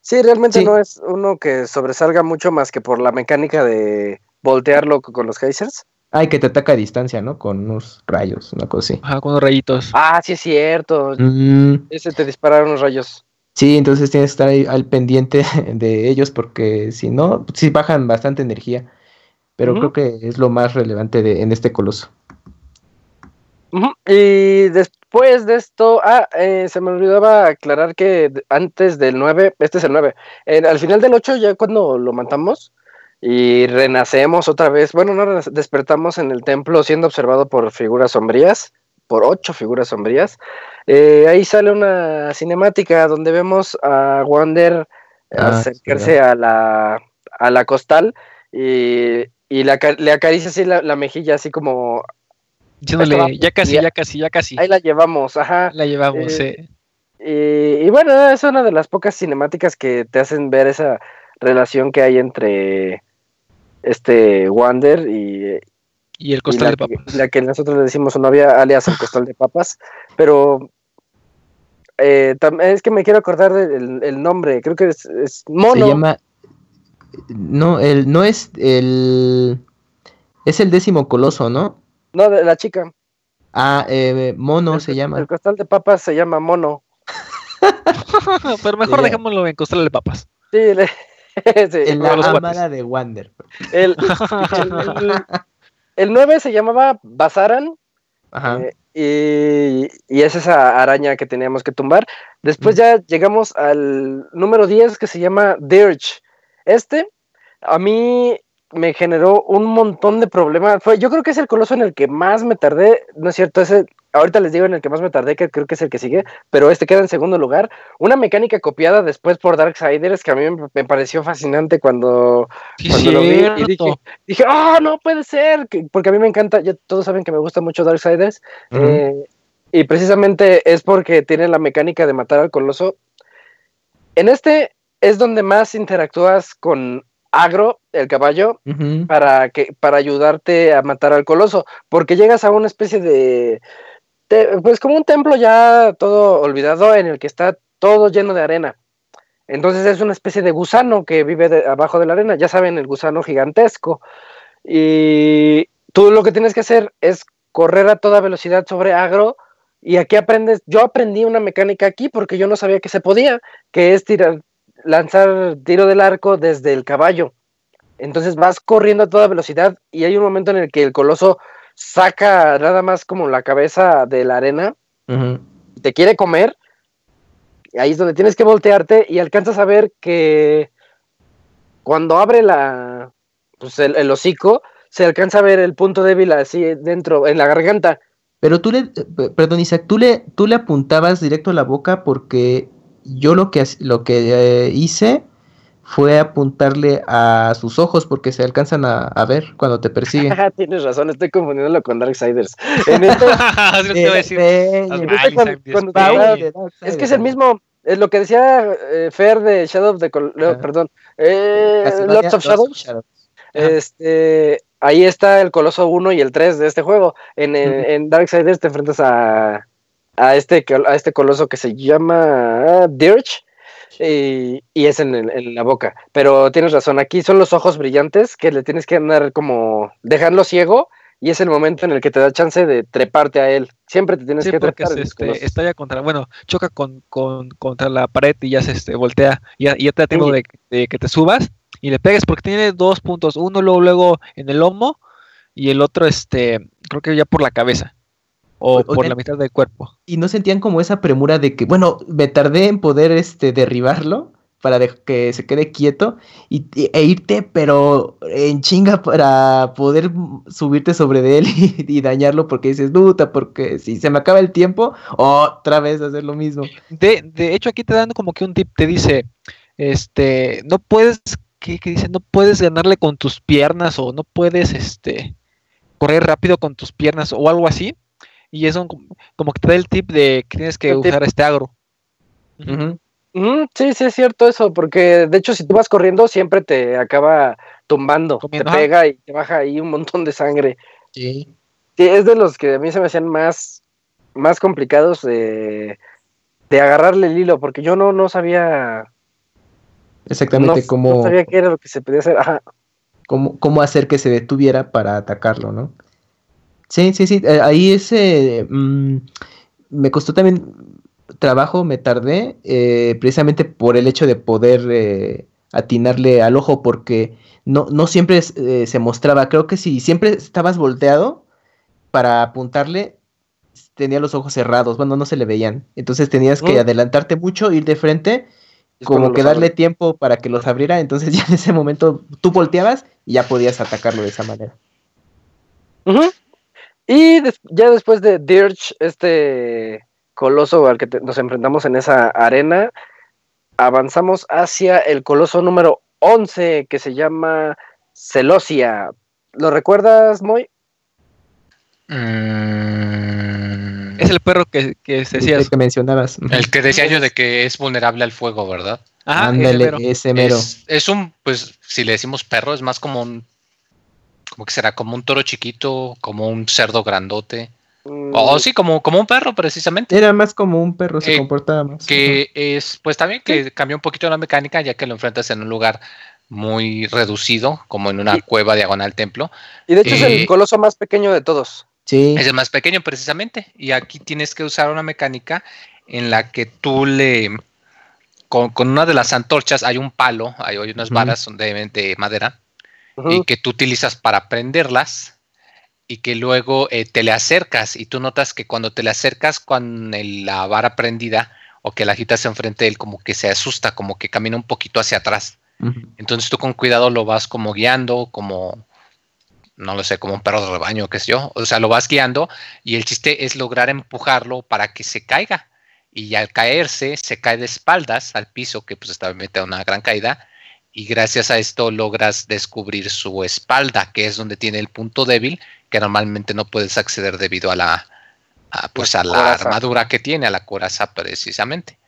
Sí, realmente Sí. no es uno que sobresalga mucho más que por la mecánica de voltearlo co- con los hazers. Ay, que te ataca a distancia, ¿no? Con unos rayos, una cosa así. Ajá, con unos rayitos. Ah, sí es cierto. Mm, Ese te dispara unos rayos. Sí, entonces tienes que estar ahí al pendiente [laughs] de ellos porque si no, sí bajan bastante energía. Pero creo que es lo más relevante de, en este coloso. Y después de esto, ah, eh, se me olvidaba aclarar que antes del 9, este es el 9, en- al final del 8 ya cuando lo matamos y renacemos otra vez, bueno, no despertamos en el templo siendo observado por figuras sombrías, por ocho figuras sombrías, eh, ahí sale una cinemática donde vemos a Wander Ah, acercarse a la, a la costal y, y le, aca- le acaricia así la, la mejilla, así como Diciéndole, ya casi, Ya. ya casi, ya casi. ahí la llevamos, ajá. La llevamos, Eh, sí. Y, y bueno, es una de las pocas cinemáticas que te hacen ver esa relación que hay entre este Wander y, Y el y costal la, de que- papas. la que nosotros le decimos su novia, alias el costal de papas. Pero eh, es que me quiero acordar del el nombre, creo que es, es Mono. Se llama. No, el, no es el. Es el décimo coloso, ¿no? No, de la chica. Ah, eh, Mono el, se llama. El costal de papas se llama Mono. [laughs] Pero mejor dejémoslo en costal de papas. Sí, le- [laughs] sí, En la amada de Wander. el, [laughs] el, el- el 9 se llamaba Bazaran. Ajá. Eh, y, y es esa araña que teníamos que tumbar. Después ya llegamos al número 10 que se llama Dirge. Este a mí me generó un montón de problemas. Fue, yo creo que es el coloso en el que más me tardé. No es cierto, ese, ahorita les digo en el que más me tardé, que creo que es el que sigue, pero este queda en segundo lugar. Una mecánica copiada después por Darksiders que a mí me, pareció fascinante cuando, Sí, cuando lo vi y dije, dije, ¡ah, no puede ser! que- Porque a mí me encanta, ya todos saben que me gusta mucho Darksiders. Eh, y precisamente es porque tiene la mecánica de matar al coloso. En este es donde más interactúas con Agro, el caballo, para que para ayudarte a matar al coloso, porque llegas a una especie de, pues como un templo ya todo olvidado en el que está todo lleno de arena. Entonces es una especie de gusano que vive de- abajo de la arena, ya saben, el gusano gigantesco. Y tú lo que tienes que hacer es correr a toda velocidad sobre agro y aquí aprendes, yo aprendí una mecánica aquí porque yo no sabía que se podía, que es tirar, lanzar tiro del arco desde el caballo. Entonces vas corriendo a toda velocidad y hay un momento en el que el coloso saca nada más como la cabeza de la arena, te quiere comer. y Ahí es donde tienes que voltearte y alcanzas a ver que cuando abre la pues el, el hocico, se alcanza a ver el punto débil así dentro, en la garganta. Pero tú le, eh, perdón Isaac, tú le, tú le apuntabas directo a la boca porque yo lo que, lo que eh, hice fue apuntarle a sus ojos porque se alcanzan a, a ver cuando te persiguen. [laughs] Tienes razón, estoy confundiéndolo con Darksiders. En Darksiders. es que es el mismo, es lo que decía eh, Fer de Shadow of the Col- no, perdón, eh, Lords of Shadows. Este, ahí está el Coloso 1 y el 3 de este juego. En, en, en Darksiders te enfrentas a, a, este, a este coloso que se llama Dirge. Y, y es en, el- en la boca. Pero tienes razón, aquí son los ojos brillantes que le tienes que andar como dejarlo ciego y es el momento en el que te da chance de treparte a él. Siempre te tienes Sí, que trepar. los este, estalla contra, bueno, choca con, con- contra la pared y ya se este, voltea. Y ya, ya te da tiempo Sí. de, de que te subas y le pegues porque tiene dos puntos, uno luego, luego en el lomo y el otro, este, creo que ya por la cabeza o O- por la mitad del cuerpo. Y no sentían como esa premura de que, bueno, me tardé en poder este, derribarlo para de- que se quede quieto y, e irte, pero en chinga para poder subirte sobre de él [laughs] y, y dañarlo porque dices, puta, porque si se me acaba el tiempo, otra vez hacer lo mismo. De, de hecho, aquí te dan como que un tip, te dice, este, no puedes, ¿qué, qué dice? No puedes ganarle con tus piernas o no puedes, este, correr rápido con tus piernas o algo así. Y eso como, como que te da el tip de que tienes que El tip. usar este agro. Mm, sí, sí es cierto eso, porque de hecho si tú vas corriendo siempre te acaba tumbando, Comiendo, te pega y te baja ahí un montón de sangre. Sí. Sí, es de los que a mí se me hacían más, más complicados de, de agarrarle el hilo, porque yo no, no sabía, Exactamente no, cómo, no sabía qué era lo que se podía hacer. Ajá. cómo, cómo hacer que se detuviera para atacarlo, ¿no? Sí, sí, sí. eh, ahí ese mm, me costó también trabajo, me tardé, eh, precisamente por el hecho de poder eh, atinarle al ojo, porque no, no siempre eh, se mostraba. Creo que si siempre estabas volteado para apuntarle, tenía los ojos cerrados, bueno, no se le veían. Entonces tenías que Mm. adelantarte mucho, ir de frente Es como que darle abre. tiempo para que los abriera, entonces [laughs] ya en ese momento tú volteabas y ya podías atacarlo de esa manera. Ujú. Y des- ya después de Dirge, este coloso al que nos enfrentamos en esa arena, avanzamos hacia el coloso número 11 que se llama Celosia. ¿Lo recuerdas, Moy? Mm, Es el perro que, que se decía. El que mencionabas. el que decía yo de [laughs] que es vulnerable al fuego, ¿verdad? Ese Ándale, mero. ese mero. Es, es un, pues, si le decimos perro, es más como un, como que será? Como un toro chiquito, como un cerdo grandote. Mm, O sí, como, como un perro, precisamente. Era más como un perro, se Eh, comportaba más. Que es, pues también que cambió un poquito la mecánica, ya que lo enfrentas en un lugar muy reducido, como en una cueva diagonal templo. Y de hecho es el eh, coloso más pequeño de todos. Sí, Es el más pequeño precisamente. Y aquí tienes que usar una mecánica en la que tú le... Con, con una de las antorchas hay un palo, hay, hay unas varas son de, de madera Y que tú utilizas para prenderlas y que luego eh, te le acercas y tú notas que cuando te le acercas con el- la vara prendida o que la agitas enfrente de él como que se asusta, como que camina un poquito hacia atrás. Entonces tú con cuidado lo vas como guiando, como, no lo sé, como un perro de rebaño, qué sé yo. O sea, lo vas guiando y el chiste es lograr empujarlo para que se caiga. Y al caerse, se cae de espaldas al piso, que pues está metido una gran caída. Y gracias a esto logras descubrir su espalda, que es donde tiene el punto débil, que normalmente no puedes acceder debido a la, a, pues a la coraza. armadura que tiene, a la coraza precisamente.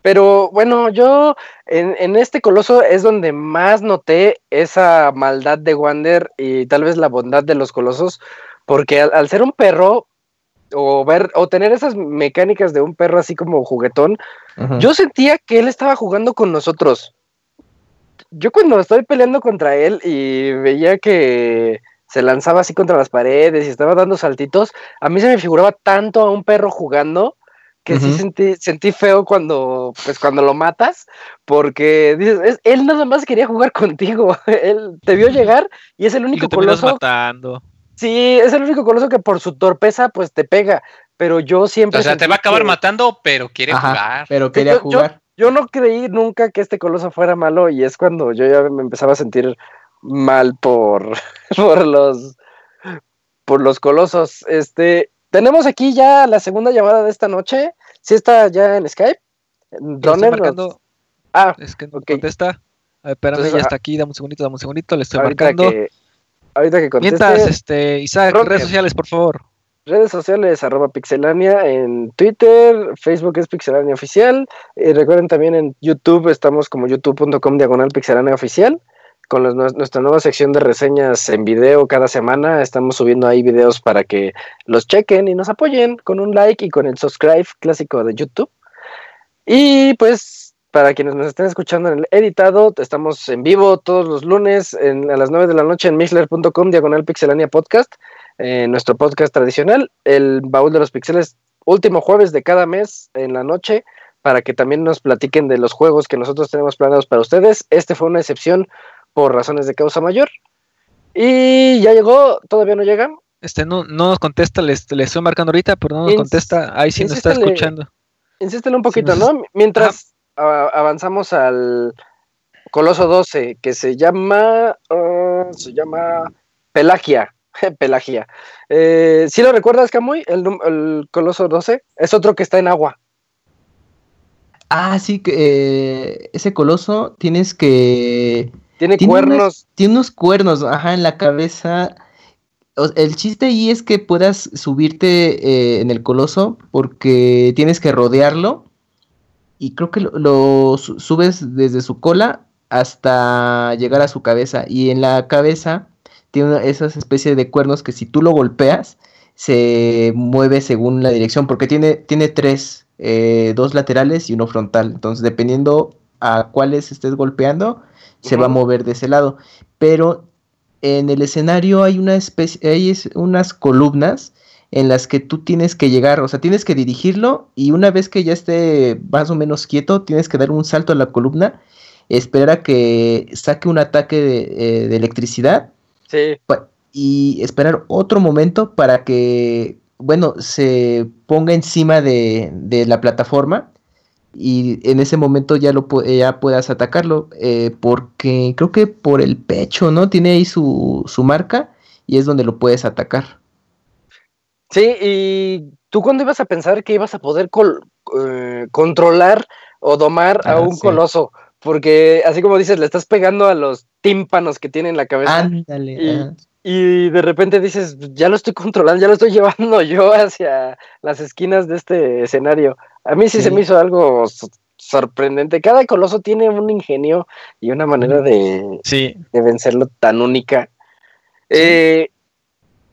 Pero bueno, yo en, en, este coloso es donde más noté esa maldad de Wander y tal vez la bondad de los colosos, porque al, al ser un perro, o ver, o tener esas mecánicas de un perro así como juguetón, yo sentía que él estaba jugando con nosotros. Yo cuando estoy peleando contra él y veía que se lanzaba así contra las paredes y estaba dando saltitos, a mí se me figuraba tanto a un perro jugando que sí sentí, sentí feo cuando, pues cuando lo matas, porque dices, es- él nada más quería jugar [laughs] contigo, él te vio llegar y es el Y único lo terminas coloso, matando. sí, es el único coloso que por su torpeza pues te pega, pero yo siempre O sea, te va a acabar que- matando, pero quiere Ajá, jugar. pero quería yo- jugar. Yo no creí nunca que este coloso fuera malo y es cuando yo ya me empezaba a sentir mal por, [laughs] por los por los colosos. Este, tenemos aquí ya la segunda llamada de esta noche. ¿Sí está ya en Skype? Marcando, Ah, es que no contesta. A ver, espérame, Entonces, ya ah, está aquí, dame un segundito, dame un segundito, le estoy ahorita marcando. que ahorita que conteste. Mientras, este, Isaac, Rocker. redes sociales, por favor. Redes sociales, arroba pixelania en Twitter, Facebook es pixelania oficial. Y recuerden también en YouTube, estamos como youtube.com diagonal pixelania oficial. Con nuestra nueva sección de reseñas en video cada semana. Estamos subiendo ahí videos para que los chequen y nos apoyen con un like y con el subscribe clásico de YouTube. Y pues, para quienes nos estén escuchando en el editado, estamos en vivo todos los lunes a las 9 de la noche en mixler.com diagonal pixelania podcast eh, nuestro podcast tradicional, el baúl de los pixeles, último jueves de cada mes en la noche, para que también nos platiquen de los juegos que nosotros tenemos planeados para ustedes. Este fue una excepción por razones de causa mayor. Y ya llegó, todavía no llega. Este, no, no nos contesta, le, estoy marcando ahorita, pero no nos contesta. Ahí sí nos está escuchando. Insístele un poquito, Sí, ¿no? Mientras avanzamos al Coloso 12, que se llama. ah, se llama Pelagia. [laughs] Pelagia. Eh, ¿Sí lo recuerdas, Camuy? El, el Coloso 12 es otro que está en agua. Ah, sí, que eh, ese coloso tienes que... Tiene, Tiene cuernos. tiene unos cuernos, ajá, en la cabeza. O- El chiste ahí es que puedas subirte eh, en el coloso porque tienes que rodearlo y creo que lo, lo su- subes desde su cola hasta llegar a su cabeza y en la cabeza tiene una- esas especies de cuernos que si tú lo golpeas se mueve según la dirección porque tiene, tiene tres, eh, dos laterales y uno frontal. Entonces dependiendo a cuáles estés golpeando se va a mover de ese lado. Pero en el escenario hay una especie, hay es- unas columnas en las que tú tienes que llegar, o sea, tienes que dirigirlo y una vez que ya esté más o menos quieto, tienes que dar un salto a la columna, esperar a que saque un ataque de, eh, de electricidad Sí. y esperar otro momento para que, bueno, se ponga encima de, de la plataforma y en ese momento ya lo ya puedas atacarlo eh, porque creo que por el pecho, ¿no? Tiene ahí su, su marca y es donde lo puedes atacar. Sí, y tú cuándo ibas a pensar que ibas a poder eh, controlar o domar a Ah, un sí. coloso? Porque así como dices, le estás pegando a los tímpanos que tiene en la cabeza Ándale. Y- de repente dices, ya lo estoy controlando, ya lo estoy [laughs] llevando yo hacia las esquinas de este escenario. A mí sí, se me hizo algo so- sorprendente. Cada coloso tiene un ingenio y una manera de, Sí, de vencerlo tan única. Eh,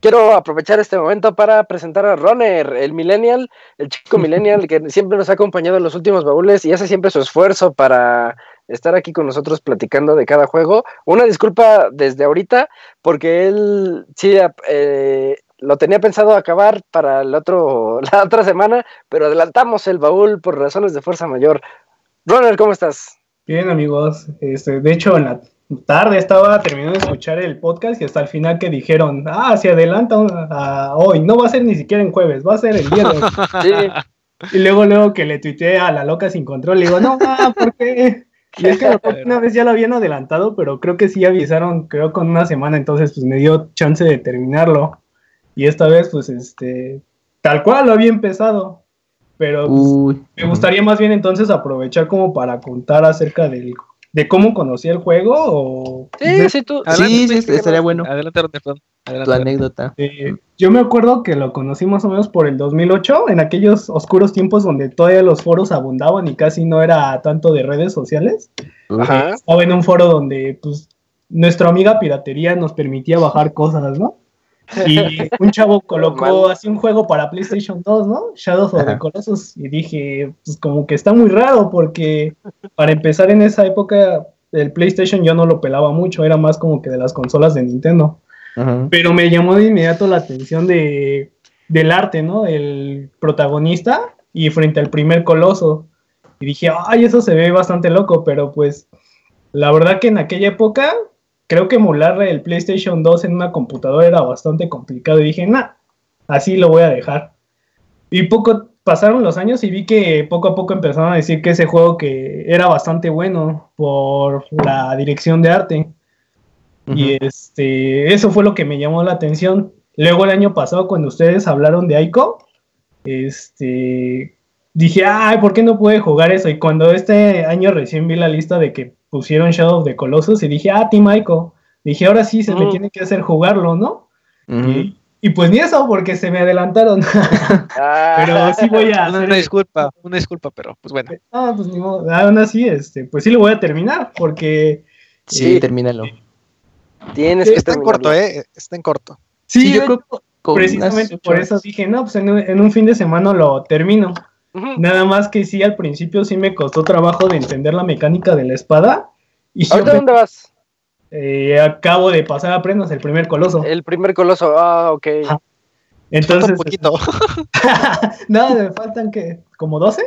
quiero aprovechar este momento para presentar a Runner, el millennial, el chico millennial [laughs] que siempre nos ha acompañado en los últimos baúles y hace siempre su esfuerzo para estar aquí con nosotros platicando de cada juego. Una disculpa desde ahorita porque él sí eh, lo tenía pensado acabar para el otro, [laughs] la otra semana, pero adelantamos el baúl por razones de fuerza mayor. Runner, ¿cómo estás? Bien, amigos. Este, de hecho, en la tarde estaba terminando de escuchar el podcast y hasta el final que dijeron, ah, se adelanta a hoy, no va a ser ni siquiera en jueves, va a ser el viernes. [laughs] Sí. y luego, luego que le tuiteé a la loca sin control, le digo, no, ah, ¿por qué? Y es que una [laughs] vez ya lo habían adelantado, pero creo que sí avisaron, creo con una semana, entonces pues me dio chance de terminarlo. Y esta vez, pues, este, tal cual lo había empezado. Pero pues, Uy. me gustaría más bien entonces aprovechar como para contar acerca del de cómo conocí el juego o Sí, sí, tú. Sí, sí, estaría bueno. Adelante. Tu Adelante. anécdota. Eh, yo me acuerdo que lo conocí más o menos por el 2008, en aquellos oscuros tiempos donde todavía los foros abundaban y casi no era tanto de redes sociales. Ajá. Estaba en un foro donde pues nuestra amiga piratería nos permitía bajar cosas, ¿no? Y un chavo [laughs] colocó así un juego para PlayStation 2, ¿no? Shadows of the. Colossus. Y dije, pues como que está muy raro porque para empezar en esa época el PlayStation yo no lo pelaba mucho, era más como que de las consolas de Nintendo. Ajá. Pero me llamó de inmediato la atención de, del arte, ¿no? El protagonista y frente al primer coloso. Y dije, ay, eso se ve bastante loco, pero pues la verdad que en aquella época creo que emular el PlayStation 2 en una computadora era bastante complicado. Y dije, nah, así lo voy a dejar. Y poco pasaron los años y vi que poco a poco empezaron a decir que ese juego que era bastante bueno por la dirección de arte. Y este, eso fue lo que me llamó la atención. Luego el año pasado, cuando ustedes hablaron de Aiko, este, dije, ay, ¿por qué no pude jugar eso? Y cuando este año recién vi la lista de que pusieron Shadow of the Colossus, y dije, ah, Team Aiko. Dije, ahora sí se me Mm. tiene que hacer jugarlo, ¿no? Y, y pues ni eso, porque se me adelantaron. [laughs] Ah, Pero sí voy a Una, hacer una disculpa, una disculpa, pero pues bueno. Ah, pues ni modo. Aún así, este, pues sí lo voy a terminar, porque Sí, Sí. termínalo. Tienes que Está en corto, ¿eh? Está en corto. sí, Sí, yo creo precisamente por eso dije, no, pues en un, en un fin de semana lo termino. Nada más que sí, al principio sí me costó trabajo de entender la mecánica de la espada. Y sí, ¿Ahorita dónde vas? eh, acabo de pasar apenas el primer coloso. El primer coloso. Ah, ok. Ajá. Falta Entonces, un poquito. [laughs] no, me faltan que como 12.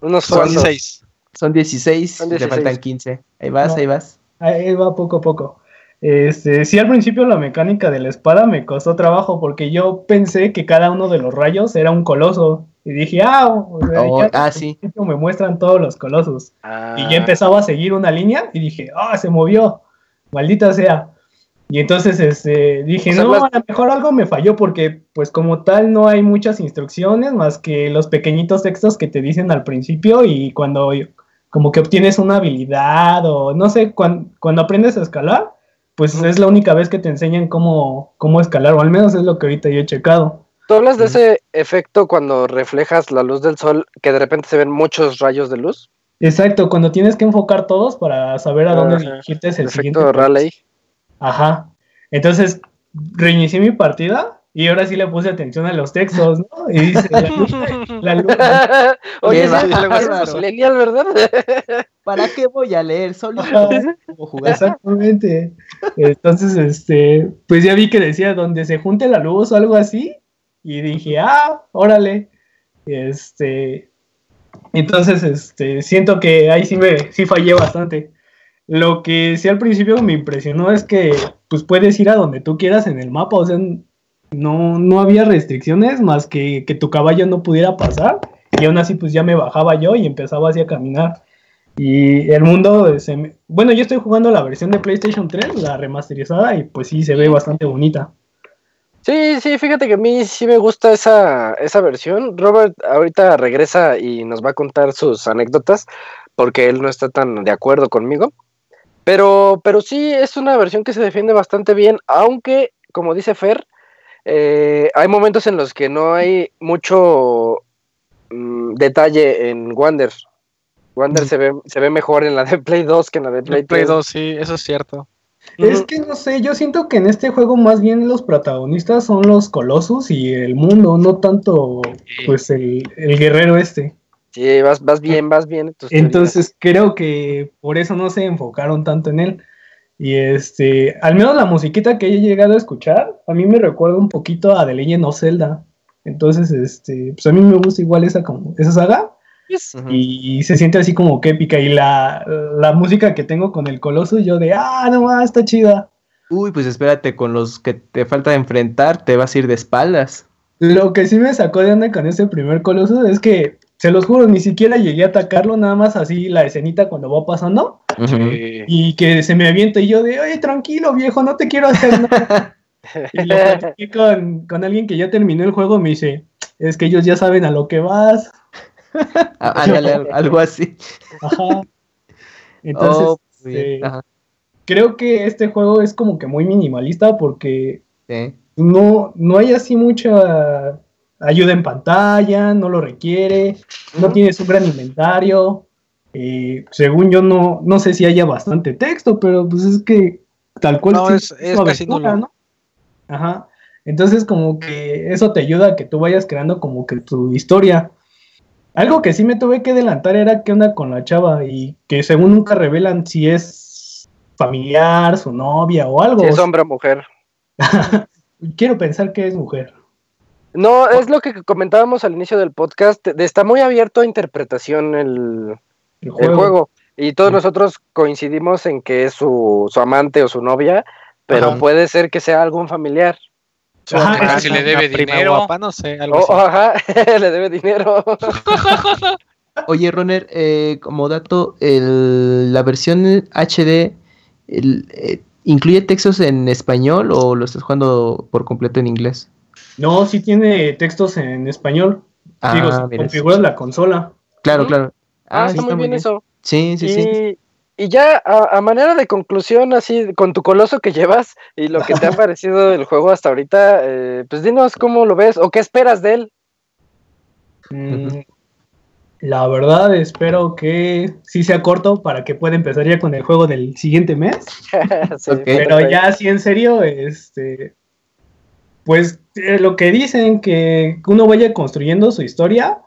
Unos Son cuantos. 16. Son 16, Son te 16. faltan 15. Ahí vas, No. ahí vas. Ahí va poco a poco. Este, sí, al principio la mecánica de la espada me costó trabajo porque yo pensé que cada uno de los rayos era un coloso. Y dije, ah, o sea, Oh, ya ah, al sí. principio me muestran todos los colosos. Ah. Y ya empezaba a seguir una línea y dije, ah, se movió, maldita sea. Y entonces este, dije, O sea, no, las- a lo mejor algo me falló porque pues como tal no hay muchas instrucciones más que los pequeñitos textos que te dicen al principio y cuando como que obtienes una habilidad o no sé, cuan- cuando, aprendes a escalar, pues es la única vez que te enseñan cómo, cómo escalar, o al menos es lo que ahorita yo he checado. ¿Tú hablas de ese efecto cuando reflejas la luz del sol que de repente se ven muchos rayos de luz? Exacto, cuando tienes que enfocar todos para saber a dónde Ajá. dirigirte es El el siguiente. efecto Raleigh. Ajá. Entonces, reinicié mi partida y ahora sí le puse atención a los textos, ¿no? Y dice, la luz, la luz- [laughs] Oye, Qué sí, bárbaro. es millennial, ¿verdad? [laughs] ¿Para qué voy a leer? Solo jugar. exactamente. Entonces, este, pues ya vi que decía donde se junte la luz o algo así. Y dije, ah, órale. Este, entonces, este, siento que ahí sí me, sí fallé bastante. Lo que sí al principio me impresionó es que, pues puedes ir a donde tú quieras en el mapa, o sea, no, no había restricciones más que que tu caballo no pudiera pasar. Y aún así, pues ya me bajaba yo y empezaba así a caminar. Y el mundo, se me- bueno, yo estoy jugando la versión de PlayStation 3, la remasterizada, y pues sí, se ve bastante bonita. Sí, sí, fíjate que a mí sí me gusta esa, esa versión. Robert ahorita regresa y nos va a contar sus anécdotas porque él no está tan de acuerdo conmigo. Pero, pero sí es una versión que se defiende bastante bien, aunque, como dice Fer, eh, hay momentos en los que no hay mucho mm, detalle en Wander. Wander se ve, se ve mejor en la de Play 2 que en la de Play, Play 3. 2, sí, eso es cierto. Es que no sé, yo siento que en este juego más bien los protagonistas son los colosos y el mundo, no tanto pues el, el guerrero este. Sí, vas, vas bien, vas bien. Entonces creo que por eso no se enfocaron tanto en él. Y este, al menos la musiquita que he llegado a escuchar, a mí me recuerda un poquito a The Legend of Zelda. Entonces, este, pues a mí me gusta igual esa, como, esa saga. Y se siente así como que épica. Y la, la música que tengo con el coloso, yo de, ah, no más, está chida. Uy, pues espérate, con los que te falta enfrentar, te vas a ir de espaldas. Lo que sí me sacó de onda con ese primer coloso es que, se los juro, ni siquiera llegué a atacarlo, nada más así la escenita cuando va pasando. Y que se me avienta y yo de, oye, tranquilo, viejo, no te quiero hacer nada. [laughs] y lo con, con alguien que ya terminó el juego, me dice, es que ellos ya saben a lo que vas. [laughs] Ándale, al- algo así. Ajá. Entonces, Oh, este, Ajá, creo que este juego es como que muy minimalista porque sí. no, no hay así mucha ayuda en pantalla, no lo requiere, no tienes un gran inventario. eh, según yo, no, no sé si haya bastante texto, pero pues es que tal cual No, sí es- es una casi aventura, nulo. ¿no? Ajá. Entonces, como que eso te ayuda a que tú vayas creando como que tu historia. Algo que sí me tuve que adelantar era qué onda con la chava y que según nunca revelan si es familiar, su novia o algo. Si es hombre o mujer. [laughs] Quiero pensar que es mujer. No, es lo que comentábamos al inicio del podcast. Está muy abierto a interpretación el, El el juego. juego. Y todos Sí. nosotros coincidimos en que es su, su amante o su novia, pero Ajá. puede ser que sea algún familiar. Ajá, si le debe dinero. guapa, no sé, algo O- así. o, ajá, [laughs] le debe dinero. [laughs] Oye, Roner, eh, como dato, el- la versión HD el, eh, ¿incluye textos en español o lo estás jugando por completo en inglés? No, sí tiene textos en español. Digo, Ah, mira, configuras la consola. Claro, Ujú. claro. Ah, sí, está muy bien eso. Sí, sí, sí. Y, ya a, a manera de conclusión, así con tu coloso que llevas y lo que te ha [laughs] parecido el juego hasta ahorita, eh, pues dinos cómo lo ves o qué esperas de él. Mm, La verdad, espero que sí sea corto para que pueda empezar ya con el juego del siguiente mes. [laughs] Sí. Pero ya así en serio, este, pues eh, lo que dicen, que uno vaya construyendo su historia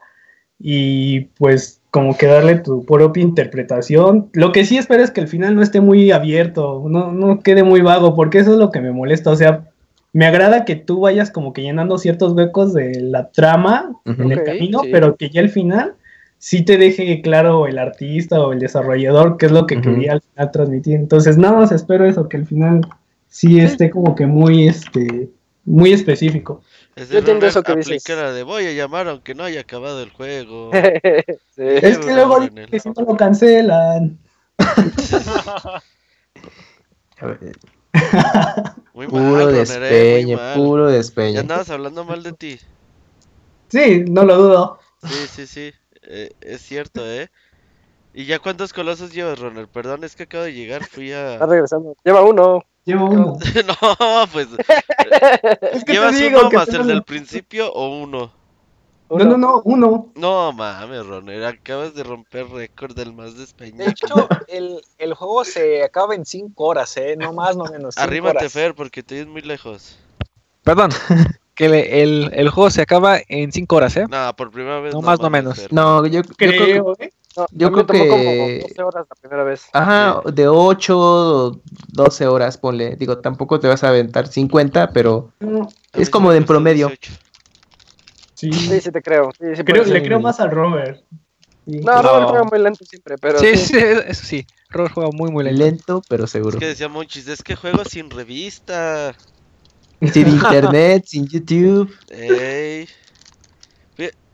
y pues como que darle tu propia interpretación. Lo que sí espero es que el final no esté muy abierto, no, no quede muy vago, porque eso es lo que me molesta. O sea, me agrada que tú vayas como que llenando ciertos huecos de la trama en el camino, sí. pero que ya el final sí te deje claro el artista o el desarrollador qué es lo que quería al final transmitir. Entonces, nada más espero eso, que el final sí esté como que muy, este, muy específico. Yo entiendo eso que dices. la de voy a llamar aunque no haya acabado el juego. [laughs] Sí. Es que luego que si no lo cancelan. A ver, [laughs] Muy Puro mal, eh, muy despeñe, mal. puro Ya despeñe. andabas hablando mal de ti. Sí, no lo dudo. Sí, sí, sí. eh, es cierto, ¿eh? ¿Y ya cuántos colosos llevas, Runner? Perdón, es que acabo de llegar, fui Está a... regresando. Lleva uno. Llevo uno. [laughs] no, pues... [laughs] Es que ¿Llevas digo uno que más el del principio o uno? No, no, no, uno. No mames, Runner, acabas de romper récord del más De despeñado. hecho, el, el juego se acaba en 5 horas, ¿eh? No más, no menos. Arrímate, horas. Fer, porque te oyes muy lejos. Perdón, [laughs] que le- el, el juego se acaba en 5 horas, ¿eh? No, por primera vez. No más, no menos. Fer. No, yo, yo creo que- Creo, ¿eh? No, Yo creo que- como 12 horas la primera vez. Ajá, de 8 o 12 horas, ponle. Digo, tampoco te vas a aventar 50, pero No, mí es como de en promedio. 18. Sí, Sí, sí te creo. Sí, sí creo, le creo más al Robert. Sí. No, No. Robert juega muy lento siempre, pero sí, sí. eso sí. Robert juega muy, muy lento. lento, pero Es seguro. que decía Monchis, es que juego sin revista. Sin [laughs] internet, sin YouTube. Ey.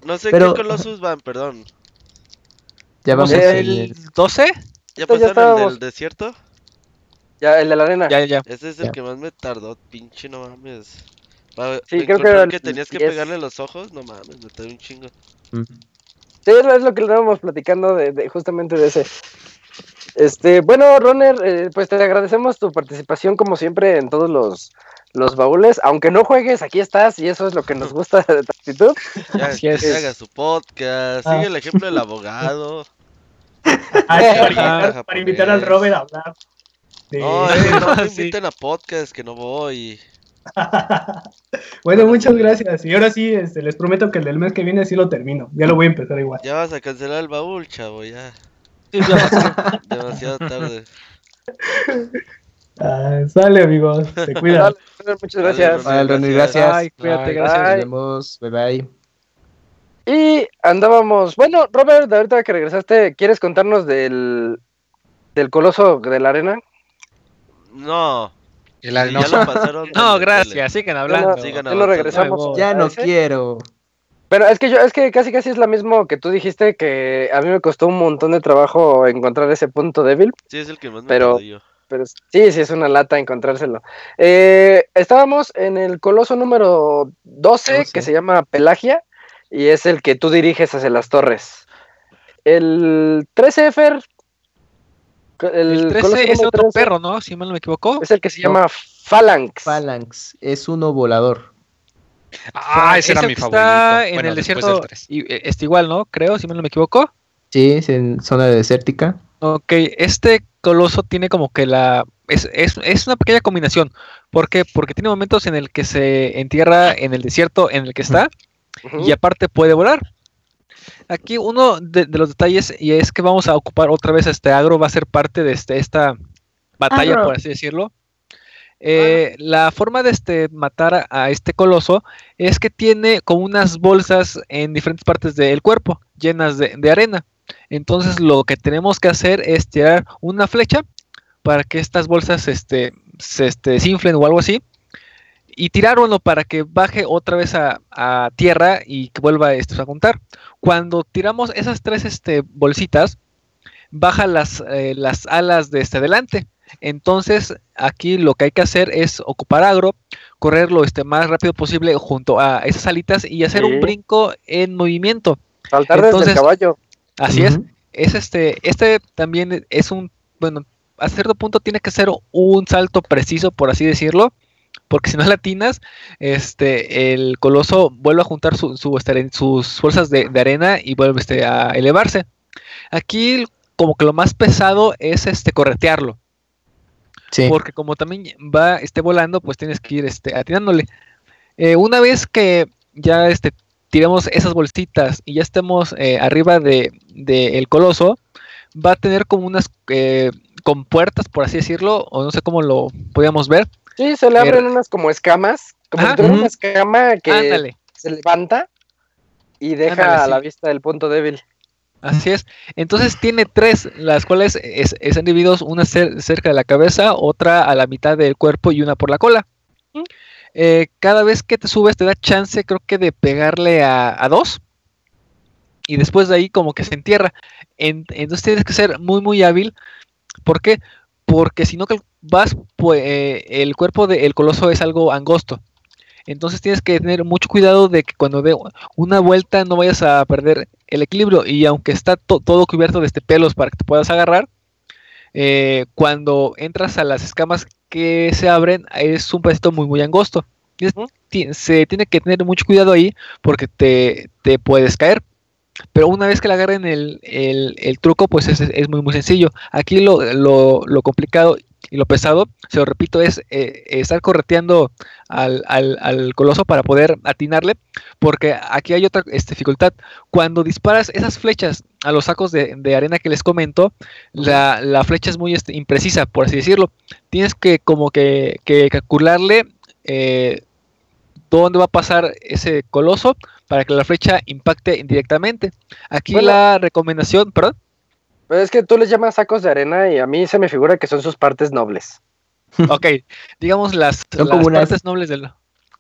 No sé Pero- qué Colossus van, perdón. Ya vamos ¿El el- 12? ¿Ya pasaron el del desierto? Ya, el de la arena. Ya, ya. Ese es el Ya. que más me tardó, pinche, no mames. Para Sí, creo que el que tenías que 10. pegarle los ojos, no mames, me tardó un chingo. Mm. Sí, es lo- es lo que estábamos platicando de, de- justamente de ese. Este, bueno, Roner, eh, pues te agradecemos tu participación como siempre en todos los, los baúles. Aunque no juegues, aquí estás y eso es lo que nos gusta de tu actitud. Ya, Así que haga su podcast, Ah. sigue el ejemplo del abogado. Ah, para, invitar, para invitar al Robert a hablar. de- No, eh, no [laughs] me Sí. inviten a podcast, que no voy. [laughs] bueno, muchas gracias. Y ahora sí, este, les prometo que el del mes que viene sí lo termino. Ya lo voy a empezar igual. Ya vas a cancelar el baúl, chavo. Sí, ya. [laughs] Demasiado tarde. Ah, sale, amigos. Se [laughs] cuidan. Dale, muchas Dale, gracias. Vale, Ronnie, Gracias. gracias. Ay, cuídate, Bye. gracias. Nos vemos. Bye bye. Y andábamos. Bueno, Robert, ahorita que regresaste, ¿quieres contarnos del, del coloso de la arena? No, El ya lo pasaron. [laughs] No, dale, gracias, dale. sigan hablando. no, Sigan ya no avanzando. regresamos. Ya no quiero. Pero es que yo, es que casi casi es la mismo que tú dijiste que a mí me costó un montón de trabajo encontrar ese punto débil. Sí, es el que más me Pero- yo. Pero sí, sí es una lata encontrárselo. Eh, estábamos en el coloso número 12, 12. que se llama Pelagia, y es el que tú diriges hacia las torres. El 13 Fer, El, El 13 Coloso es otro 13 perro, ¿no? Si mal no me equivoco. Es el que se No. llama Phalanx. Phalanx es uno volador. Ah, ese era mi favorito. Está en el desierto. del. Y, eh, está igual, ¿no? Creo, si mal no me equivoco. Sí, es en zona desértica. Ok, este coloso tiene como que la... Es, es, es una pequeña combinación. ¿Por qué? Porque tiene momentos en el que se entierra en el desierto en el que está y aparte puede volar. Aquí uno de, de los detalles y es que vamos a ocupar otra vez este agro, va a ser parte de este, esta batalla, Agro. por así decirlo. Eh, La forma de este, matar a, a este coloso es que tiene como unas bolsas en diferentes partes del cuerpo, llenas de, de arena. Entonces lo que tenemos que hacer es tirar una flecha para que estas bolsas este, se este, desinflen o algo así. Y tirarlo para que baje otra vez a, a tierra y que vuelva esto a contar. Cuando tiramos esas tres este, bolsitas, baja las, eh, las alas de este adelante. Entonces, aquí lo que hay que hacer es ocupar agro, correr lo este, más rápido posible junto a esas alitas y hacer Sí. un brinco en movimiento. Saltar desde Entonces- el caballo. Así es. Es este, este también es un, bueno, a cierto punto tiene que ser un salto preciso, por así decirlo, porque si no [laughs] latinas, este, el coloso vuelve a juntar su, su, este, sus fuerzas de, de arena y vuelve este, a elevarse. Aquí como que lo más pesado es este corretearlo, Sí. porque como también va esté volando, pues tienes que ir este, atinándole. Eh, una vez que ya este, tiremos esas bolsitas y ya estemos eh, arriba de, de el coloso, va a tener como unas eh, compuertas, por así decirlo, o no sé cómo lo podíamos ver. Sí, se le abren unas como escamas, como Ajá. si tuviera Ujú. una escama que Ándale, se levanta y deja Ándale, a la vista del punto débil. así es. Entonces tiene tres, las cuales es- están divididos, una cer- cerca de la cabeza, otra a la mitad del cuerpo y una por la cola. Eh, cada vez que te subes te da chance, creo que de pegarle a, a dos. Y después de ahí como que se entierra. En- entonces tienes que ser muy muy hábil. ¿Por qué? Porque si no vas, pues eh, el cuerpo del coloso es algo angosto. Entonces tienes que tener mucho cuidado de que cuando dé una vuelta no vayas a perder el equilibrio. Y aunque está to- todo cubierto de este pelos para que te puedas agarrar, eh, cuando entras a las escamas que se abren es un pedacito muy muy angosto. Se tiene que tener mucho cuidado ahí porque te, te puedes caer. Pero una vez que le agarren el, el- el truco, pues es, es muy muy sencillo. Aquí lo, lo- lo complicado y lo pesado, se lo repito, es eh, estar correteando al, al- al coloso para poder atinarle, porque aquí hay otra este, dificultad. Cuando disparas esas flechas a los sacos de, de arena que les comento, la, la flecha es muy este, imprecisa, por así decirlo. Tienes que como que, que calcularle eh, dónde va a pasar ese coloso para que la flecha impacte indirectamente. Aquí Bueno. la recomendación, perdón. Pero es que tú les llamas sacos de arena y a mí se me figura que son sus partes nobles. Ok, digamos las, las partes nobles del...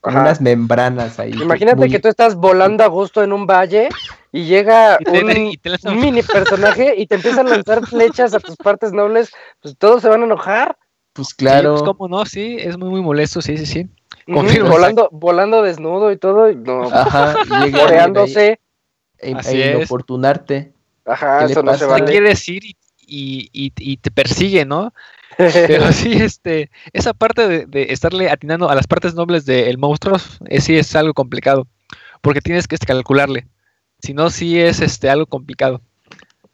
Con Ajá. unas membranas ahí. Imagínate muy- que tú estás volando a gusto en un valle y llega Y te- un, y te lanzan- un mini [laughs] personaje y te empiezan a lanzar flechas a tus partes nobles, pues todos se van a enojar. Pues Sí, claro. pues, cómo no, sí, es muy muy molesto, sí, sí, sí. Confirmo. volando, volando desnudo y todo, y no, Ajá. [laughs] y llega coreándose. E, Así e inoportunarte. Ajá, ¿Qué le eso no se pasa? Te vale. quiere decir y, y, y- y te persigue, ¿no? Pero sí, este, esa parte de, de estarle atinando a las partes nobles del monstruo, eh, sí es algo complicado, porque tienes que este, calcularle. Si no, sí es este algo complicado.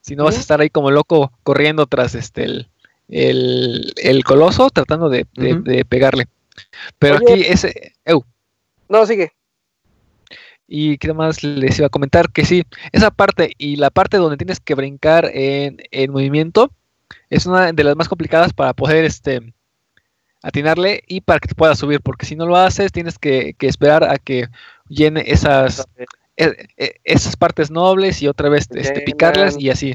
Si no vas a estar ahí como loco corriendo tras este el, el, el coloso tratando de, de- de pegarle. Pero Oye. aquí ese, eu, No, sigue. Y qué más les iba a comentar que sí, esa parte y la parte donde tienes que brincar en, en movimiento es una de las más complicadas para poder este atinarle y para que te puedas subir, porque si no lo haces tienes que, que esperar a que llene esas e- e- esas partes nobles y otra vez este, picarlas y así.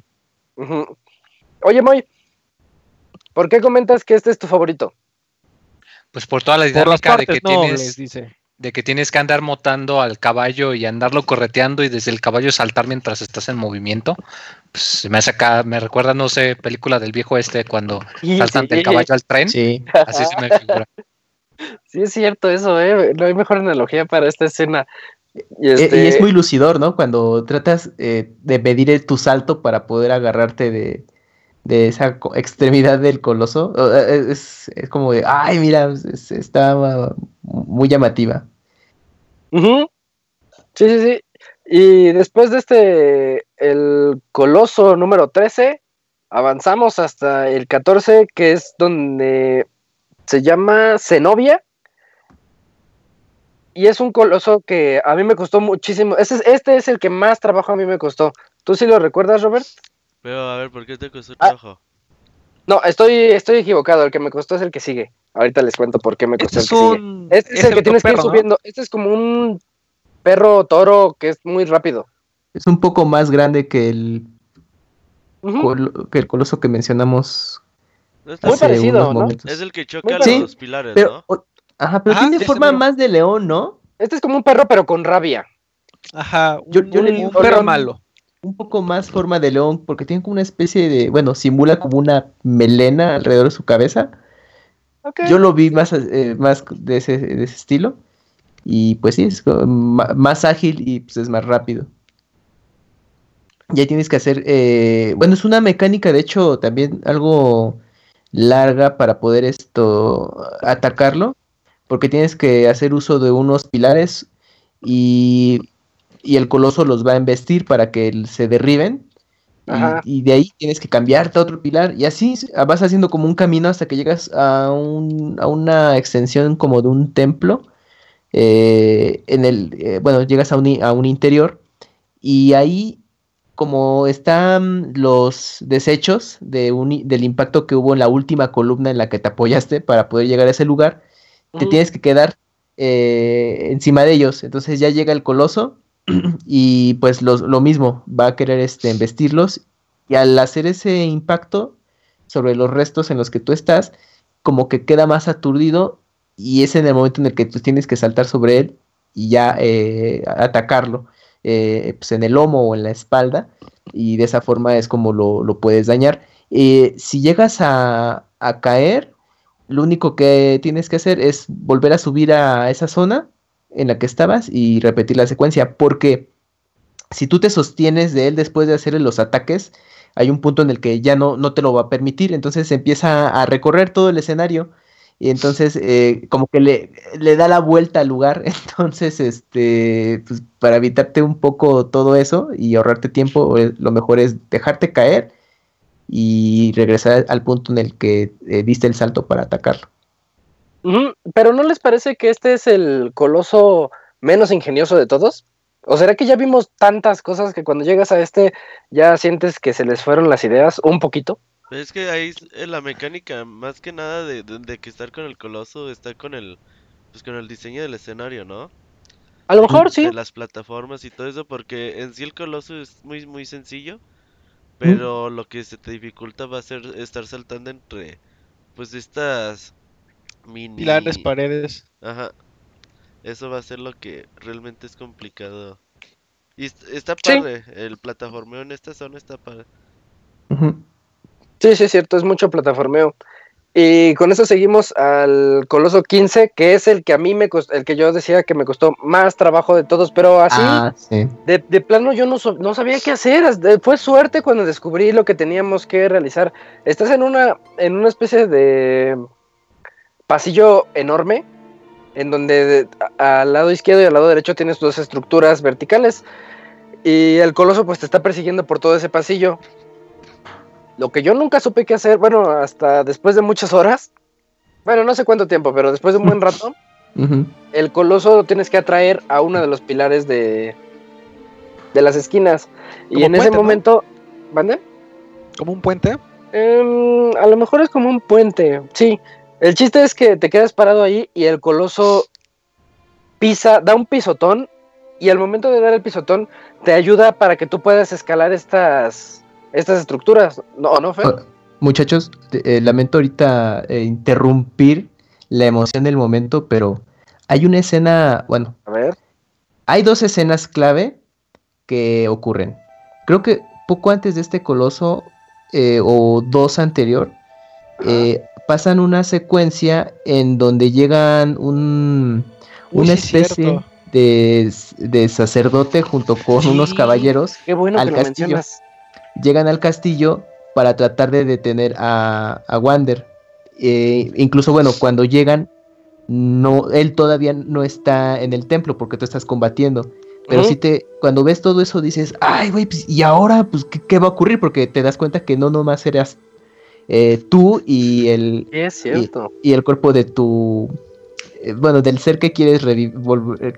Oye, Moy, ¿por qué comentas que este es tu favorito? Pues por toda la Por las dinámica de partes que nobles, tienes dice. De que tienes que andar motando al caballo y andarlo correteando y desde el caballo saltar mientras estás en movimiento. Pues me hace acá, me recuerda, no sé, película del viejo este cuando saltan del caballo al tren. Sí. Así se me figura. [laughs] Sí, es cierto eso, ¿eh? No hay mejor analogía para esta escena. Y, E- este, Y es muy lucidor, ¿no? Cuando tratas eh, de medir tu salto para poder agarrarte de, de esa extremidad del coloso. O, eh, Es, es como de, ay, mira, es- está muy llamativa. Sí, sí, sí. Y después de este, el coloso número 13, avanzamos hasta el 14, que es donde se llama Zenobia. Y es un coloso que a mí me costó muchísimo. Este es, este es el que más trabajo a mí me costó. ¿Tú sí lo recuerdas, Robert? Pero a ver, ¿por qué te costó Ah. trabajo? No, estoy, estoy equivocado. El que me costó es el que sigue. Ahorita les cuento por qué me costó Este el es que sigue. un. Este es, es el que tienes que ir perro, ¿no? subiendo. Este es como un perro toro que es muy rápido. Es un poco más grande que el, que el coloso que mencionamos No está Muy parecido, unos ¿no? Es el que choca los pilares, Pero, ¿no? o- ajá, pero Ajá, tiene forma más de león, ¿no? Este es como un perro, pero con rabia. Ajá, un, Yo- yo le un digo perro león. malo. Un poco más forma de león, porque tiene como una especie de, bueno, simula como una melena alrededor de su cabeza. Yo lo vi más, eh, más de ese, de ese estilo. Y pues sí, es más ágil y pues es más rápido. Ya tienes que hacer, eh, bueno, es una mecánica de hecho también algo larga para poder esto atacarlo, porque tienes que hacer uso de unos pilares y, y el coloso los va a embestir para que se derriben. y- de ahí tienes que cambiarte a otro pilar y así vas haciendo como un camino hasta que llegas a, un, a una extensión como de un templo. eh, en el, eh, bueno, llegas a un, i- a un interior y ahí como están los desechos de un i- del impacto que hubo en la última columna en la que te apoyaste para poder llegar a ese lugar, te tienes que quedar eh, encima de ellos. Entonces ya llega el coloso [clears throat] y pues lo mismo, va a querer este, embestirlos y al hacer ese impacto sobre los restos en los que tú estás, como que queda más aturdido y es en el momento en el que tú tienes que saltar sobre él y ya eh, atacarlo eh, pues en el lomo o en la espalda y de esa forma es como lo, lo puedes dañar. Eh, si llegas a, a caer, lo único que tienes que hacer es volver a subir a esa zona en la que estabas y repetir la secuencia, porque si tú te sostienes de él después de hacer los ataques, hay un punto en el que ya no, no te lo va a permitir, entonces empieza a recorrer todo el escenario y entonces eh, como que le, le da la vuelta al lugar, [laughs] entonces este pues, para evitarte un poco todo eso y ahorrarte tiempo, eh, lo mejor es dejarte caer y regresar al punto en el que eh, diste el salto para atacarlo. Pero ¿no les parece que este es el coloso menos ingenioso de todos? ¿O será que ya vimos tantas cosas que cuando llegas a este ya sientes que se les fueron las ideas un poquito? Es que ahí es- eh, la mecánica, más que nada de, de- de que estar con el coloso, está con el, pues con el diseño del escenario, ¿no? A lo mejor sí. De las plataformas y todo eso, porque en sí el coloso es muy, muy sencillo, pero lo que se te dificulta va a ser estar saltando entre, pues estas mini... Pilares, paredes. Ajá. Eso va a ser lo que realmente es complicado. Y est- está Sí. padre, el plataformeo en esta zona está padre. Sí, sí, es cierto, es mucho plataformeo. Y con eso seguimos al Coloso 15, que es el que a mí me costó, el que yo decía que me costó más trabajo de todos, pero así, Ah, sí. de, de plano yo no, so- no sabía qué hacer. Fue suerte cuando descubrí lo que teníamos que realizar. Estás en una, en una especie de pasillo enorme, en donde de- a- al lado izquierdo y al lado derecho tienes dos estructuras verticales. Y el coloso pues te está persiguiendo por todo ese pasillo. Lo que yo nunca supe qué hacer, bueno, hasta después de muchas horas, bueno, no sé cuánto tiempo, pero después de un buen rato, [laughs] el coloso lo tienes que atraer a uno de los pilares de, de las esquinas. Y en ese puente, ¿no? momento, ¿mande? Como un puente. Em, a lo mejor es como un puente, sí. El chiste es que te quedas parado ahí y el coloso pisa, da un pisotón y al momento de dar el pisotón te ayuda para que tú puedas escalar estas, estas estructuras. No, no, Fer? Muchachos, eh, lamento ahorita eh, interrumpir la emoción del momento, pero hay una escena, bueno, A ver. hay dos escenas clave que ocurren. Creo que poco antes de este coloso, eh, o dos anterior, eh, pasan una secuencia en donde llegan un, Uy, una especie de, de sacerdote junto con unos caballeros Qué bueno Al que lo castillo. mencionas. llegan al castillo para tratar de detener a, a Wander. Eh, incluso, bueno, cuando llegan, no, él todavía no está en el templo porque tú estás combatiendo. Pero si te, cuando ves todo eso dices, ay, güey, pues, ¿y ahora, pues, ¿qué, qué va a ocurrir? Porque te das cuenta que no nomás eras eh, tú y el, es cierto. y el cuerpo de tu, eh, bueno, del ser que quieres eh,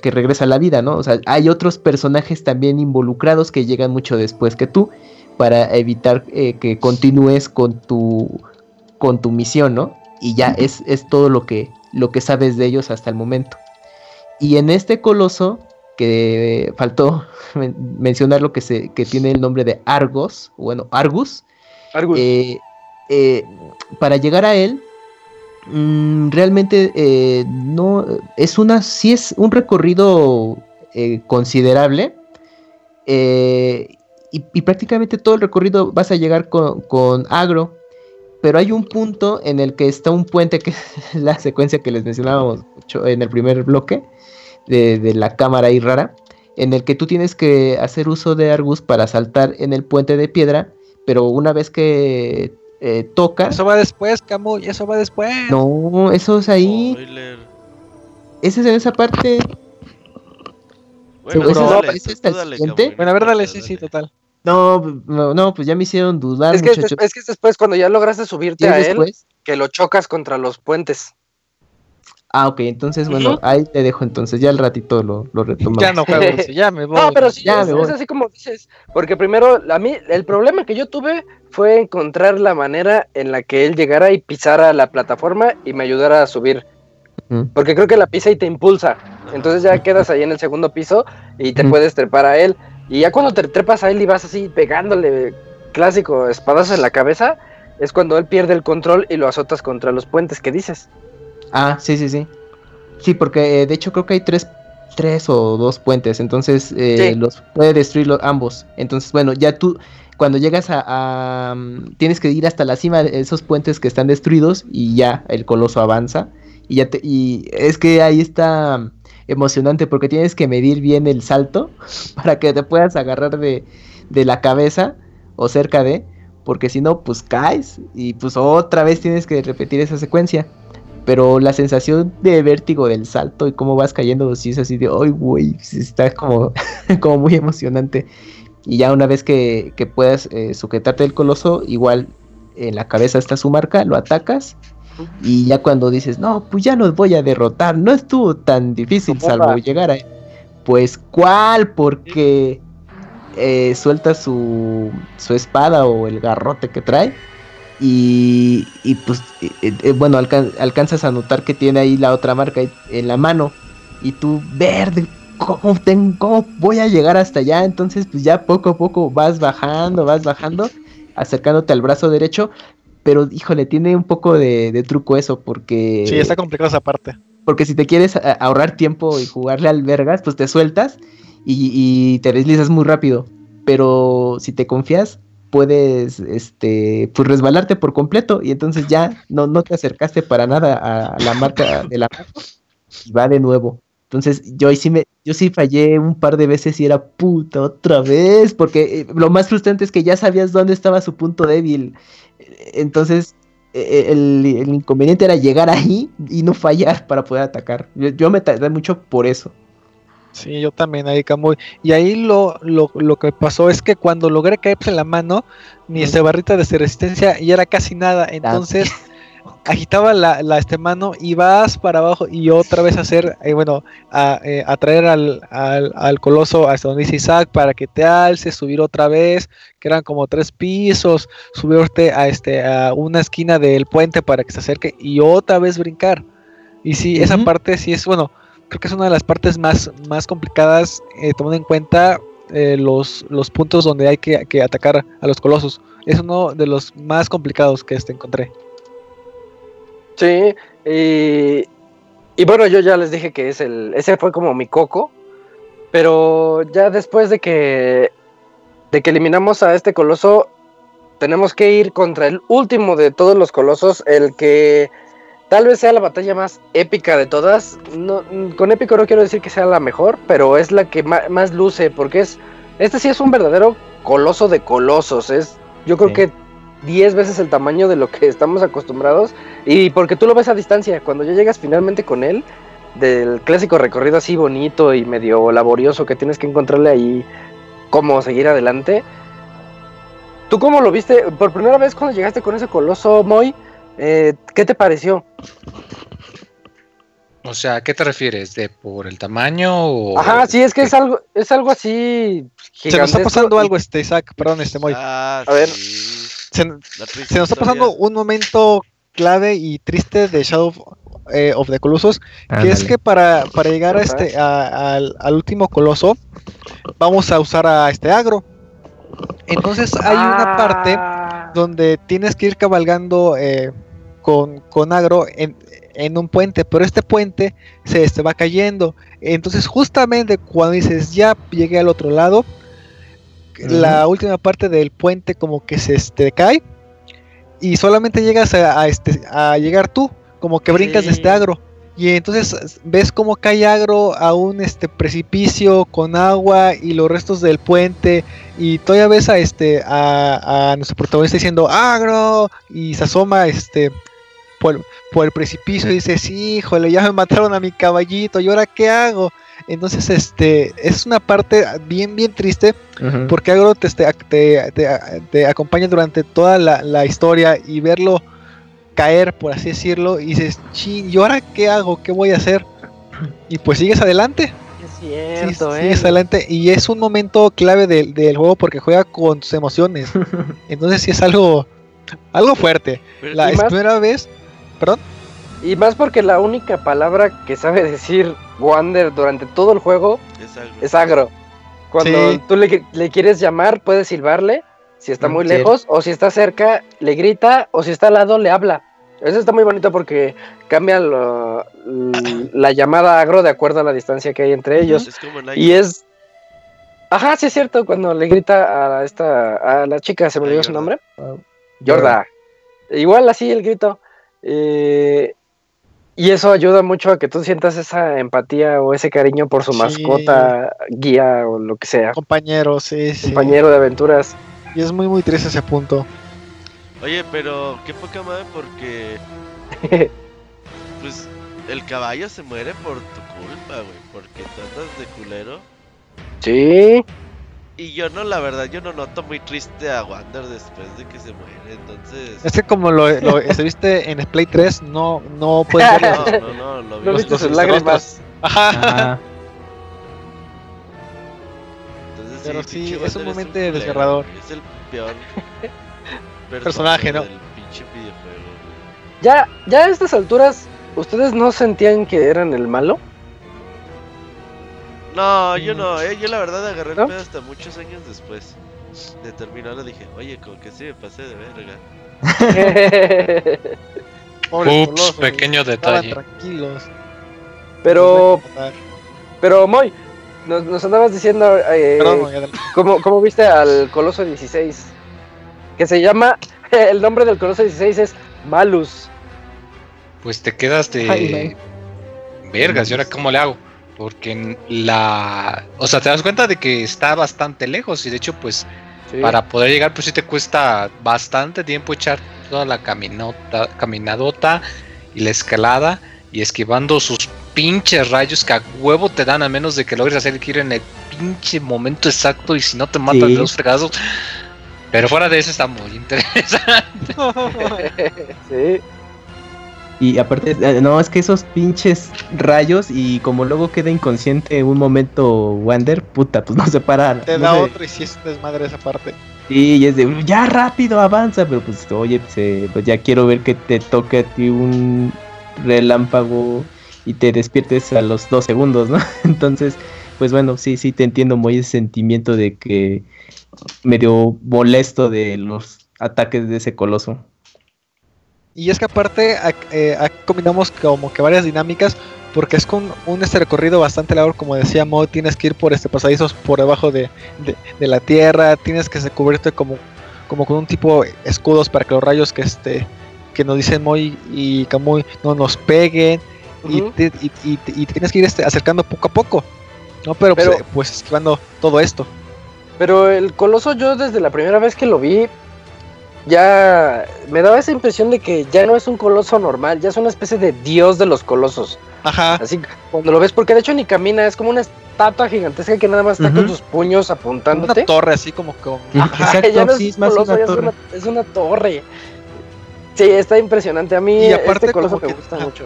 que regresa a la vida, ¿no? O sea, hay otros personajes también involucrados que llegan mucho después que tú para evitar eh, que continúes con tu, con tu misión, ¿no? Y ya es, es todo lo que, lo que sabes de ellos hasta el momento. Y en este coloso, que faltó [laughs] men- mencionar lo que, se, que tiene el nombre de Argos, bueno, Argus, Argus. eh, eh, para llegar a él, mm, realmente eh, no es una, sí es un recorrido eh, considerable. y, prácticamente todo el recorrido vas a llegar con, con agro. Pero hay un punto en el que está un puente, que es [laughs] la secuencia que les mencionábamos en el primer bloque de, de la cámara ahí rara, en el que tú tienes que hacer uso de Argus para saltar en el puente de piedra, pero una vez que eh, tocas... Eso va después, Camuy, eso va después. No, eso es ahí. Spoiler. Ese es en esa parte. Bueno, dale, ese es dale, siguiente. A ver, dale, sí, sí, total. No, no, no, pues ya me hicieron dudar, es, que es, que es después, cuando ya lograste subirte ¿Y es a él, después? que lo chocas contra los puentes. Ah, ok, entonces, bueno, ahí te dejo entonces, ya al ratito lo, lo retomamos. Ya no juego, [laughs] ya me voy. No, pero sí, Ya es, es así como dices. Porque primero, a mí, el problema que yo tuve fue encontrar la manera en la que él llegara y pisara la plataforma y me ayudara a subir. Porque creo que la pisa y te impulsa. Entonces ya quedas ahí en el segundo piso y te puedes trepar a él. Y ya cuando te trepas a él y vas así pegándole clásico espadazo en la cabeza, es cuando él pierde el control y lo azotas contra los puentes que dices. Ah, sí, sí, sí. Sí, porque eh, de hecho creo que hay tres, tres o dos puentes, entonces eh, Sí. los puede destruir los- ambos. Entonces, bueno, ya tú, cuando llegas a, mm, Tienes que ir hasta la cima de esos puentes que están destruidos y ya el coloso avanza. Y ya te, y es que ahí está mm, emocionante porque tienes que medir bien el salto [laughs] para que te puedas agarrar de, de la cabeza o cerca de, porque si no, pues caes y pues otra vez tienes que repetir esa secuencia. Pero la sensación de vértigo del salto y cómo vas cayendo, sí es así de, ¡ay, güey! Está como, [laughs] como muy emocionante. Y ya una vez que, que puedas eh, sujetarte el coloso, igual en la cabeza está su marca, lo atacas. Y ya cuando dices, no, pues ya los voy a derrotar, no estuvo tan difícil salvo llegar a... Pues, ¿cuál? Porque eh, suelta su, su espada o el garrote que trae. Y, y pues, eh, eh, bueno, alcan- alcanzas a notar que tiene ahí la otra marca en la mano. Y tú, verde, ¿cómo, ten- ¿cómo voy a llegar hasta allá? Entonces, pues ya poco a poco vas bajando, vas bajando, acercándote al brazo derecho. Pero, híjole, tiene un poco de, de truco eso, porque... Sí, está complicado esa parte. Porque si te quieres a- ahorrar tiempo y jugarle al vergas, pues te sueltas y, y te deslizas muy rápido. Pero si te confías, puedes este, pues resbalarte por completo y entonces ya no, no te acercaste para nada a la marca de la mano y va de nuevo. Entonces yo ahí sí me, yo sí fallé un par de veces y era puta otra vez, porque eh, lo más frustrante es que ya sabías dónde estaba su punto débil. Entonces eh, el, el inconveniente era llegar ahí y no fallar para poder atacar. Yo, yo me tardé mucho por eso. Sí, yo también ahí, Camuy. Y ahí lo, lo, lo que pasó es que cuando logré caerse en la mano, mi este barrita de resistencia ya era casi nada. Entonces [laughs] agitaba la, la este mano y vas para abajo y otra vez hacer, eh, bueno, a, eh, atraer al, al, al coloso hasta donde dice Isaac para que te alces, subir otra vez, que eran como tres pisos, subirte a este a una esquina del puente para que se acerque y otra vez brincar. Y sí, esa parte sí es, bueno, creo que es una de las partes más, más complicadas, eh, tomando en cuenta eh, los, los puntos donde hay que, que atacar a los colosos. Es uno de los más complicados que este encontré. Sí, y, y bueno, yo ya les dije que es el, ese fue como mi coco, pero ya después de que, de que eliminamos a este coloso, tenemos que ir contra el último de todos los colosos, el que tal vez sea la batalla más épica de todas. No, con épico no quiero decir que sea la mejor, pero es la que más luce, porque es, este sí es un verdadero coloso de colosos, es, yo creo Sí. que 10 veces el tamaño de lo que estamos acostumbrados y porque tú lo ves a distancia, cuando ya llegas finalmente con él, del clásico recorrido así bonito y medio laborioso que tienes que encontrarle ahí cómo seguir adelante. ¿Tú cómo lo viste por primera vez cuando llegaste con ese coloso, Moy? Eh, ¿Qué te pareció? O sea, ¿a qué te refieres? ¿De por el tamaño o...? Ajá, sí, es que es algo, es algo así Se nos está gigantesco pasando algo, este Isaac, perdón, este Moy. Ah, A ver. sí. Se, nos está pasando historia. un momento clave y triste de Shadow eh, of the Colossus, que es que para, para llegar a este, a- al, al último coloso, vamos a usar a este agro. Entonces hay una parte Ah, donde tienes que ir cabalgando eh, con, con agro en, en un puente, pero este puente se este, va cayendo. Entonces, justamente cuando dices ya llegué al otro lado, la última parte del puente como que se este, cae y solamente llegas a, a, este, a llegar tú, como que brincas de este Sí. agro. Y entonces ves como cae agro a un este precipicio con agua y los restos del puente y todavía ves a este a, a nuestro protagonista diciendo agro y se asoma este por, por el precipicio y dice sí híjole ya me mataron a mi caballito y ahora qué hago entonces este es una parte bien bien triste porque Agro te, este, te, te- te acompaña durante toda la, la historia y verlo caer, por así decirlo, y dices, chin, ¿y ahora qué hago? ¿Qué voy a hacer? Y pues sigues adelante, es sí, cierto, eh. sigues adelante, y es un momento clave del, del juego porque juega con tus emociones. [laughs] Entonces sí es algo, algo fuerte. La primera vez, perdón, Y más porque la única palabra que sabe decir Wander durante todo el juego es agro. Cuando Sí. tú le, le quieres llamar, puedes silbarle, si está Mm, muy sí. lejos, o si está cerca, le grita, o si está al lado, le habla. Eso está muy bonito porque cambia lo- la llamada agro de acuerdo a la distancia que hay entre ellos. Es como en Y es... Ajá, sí es cierto, cuando le grita a esta, a la chica, se me olvidó su nombre. Yorda. Igual así el grito. Eh, y eso ayuda mucho a que tú sientas esa empatía o ese cariño por su Sí. mascota, guía o lo que sea, compañero, sí, sí. compañero de aventuras. Y es muy, muy triste ese punto. Oye, pero qué poca madre porque. [laughs] Pues el caballo se muere por tu culpa, güey. Porque tú andas de culero. Sí, Y yo no, la verdad, yo no noto muy triste a Wander después de que se muere. Entonces. Es que como lo, lo [laughs] estuviste en Play 3, no, no puedes verlo. No, no, no, lo vi. no viste los- sus lágrimas. Ajá. Entonces, Pero sí, es un momento desgarrador. Es el peor [laughs] Personaje, ¿no? del pinche videojuego, güey. Ya, ya a estas alturas, ¿ustedes no sentían que eran el malo? No, yo no, eh, yo la verdad agarré ¿No? el pedo hasta muchos años después de terminarlo. Dije, oye, como que sí me pasé de verga. [laughs] Ups, pequeño detalle. tranquilos. pero, pero Moy, nos, nos andabas diciendo eh, Perdón, Moy. ¿cómo, cómo viste al Coloso 16? Que se llama, [laughs] el nombre del Coloso 16 es Malus. Pues te quedas de Ay, vergas, ¿y ahora cómo le hago? Porque en la... O sea, te das cuenta de que está bastante lejos y de hecho, pues, para poder llegar, pues sí te cuesta bastante tiempo echar toda la caminota, caminadota y la escalada y esquivando sus pinches rayos que a huevo te dan a menos de que logres hacer el giro en el pinche momento exacto y si no te matan Sí. de dos fregazos. Pero fuera de eso está muy [laughs] interesante. [laughs] Sí. Y aparte, eh, no, es que esos pinches rayos y como luego queda inconsciente un momento Wander, puta, pues no se para. Te no da se- otro y si es desmadre esa parte. Sí, y es de, ya rápido, avanza, pero pues oye, pues, eh, pues ya quiero ver que te toque a ti un relámpago y te despiertes a los dos segundos, ¿no? [laughs] Entonces, pues bueno, sí, sí, te entiendo muy ese sentimiento de que medio molesto de los ataques de ese coloso. Y es que aparte eh, aquí combinamos como que varias dinámicas porque es con un este recorrido bastante largo, como decía Mo, tienes que ir por este pasadizos por debajo de, de- de la tierra, tienes que cubrirte como, como con un tipo de escudos para que los rayos que este que nos dicen Moy y Kamui no nos peguen y, te- y, y- y tienes que ir este, acercando poco a poco. No, pero, pues, Pero- eh, pues esquivando todo esto. Pero el Coloso yo desde la primera vez que lo vi, ya me daba esa impresión de que ya no es un coloso normal, ya es una especie de dios de los colosos. Ajá. Así cuando lo ves, porque de hecho ni camina, es como una estatua gigantesca que nada más está con sus puños Una apuntándote. torre así como con. Ajá, Exacto, ya no sí, es coloso, una ya es torre. una, es una torre. Sí, está impresionante. A mí Y aparte este coloso como me que- gusta ajá. mucho.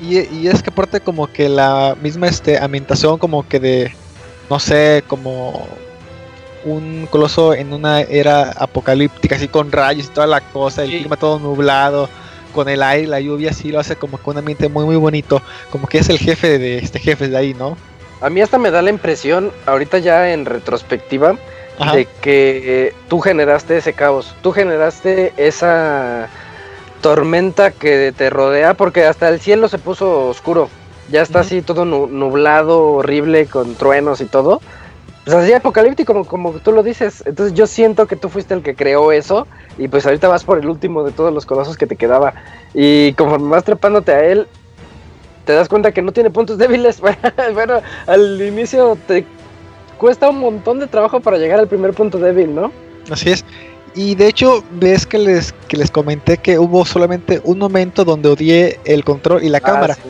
Y, y es que aparte como que la misma este ambientación como que de no sé, como un coloso en una era apocalíptica así con rayos y toda la cosa, el Sí. clima todo nublado, con el aire, la lluvia así lo hace como que un ambiente muy muy bonito, como que es el jefe de este jefe de ahí, ¿no? A mí hasta me da la impresión, ahorita ya en retrospectiva, Ajá. de que tú generaste ese caos, tú generaste esa tormenta que te rodea, porque hasta el cielo se puso oscuro, ya está así todo nu- nublado, horrible, con truenos y todo. Pues así apocalíptico, como, como tú lo dices. Entonces yo siento que tú fuiste el que creó eso y pues ahorita vas por el último de todos los colosos que te quedaba. Y conforme vas trepándote a él, te das cuenta que no tiene puntos débiles. [laughs] bueno, al inicio te cuesta un montón de trabajo para llegar al primer punto débil, ¿no? Así es. Y de hecho, ves que les, que les comenté que hubo solamente un momento donde odié el control y la cámara. Ah, sí.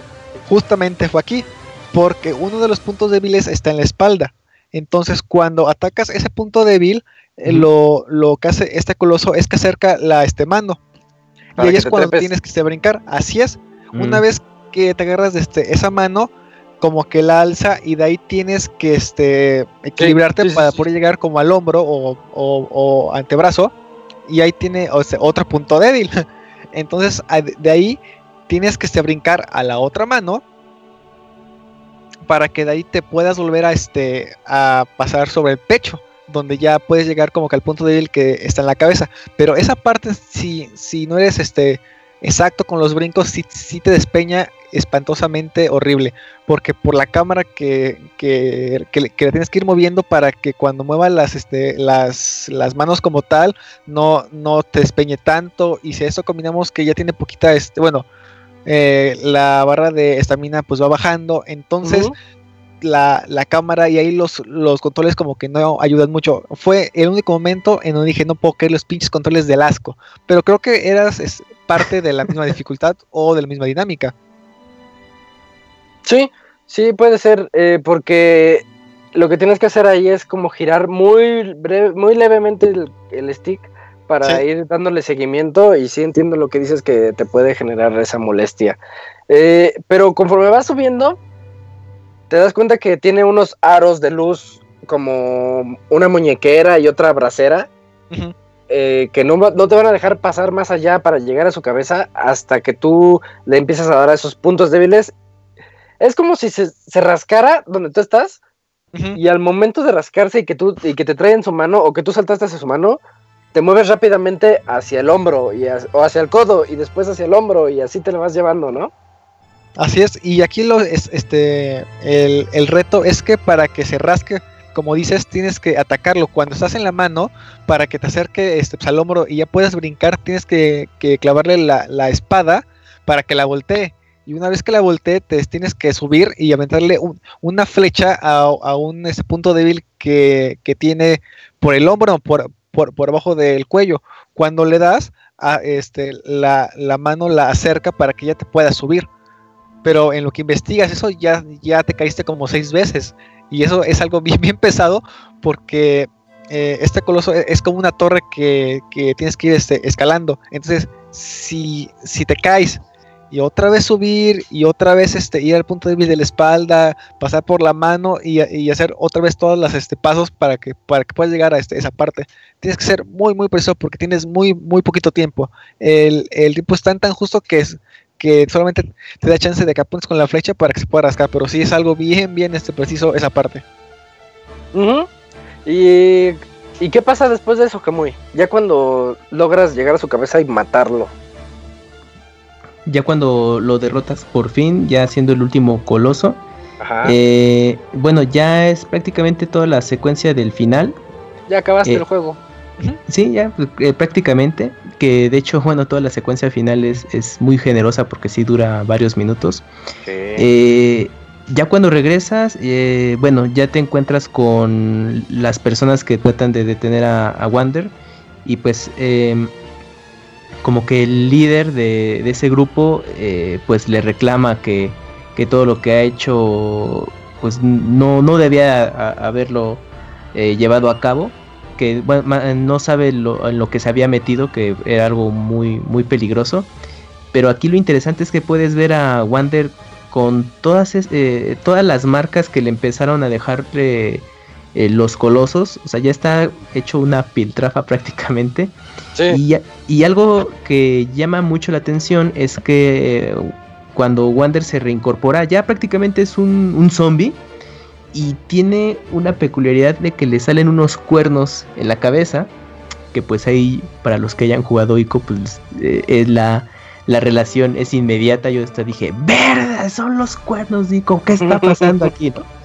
Justamente fue aquí. Porque uno de los puntos débiles está en la espalda. Entonces, cuando atacas ese punto débil, eh, lo, lo que hace este coloso es que acerca la este mano. Y ahí es cuando trepes. tienes que este, brincar. Así es. Una Mm. vez que te agarras de este, esa mano, como que la alza y de ahí tienes que este, equilibrarte sí, sí, para poder llegar como al hombro o, o- o antebrazo. Y ahí tiene o sea, otro punto débil. [laughs] Entonces de ahí tienes que este, brincar a la otra mano para que de ahí te puedas volver a, este, a pasar sobre el pecho. Donde ya puedes llegar como que al punto débil que está en la cabeza. Pero esa parte, si, si no eres este exacto con los brincos, sí, sí te despeña espantosamente horrible. Porque por la cámara que, que, que le- tienes que ir moviendo para que cuando muevas las, este, las, las manos como tal, no, no te despeñe tanto. Y si a eso combinamos que ya tiene poquita, este, bueno, eh, la barra de estamina pues va bajando. Entonces la, la cámara y ahí los, los controles como que no ayudan mucho. Fue el único momento en donde dije no puedo creer los pinches controles del asco. Pero creo que eras es parte de la misma [laughs] dificultad o de la misma dinámica. Sí, sí, puede ser, eh, porque lo que tienes que hacer ahí es como girar muy, breve- muy levemente el, el stick para Sí. ir dándole seguimiento y sí entiendo lo que dices que te puede generar esa molestia. Eh, pero conforme vas subiendo, te das cuenta que tiene unos aros de luz como una muñequera y otra bracera eh, que no, te van a dejar pasar más allá para llegar a su cabeza hasta que tú le empiezas a dar a esos puntos débiles. Es como si se, se rascara donde tú estás y al momento de rascarse y que, tú, y que te traen su mano o que tú saltaste hacia su mano, te mueves rápidamente hacia el hombro y ha- o hacia el codo y después hacia el hombro y así te lo vas llevando, ¿no? Así es, y aquí lo es, este, el, el reto es que para que se rasque, como dices, tienes que atacarlo cuando estás en la mano, para que te acerque este, pues, al hombro y ya puedas brincar, tienes que, que clavarle la, la espada para que la voltee. Y una vez que la voltee, te tienes que subir y aventarle un- una flecha a, a un ese punto débil que, que tiene por el hombro, por, por, por abajo del cuello. Cuando le das, a, este, la, la mano la acerca para que ya te puedas subir. Pero en lo que investigas eso ya, ya te caíste como seis veces. Y eso es algo bien, [laughs] bien pesado porque eh, este coloso e- es como una torre que, que tienes que ir este, escalando. Entonces si, si te caes y otra vez subir y otra vez este, ir al punto débil de la espalda, pasar por la mano y, hacer otra vez todos los este, pasos para que, para que puedas llegar a este, esa parte. Tienes que ser muy, muy preciso porque tienes muy, muy poquito tiempo. El, el tiempo es tan, tan justo que es que solamente te da chance de que apuntes con la flecha para que se pueda rascar, pero sí es algo bien, bien este, preciso esa parte. Y, ¿Y qué pasa después de eso, Kamui? Ya cuando logras llegar a su cabeza y matarlo. Ya cuando lo derrotas por fin, ya siendo el último coloso, Ajá. eh, bueno, ya es prácticamente toda la secuencia del final. ya acabaste eh, el juego. Sí, ya pues, eh, prácticamente. Que de hecho, bueno, toda la secuencia final es, es muy generosa porque sí dura varios minutos. Eh, ya cuando regresas, eh, bueno, ya te encuentras con las personas que tratan de detener a, a Wander y pues em, como que el líder de, ese grupo eh, pues le reclama que, que todo lo que ha hecho pues no, no debía haberlo eh, llevado a cabo que bueno, no sabe lo, en lo que se había metido que era algo muy muy peligroso. Pero aquí lo interesante es que puedes ver a Wander con todas eh, todas las marcas que le empezaron a dejar eh, los colosos o sea ya está hecho una piltrafa [laughs] prácticamente Sí. y, y algo que llama mucho la atención es que eh, cuando Wander se reincorpora, ya prácticamente es un, un zombie. Y tiene una peculiaridad de que le salen unos cuernos en la cabeza. Que pues ahí, para los que hayan jugado Ico, pues eh, es la, la relación es inmediata. Yo hasta dije, ¡Verga! Son los cuernos, Ico. ¿Qué está pasando aquí? no?". [laughs]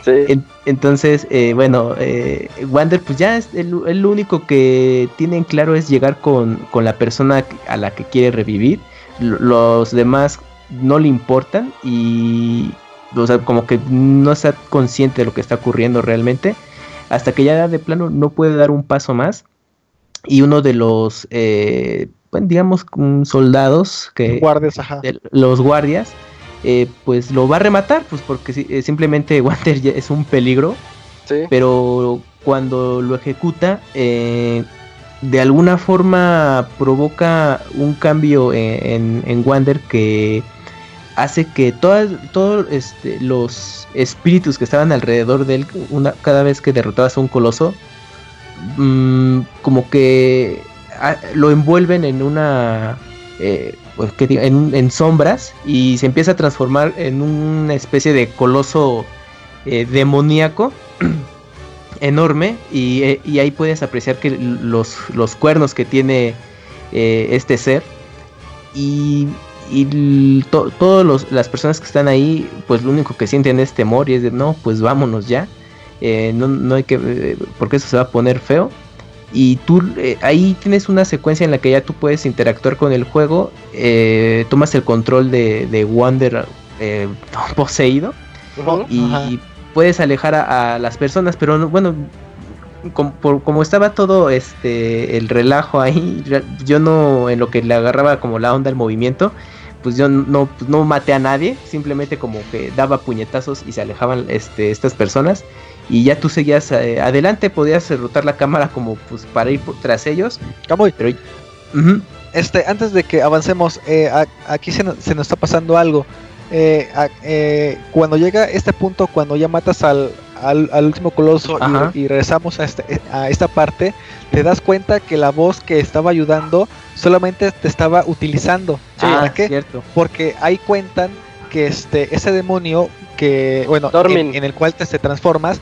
Sí. En- entonces, eh, bueno, eh, Wander, pues ya es el, el único que tiene en claro es llegar con, con la persona a la que quiere revivir. L- Los demás no le importan y, o sea, como que no está consciente de lo que está ocurriendo realmente. Hasta que ya de plano no puede dar un paso más. Y uno de los, eh, bueno, digamos, soldados que Guardias, ajá. de los guardias, eh, pues lo va a rematar, pues porque eh, simplemente [laughs] Wander ya es un peligro, Sí. pero cuando lo ejecuta, eh, de alguna forma provoca un cambio en, en, en Wander que hace que todas, todos este, los espíritus que estaban alrededor de él, una, cada vez que derrotabas a un coloso, mm, como que ah, lo envuelven en una eh, pues, ¿qué digo? en, sombras y se empieza a transformar en una especie de coloso eh, demoníaco [clears throat] enorme y, eh, y ahí puedes apreciar que los, los cuernos que tiene eh, este ser y, y to- todas las personas que están ahí pues lo único que sienten es temor y es de no pues vámonos ya eh, no, no hay que porque eso se va a poner feo y tú eh, ahí tienes una secuencia en la que ya tú puedes interactuar con el juego eh, tomas el control de, de Wander eh, [laughs] poseído y puedes alejar a, a las personas, pero no- bueno, com- por- como estaba todo este el relajo ahí, yo no en lo que le agarraba como la onda el movimiento, pues yo no, no maté a nadie, simplemente como que daba puñetazos y se alejaban este, estas personas y ya tú seguías eh, adelante, podías rotar la cámara como pues para ir por- tras ellos, Camuy, pero este, antes de que avancemos, eh, a- aquí se, nos- se nos está pasando algo. Eh, a- eh, cuando llega este punto, cuando ya matas al, al, al último coloso y regresamos a, este- a esta parte, te das cuenta que la voz que estaba ayudando solamente te estaba utilizando. ah, ¿Para qué? cierto. Porque ahí cuentan que este ese demonio que bueno Dormin. en, en el cual te, te transformas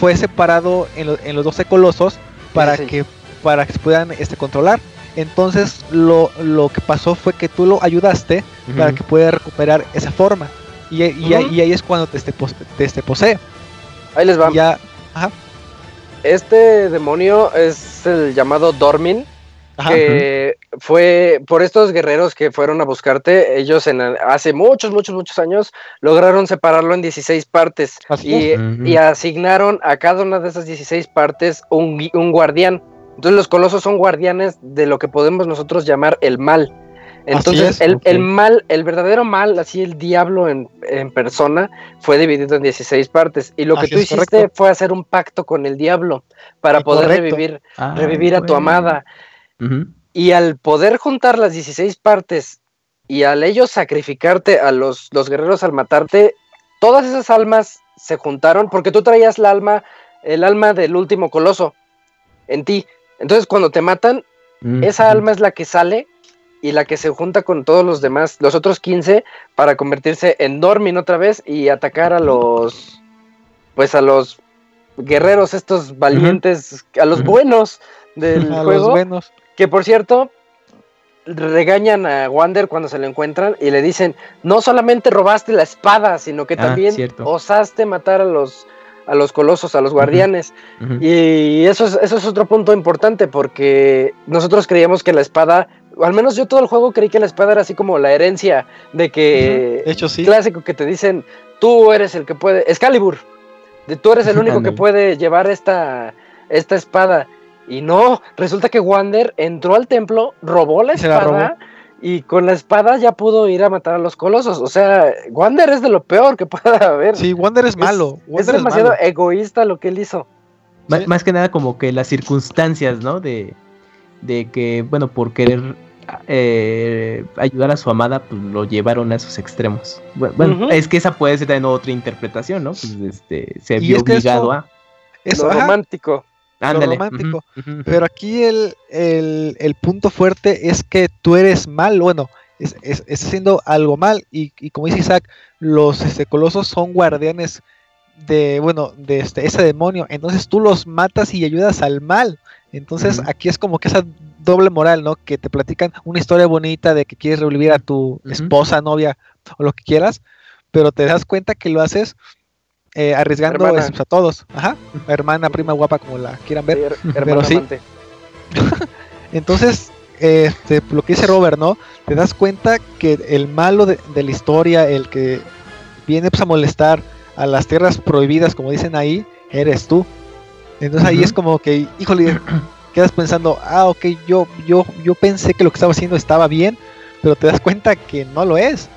fue separado en, lo- en los 12 colosos para sí. que para que se puedan este controlar entonces lo, lo que pasó fue que tú lo ayudaste para que pueda recuperar esa forma y, y, ahí- Ujú. y ahí es cuando te, este, pos- te este, posee Ahí les va. Ya ajá, Este demonio es el llamado Dormin, ajá, que fue por estos guerreros que fueron a buscarte. Ellos en hace muchos, muchos, muchos años lograron separarlo en 16 partes y, asignaron a cada una de esas 16 partes un, un guardián. Entonces los colosos son guardianes de lo que podemos nosotros llamar el mal. Entonces es, el, el mal, el verdadero mal, así el diablo en, en persona, fue dividido en 16 partes. Y lo que Así tú hiciste correcto. fue hacer un pacto con el diablo para Sí, poder correcto. revivir, Ay, revivir a tu güey. Y al poder juntar las 16 partes y al ellos sacrificarte a los, los guerreros al matarte, todas esas almas se juntaron porque tú traías la alma, el alma del último coloso en ti. Entonces cuando te matan, esa Ujú. alma es la que sale y la que se junta con todos los demás, los otros 15, para convertirse en Dormin otra vez y atacar a los, pues a los guerreros, estos valientes, a los buenos del [laughs] a los juego. buenos Que por cierto, regañan a Wander cuando se lo encuentran y le dicen, no solamente robaste la espada, sino que Ah, también cierto. osaste matar a los, a los colosos, a los guardianes. Y eso es, eso es otro punto importante porque nosotros creíamos que la espada, o al menos yo todo el juego creí que la espada era así como la herencia de que de hecho sí clásico que te dicen, tú eres el que puede, Excalibur, de, tú eres el [laughs] único que puede llevar esta, esta espada. Y no, resulta que Wander entró al templo, robó la espada y con la espada ya pudo ir a matar a los colosos. O sea, Wander es de lo peor que [laughs] pueda haber. Sí, Wander es malo. es Wander es demasiado malo. egoísta lo que él hizo. Sí. Más que nada como que las circunstancias, ¿no? De, de que, bueno, por querer eh, ayudar a su amada, pues lo llevaron a esos extremos. Bu- Bueno, es que esa puede ser también otra interpretación, ¿no? Pues este, se vio es que obligado eso- a... Eso, lo ajá, romántico. Ándale. romántico. Pero aquí el, el- el punto fuerte es que tú eres mal, bueno, es, es- estás haciendo algo mal. Y, y como dice Isaac, los este, colosos son guardianes de, bueno, de este, ese demonio. Entonces tú los matas y ayudas al mal. Entonces aquí es como que esa doble moral, ¿no? Que te platican una historia bonita de que quieres revivir a tu esposa, novia o lo que quieras, pero te das cuenta que lo haces eh, arriesgando Hermana. pues, a todos. Ajá. Hermana, prima guapa, como la quieran ver. Sí, her- hermano sí. [laughs] Entonces, este, lo que dice Robert, ¿no? Te das cuenta que el malo de, de la historia, el que viene pues, a molestar a las tierras prohibidas, como dicen ahí, eres tú. Entonces ahí es como que, híjole, quedas pensando, ah, ok, yo, yo, yo pensé que lo que estaba haciendo estaba bien, pero te das cuenta que no lo es.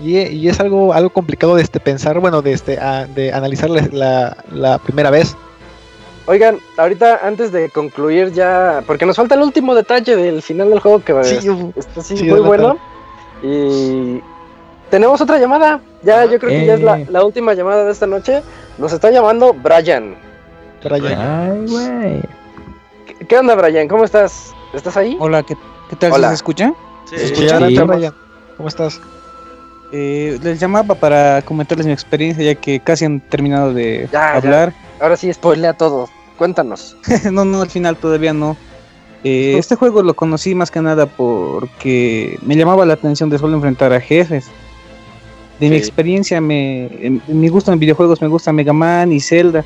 Y, y es algo, algo complicado de este pensar, bueno, de este, a- de analizar la, la- la primera vez. Oigan, ahorita antes de concluir ya, porque nos falta el último detalle del final del juego que Sí, uh, está sí, muy bueno. Y tenemos otra llamada. Ya, yo creo que ya es la, Eh. la última llamada de esta noche. Nos está llamando Brian. Brian. Ay, güey. ¿Qué, qué onda, Brian? ¿Cómo estás? ¿Estás ahí? Hola, ¿qué, qué tal? Hola. ¿Se escucha? Sí, Escucha, Brian. ¿Cómo estás? Eh, les llamaba para comentarles mi experiencia, ya que casi han terminado de Ya, ya. hablar. Ahora sí, spoilea todo. Cuéntanos. [laughs] no, no, al final todavía no. Eh, este juego lo conocí más que nada porque me llamaba la atención de solo enfrentar a jefes. De mi experiencia, me, en mi gusto en videojuegos me gusta Mega Man y Zelda.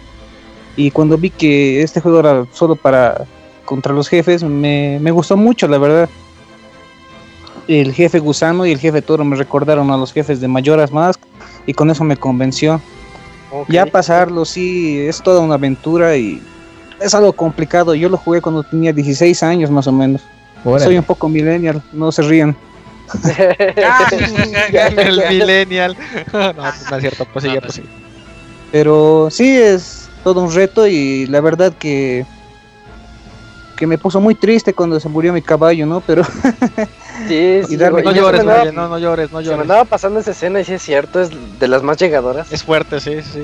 Y cuando vi que este juego era solo para contra los jefes, me, me gustó mucho, la verdad. El jefe gusano y el jefe toro me recordaron a los jefes de Majora's Mask y con eso me convenció. Ya pasarlo, sí, es toda una aventura y es algo complicado. Yo lo jugué cuando tenía 16 años más o menos. Órale. Soy un poco millennial, no se rían. el millennial. no, no es cierto, pues sí, No, ya, no pues sí. Pero sí, es todo un reto y la verdad que que me puso muy triste cuando se murió mi caballo, ¿no? Pero [laughs] Sí, darme- No llores, andaba- no, no llores, no Se me llores. andaba pasando esa escena y sí es cierto, es de las más llegadoras. Es fuerte, sí, sí.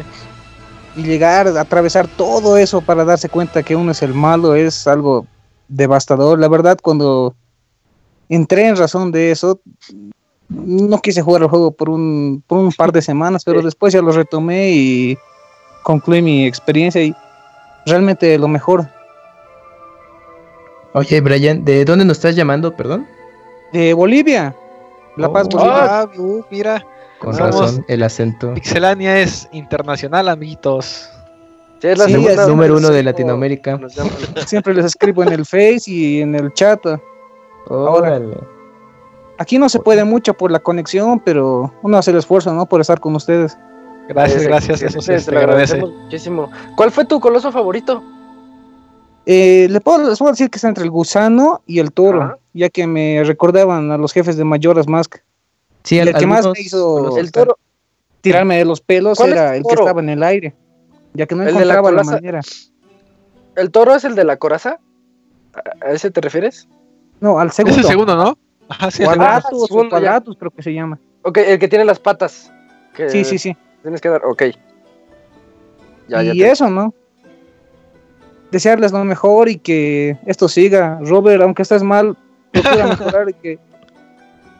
y llegar a atravesar todo eso para darse cuenta que uno es el malo es algo devastador. La verdad, cuando entré en razón de eso, no quise jugar el juego por un, por un par de semanas, pero Sí. después ya lo retomé y concluí mi experiencia y realmente lo mejor. Oye, Brian, ¿de dónde nos estás llamando, perdón? De Bolivia, La Oh. Paz, Bolivia. Ah, uh, mira, Con Somos- razón, el acento. Pixelania es internacional, amiguitos. Sí, es la Sí, segunda es número uno de Latinoamérica. [laughs] Siempre les escribo en el Face y en el chat. Órale. Aquí no se puede mucho por la conexión, pero uno hace el esfuerzo, ¿no? Por estar con ustedes. Gracias, gracias, sí, eso sí, te se lo agradece. agradecemos muchísimo. ¿Cuál fue tu coloso favorito? Eh, le puedo, les puedo decir que está entre el gusano y el toro, Ajá. ya que me recordaban a los jefes de Majora's Mask. Sí, el al- que más me hizo. El toro. tirarme de los pelos ¿Cuál es era el el que estaba en el aire, ya que no El de la encontraba la, manera. ¿El toro es el de la coraza? ¿A ese te refieres? No, al Es segundo. el segundo, ¿no? Sí, el segundo. Ah, ya. Quadratus creo que se llama. Ok, el que tiene las patas. que Sí, sí, sí. Tienes que dar, ok. Ya, ya y te- eso, ¿no? Desearles lo mejor y que esto siga. Robert, aunque estés mal, procura [laughs] mejorar y que,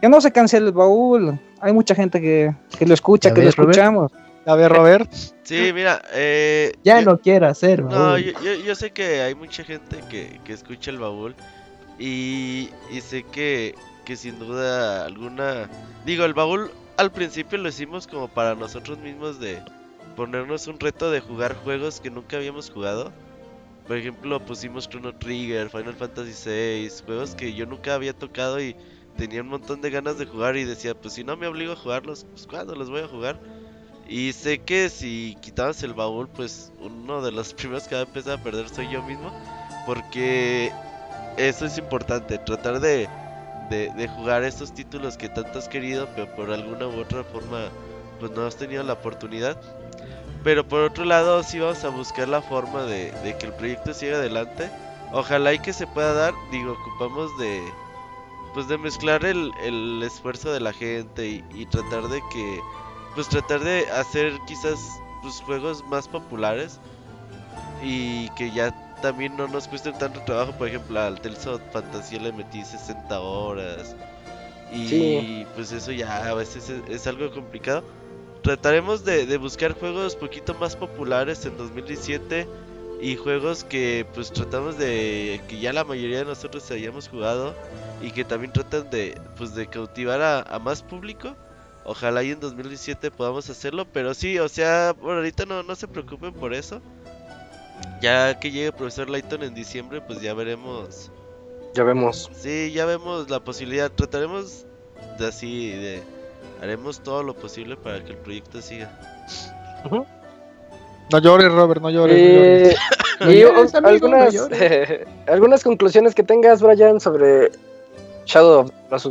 que no se cancele el baúl. Hay mucha gente que, que lo escucha, ¿Ya que lo Robert? escuchamos. A ver, Robert. Sí, mira, eh, Ya yo- no quiero hacer. No, yo, yo sé que hay mucha gente que, que escucha el baúl y, y sé que, que sin duda alguna... Digo, el baúl al principio lo hicimos como para nosotros mismos de ponernos un reto de jugar juegos que nunca habíamos jugado. Por ejemplo, pusimos Chrono Trigger, Final Fantasy VI, juegos que yo nunca había tocado y tenía un montón de ganas de jugar y decía, pues si no me obligo a jugarlos, pues cuándo los voy a jugar. Y sé que si quitabas el baúl, pues uno de los [laughs] primeros que va a empezar a perder soy yo mismo. porque eso es importante, tratar de, de, jugar estos títulos que tanto has querido, pero por alguna u otra forma pues no has tenido la oportunidad. Pero por otro lado, sí vamos a buscar la forma de, de que el proyecto siga adelante. Ojalá y que se pueda dar, digo, ocupamos de pues de mezclar el, el esfuerzo de la gente y, y tratar de que pues tratar de hacer quizás pues juegos más populares y que ya también no nos cueste tanto trabajo, por ejemplo, al Tales of Fantasía le metí 60 horas y Sí. pues eso ya a veces es, es algo complicado. Trataremos de, de buscar juegos poquito más populares en 2017 y juegos que pues tratamos de que ya la mayoría de nosotros hayamos jugado y que también tratan de pues de cautivar a, a más público. Ojalá y en 2017 podamos hacerlo, pero sí, o sea, por ahorita no, no se preocupen por eso. Ya que llegue el profesor Layton en diciembre, pues ya veremos. Ya vemos. Sí, ya vemos la posibilidad. Trataremos de así, de haremos todo lo posible para que el proyecto siga. No llores, Robert, no llores. no llores. [laughs] No y llores, o- amigo, algunas, no llores. [laughs] algunas conclusiones que tengas, Brian, sobre Shadow of.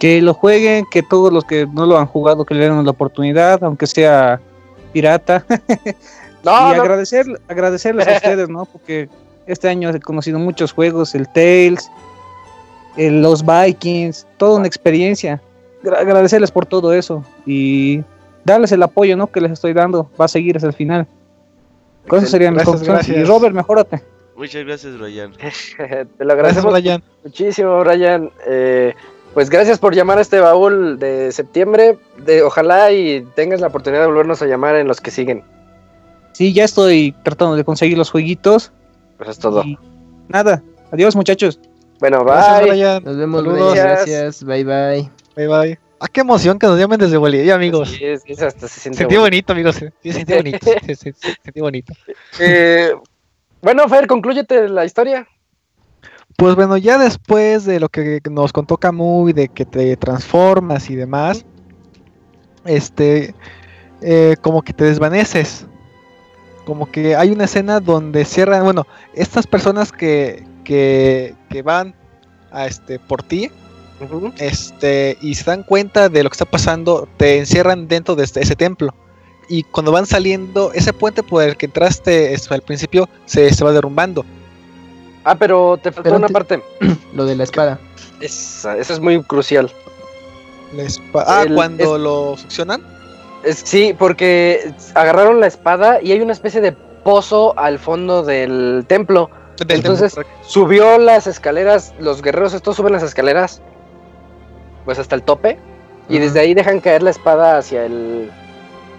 Que lo jueguen, que todos los que no lo han jugado, que le den la oportunidad, aunque sea pirata. [laughs] No, y no, agradecer, agradecerles a ustedes, ¿no? Porque este año he conocido muchos juegos, el Tales, el- los Vikings, toda una experiencia. Gra- agradecerles por todo eso y darles el apoyo, ¿no? Que les estoy dando. Va a seguir hasta el final. Con eso serían mis Gracias, conclusiones. Y gracias. Robert, mejórate. Muchas gracias, Ryan. [laughs] te lo Gracias, agradecemos Brian. muchísimo, Brian. Eh, pues gracias por llamar a este baúl de septiembre. De, ojalá y tengas la oportunidad de volvernos a llamar en los que siguen. Sí, ya estoy tratando de conseguir los jueguitos. Pues es todo. Y nada. Adiós, muchachos. Bueno, Gracias, bye. Brian. Nos vemos, Saludos. Brian, gracias. Bye bye. Bye, bye. Ah, qué emoción que nos llamen desde Bolivia, amigos. Sí, es- es hasta se siente Sentí bonito. bonito, amigos. Sí, sentí bonito. Sí, sí, sí, sentí bonito. Eh, bueno, Fer, conclúyete la historia. Pues bueno, ya después de lo que nos contó Camuy, de que te transformas y demás, este, eh, como que te desvaneces. Como que hay una escena donde cierran, bueno, estas personas que, que, que van a este, por ti, Este, y se dan cuenta de lo que está pasando, te encierran dentro de este- ese templo. Y cuando van saliendo, ese puente por el que entraste al principio se, se va derrumbando. Ah, pero te faltó Pero una te- parte. [clears throat] Lo de la espada. Esa, esa es muy crucial. La ah, El- cuando es- lo succionan. Es, sí, porque agarraron la espada y hay una especie de pozo al fondo del templo. del Entonces- templo, Subió las escaleras, los guerreros estos suben las escaleras, pues hasta el tope, y desde ahí dejan caer la espada hacia el,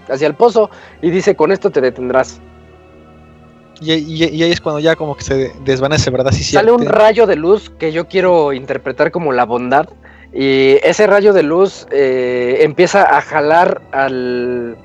hacia el pozo, y dice, con esto te detendrás. Y, y- y ahí es cuando ya como que se desvanece, ¿verdad? Sí. Sale un rayo de luz que yo quiero interpretar como la bondad, y ese rayo de luz eh, empieza a jalar al,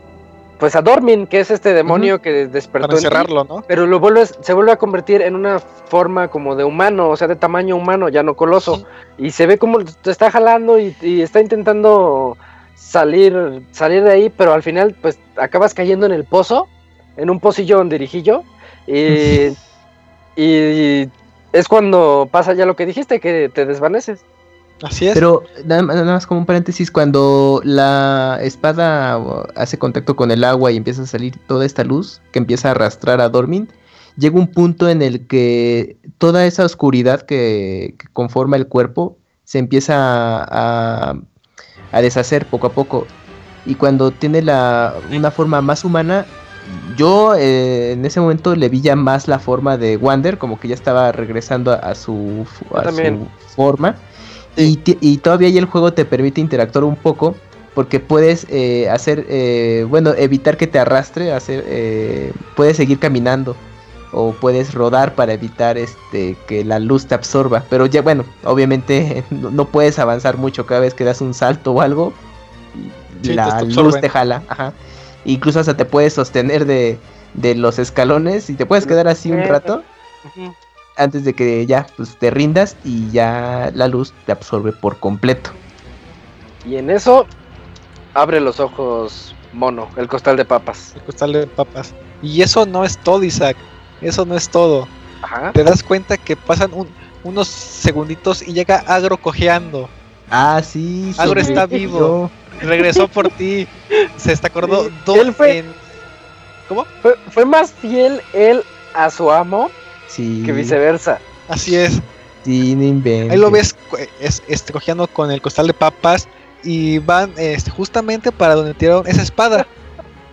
pues a Dormin, que es este demonio que despertó para en ti. encerrarlo, ¿no? Pero lo vuelves, se vuelve a convertir en una forma como de humano, o sea, de tamaño humano, ya no coloso. Y se ve como te está jalando y, y está intentando salir, salir de ahí, pero al final, pues, acabas cayendo en el pozo, en un pocillo donde dirijillo. Y, y es cuando pasa ya lo que dijiste, que te desvaneces. Así es. Pero nada, más- nada más como un paréntesis, cuando la espada hace contacto con el agua y empieza a salir toda esta luz que empieza a arrastrar a Dormin, llega un punto en el que toda esa oscuridad que, que conforma el cuerpo se empieza a, a- a deshacer poco a poco. Y cuando tiene la, una forma más humana, yo eh, en ese momento le vi ya más la forma de Wander, como que ya estaba regresando a, su forma. Y, y todavía ahí el juego te permite interactuar un poco porque puedes eh, hacer, eh, bueno, evitar que te arrastre, hacer, eh, puedes seguir caminando o puedes rodar para evitar este que la luz te absorba. Pero ya bueno, obviamente [laughs] no, no puedes avanzar mucho cada vez que das un salto o algo. Sí, la luz te jala, ajá. Incluso hasta te puedes sostener de, de los escalones y te puedes quedar así un rato antes de que ya pues, te rindas y ya la luz te absorbe por completo. Y en eso, abre los ojos mono, el costal de papas. El costal de papas. Y eso no es todo, Isaac. Eso no es todo. Ajá. te das cuenta que pasan un- unos segunditos y llega Agro cojeando. Ah, sí. Agro está vivo. Regresó por [laughs] ti. Se te acordó Sí, él fue- en- Fue, fue más fiel él a su amo Sí. que viceversa. Así es. Sí, no inventes. Ahí lo ves co- es, este, cojeando con el costal de papas y van este, justamente para donde tiraron esa espada.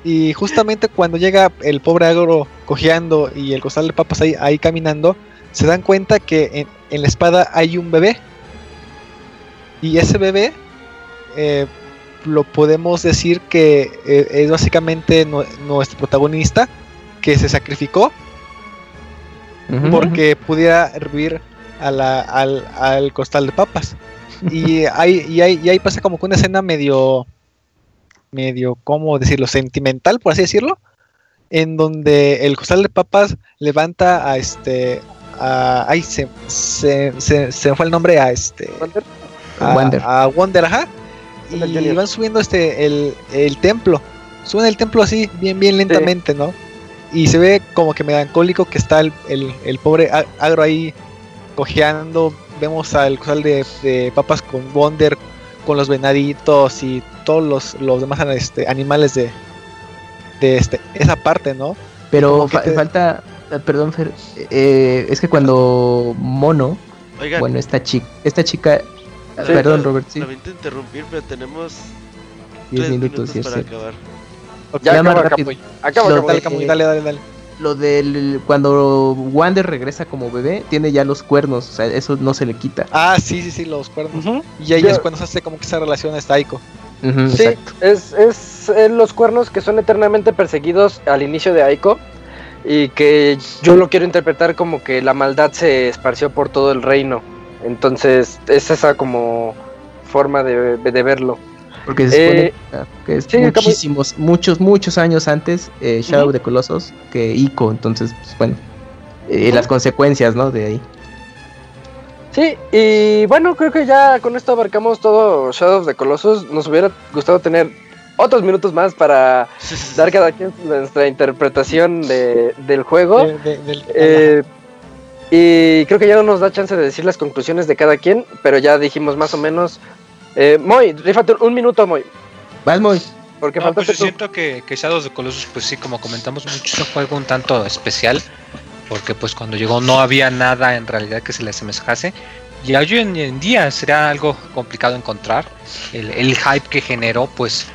Y justamente cuando llega el pobre agro cojeando y el costal de papas ahí, ahí caminando, se dan cuenta que en, en la espada hay un bebé. Y ese bebé eh, lo podemos decir que eh, es básicamente nue- nuestro protagonista que se sacrificó Porque pudiera revivir a la- al, al costal de papas. Y [laughs] ahí, y, ahí, y ahí pasa como que una escena medio, medio, ¿cómo decirlo? Sentimental, por así decirlo, en donde el costal de papas levanta a este, a, ay, se, se, se, se fue el nombre a este, a Wander. a Wonder, ajá, y van subiendo este, el, el templo, suben el templo así, bien, bien lentamente, ¿no? Y se ve como que melancólico que está el, el, el pobre agro ahí cojeando. Vemos al costal de, de papas con Wonder, con los venaditos y todos los, los demás este, animales de, de este, esa parte, ¿no? Pero fa- te- falta. eh, Perdón, Fer. eh, es que cuando Mono. Oigan, Bueno, esta chica. Esta chica. Sí. perdón, Robert, sí. lamento interrumpir, pero tenemos 10 tres minutos, es para acabar. Ya acaba, rápido. Camuy. Acaba, Lo Camuy. Dale, de- Camuy, dale, dale, dale. Lo del. Cuando Wander regresa como bebé, tiene ya los cuernos. O sea, eso no se le quita. Ah, sí, sí, sí, los cuernos. Y ahí Yo- es cuando se hace como que esa relación está Aiko. Ujú, Sí, es, es eh, los cuernos que son eternamente perseguidos al inicio de Aiko y que yo lo quiero interpretar como que la maldad se esparció por todo el reino. Entonces es esa como forma de, de verlo. Porque se supone Eh, que es sí, muchísimos, muchos, muchos años antes eh, Shadow Ujú. de Colossus que Ico. Entonces, pues bueno. eh. Las consecuencias, ¿no? De ahí. Sí, y bueno, creo que ya con esto abarcamos todo Shadow of the Colossus. Nos hubiera gustado tener otros minutos más para [laughs] dar cada quien nuestra interpretación de, del juego. De- de- del- Eh, y creo que ya no nos da chance de decir las conclusiones de cada quien, pero ya dijimos más o menos. Eh, Moy, rífate un minuto, Moy, Vas, Moy. porque No, pues faltaste yo tú. siento que, que Shadows the Colossus, pues sí, como comentamos mucho, es un juego un tanto especial, porque pues cuando llegó no había nada en realidad que se le asemejase, y hoy en, en día será algo complicado encontrar, el, el hype que generó, pues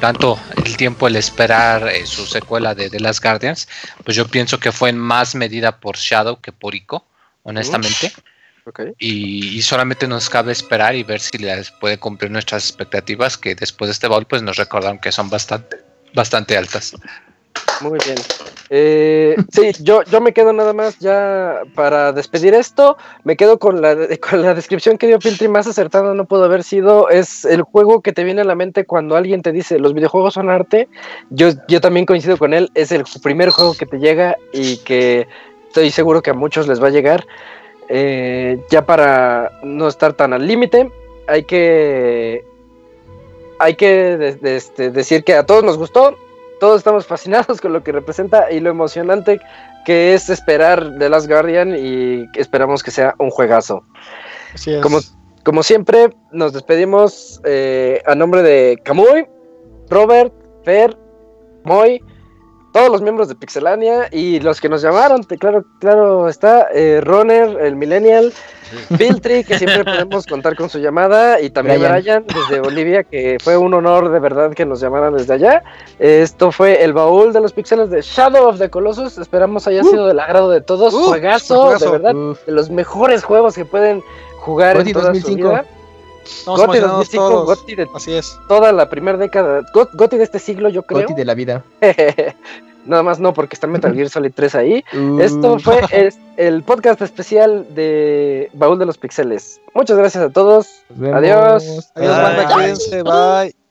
tanto el tiempo, el esperar eh, su secuela de The Last Guardians, pues yo pienso que fue en más medida por Shadow que por Ico, honestamente. Ok. Y, y solamente nos cabe esperar y ver si les puede cumplir nuestras expectativas, que después de este baúl pues nos recordaron que son bastante, bastante altas. Muy bien. Eh, sí, yo, yo me quedo nada más ya para despedir esto. Me quedo con la, [laughs] con la descripción que dio Filtri más acertada, no pudo haber sido. Es el juego que te viene a la mente cuando alguien te dice los videojuegos son arte. Yo, yo también coincido con él. Es el primer juego que te llega y que estoy seguro que a muchos les va a llegar. Eh, ya para no estar tan al límite, hay que hay que de- de- este, decir que a todos nos gustó, todos estamos [laughs] fascinados con lo que representa y lo emocionante que es esperar The Last Guardian y esperamos que sea un juegazo. Así es. Como, como siempre, nos despedimos eh, a nombre de Camuy, Robert, Fer, Moy, todos los miembros de Pixelania y los que nos llamaron, claro, claro está, eh, Roner, el Millennial, Filtri, que siempre podemos contar con su llamada, y también Brian. Brian, desde Bolivia, que fue un honor de verdad que nos llamaran desde allá. Esto fue el baúl de los pixeles de Shadow of the Colossus. Esperamos haya sido del agrado de todos. Uh, juegazo, juegazo. de verdad, Uf. de los mejores juegos que pueden jugar en toda 2005. su vida. Estamos Goti emocionados 2005, todos. Goti de Así es. toda la primera década, Got- Goti de este siglo, yo creo. Goti de la vida. [laughs] Nada más no, porque está Metal [laughs] Gear Solid 3 ahí. Uh, Esto fue [laughs] es- el podcast especial de Baúl de los Pixeles. Muchas gracias a todos. adiós. Adiós, Bye. banda, cuídense, bye.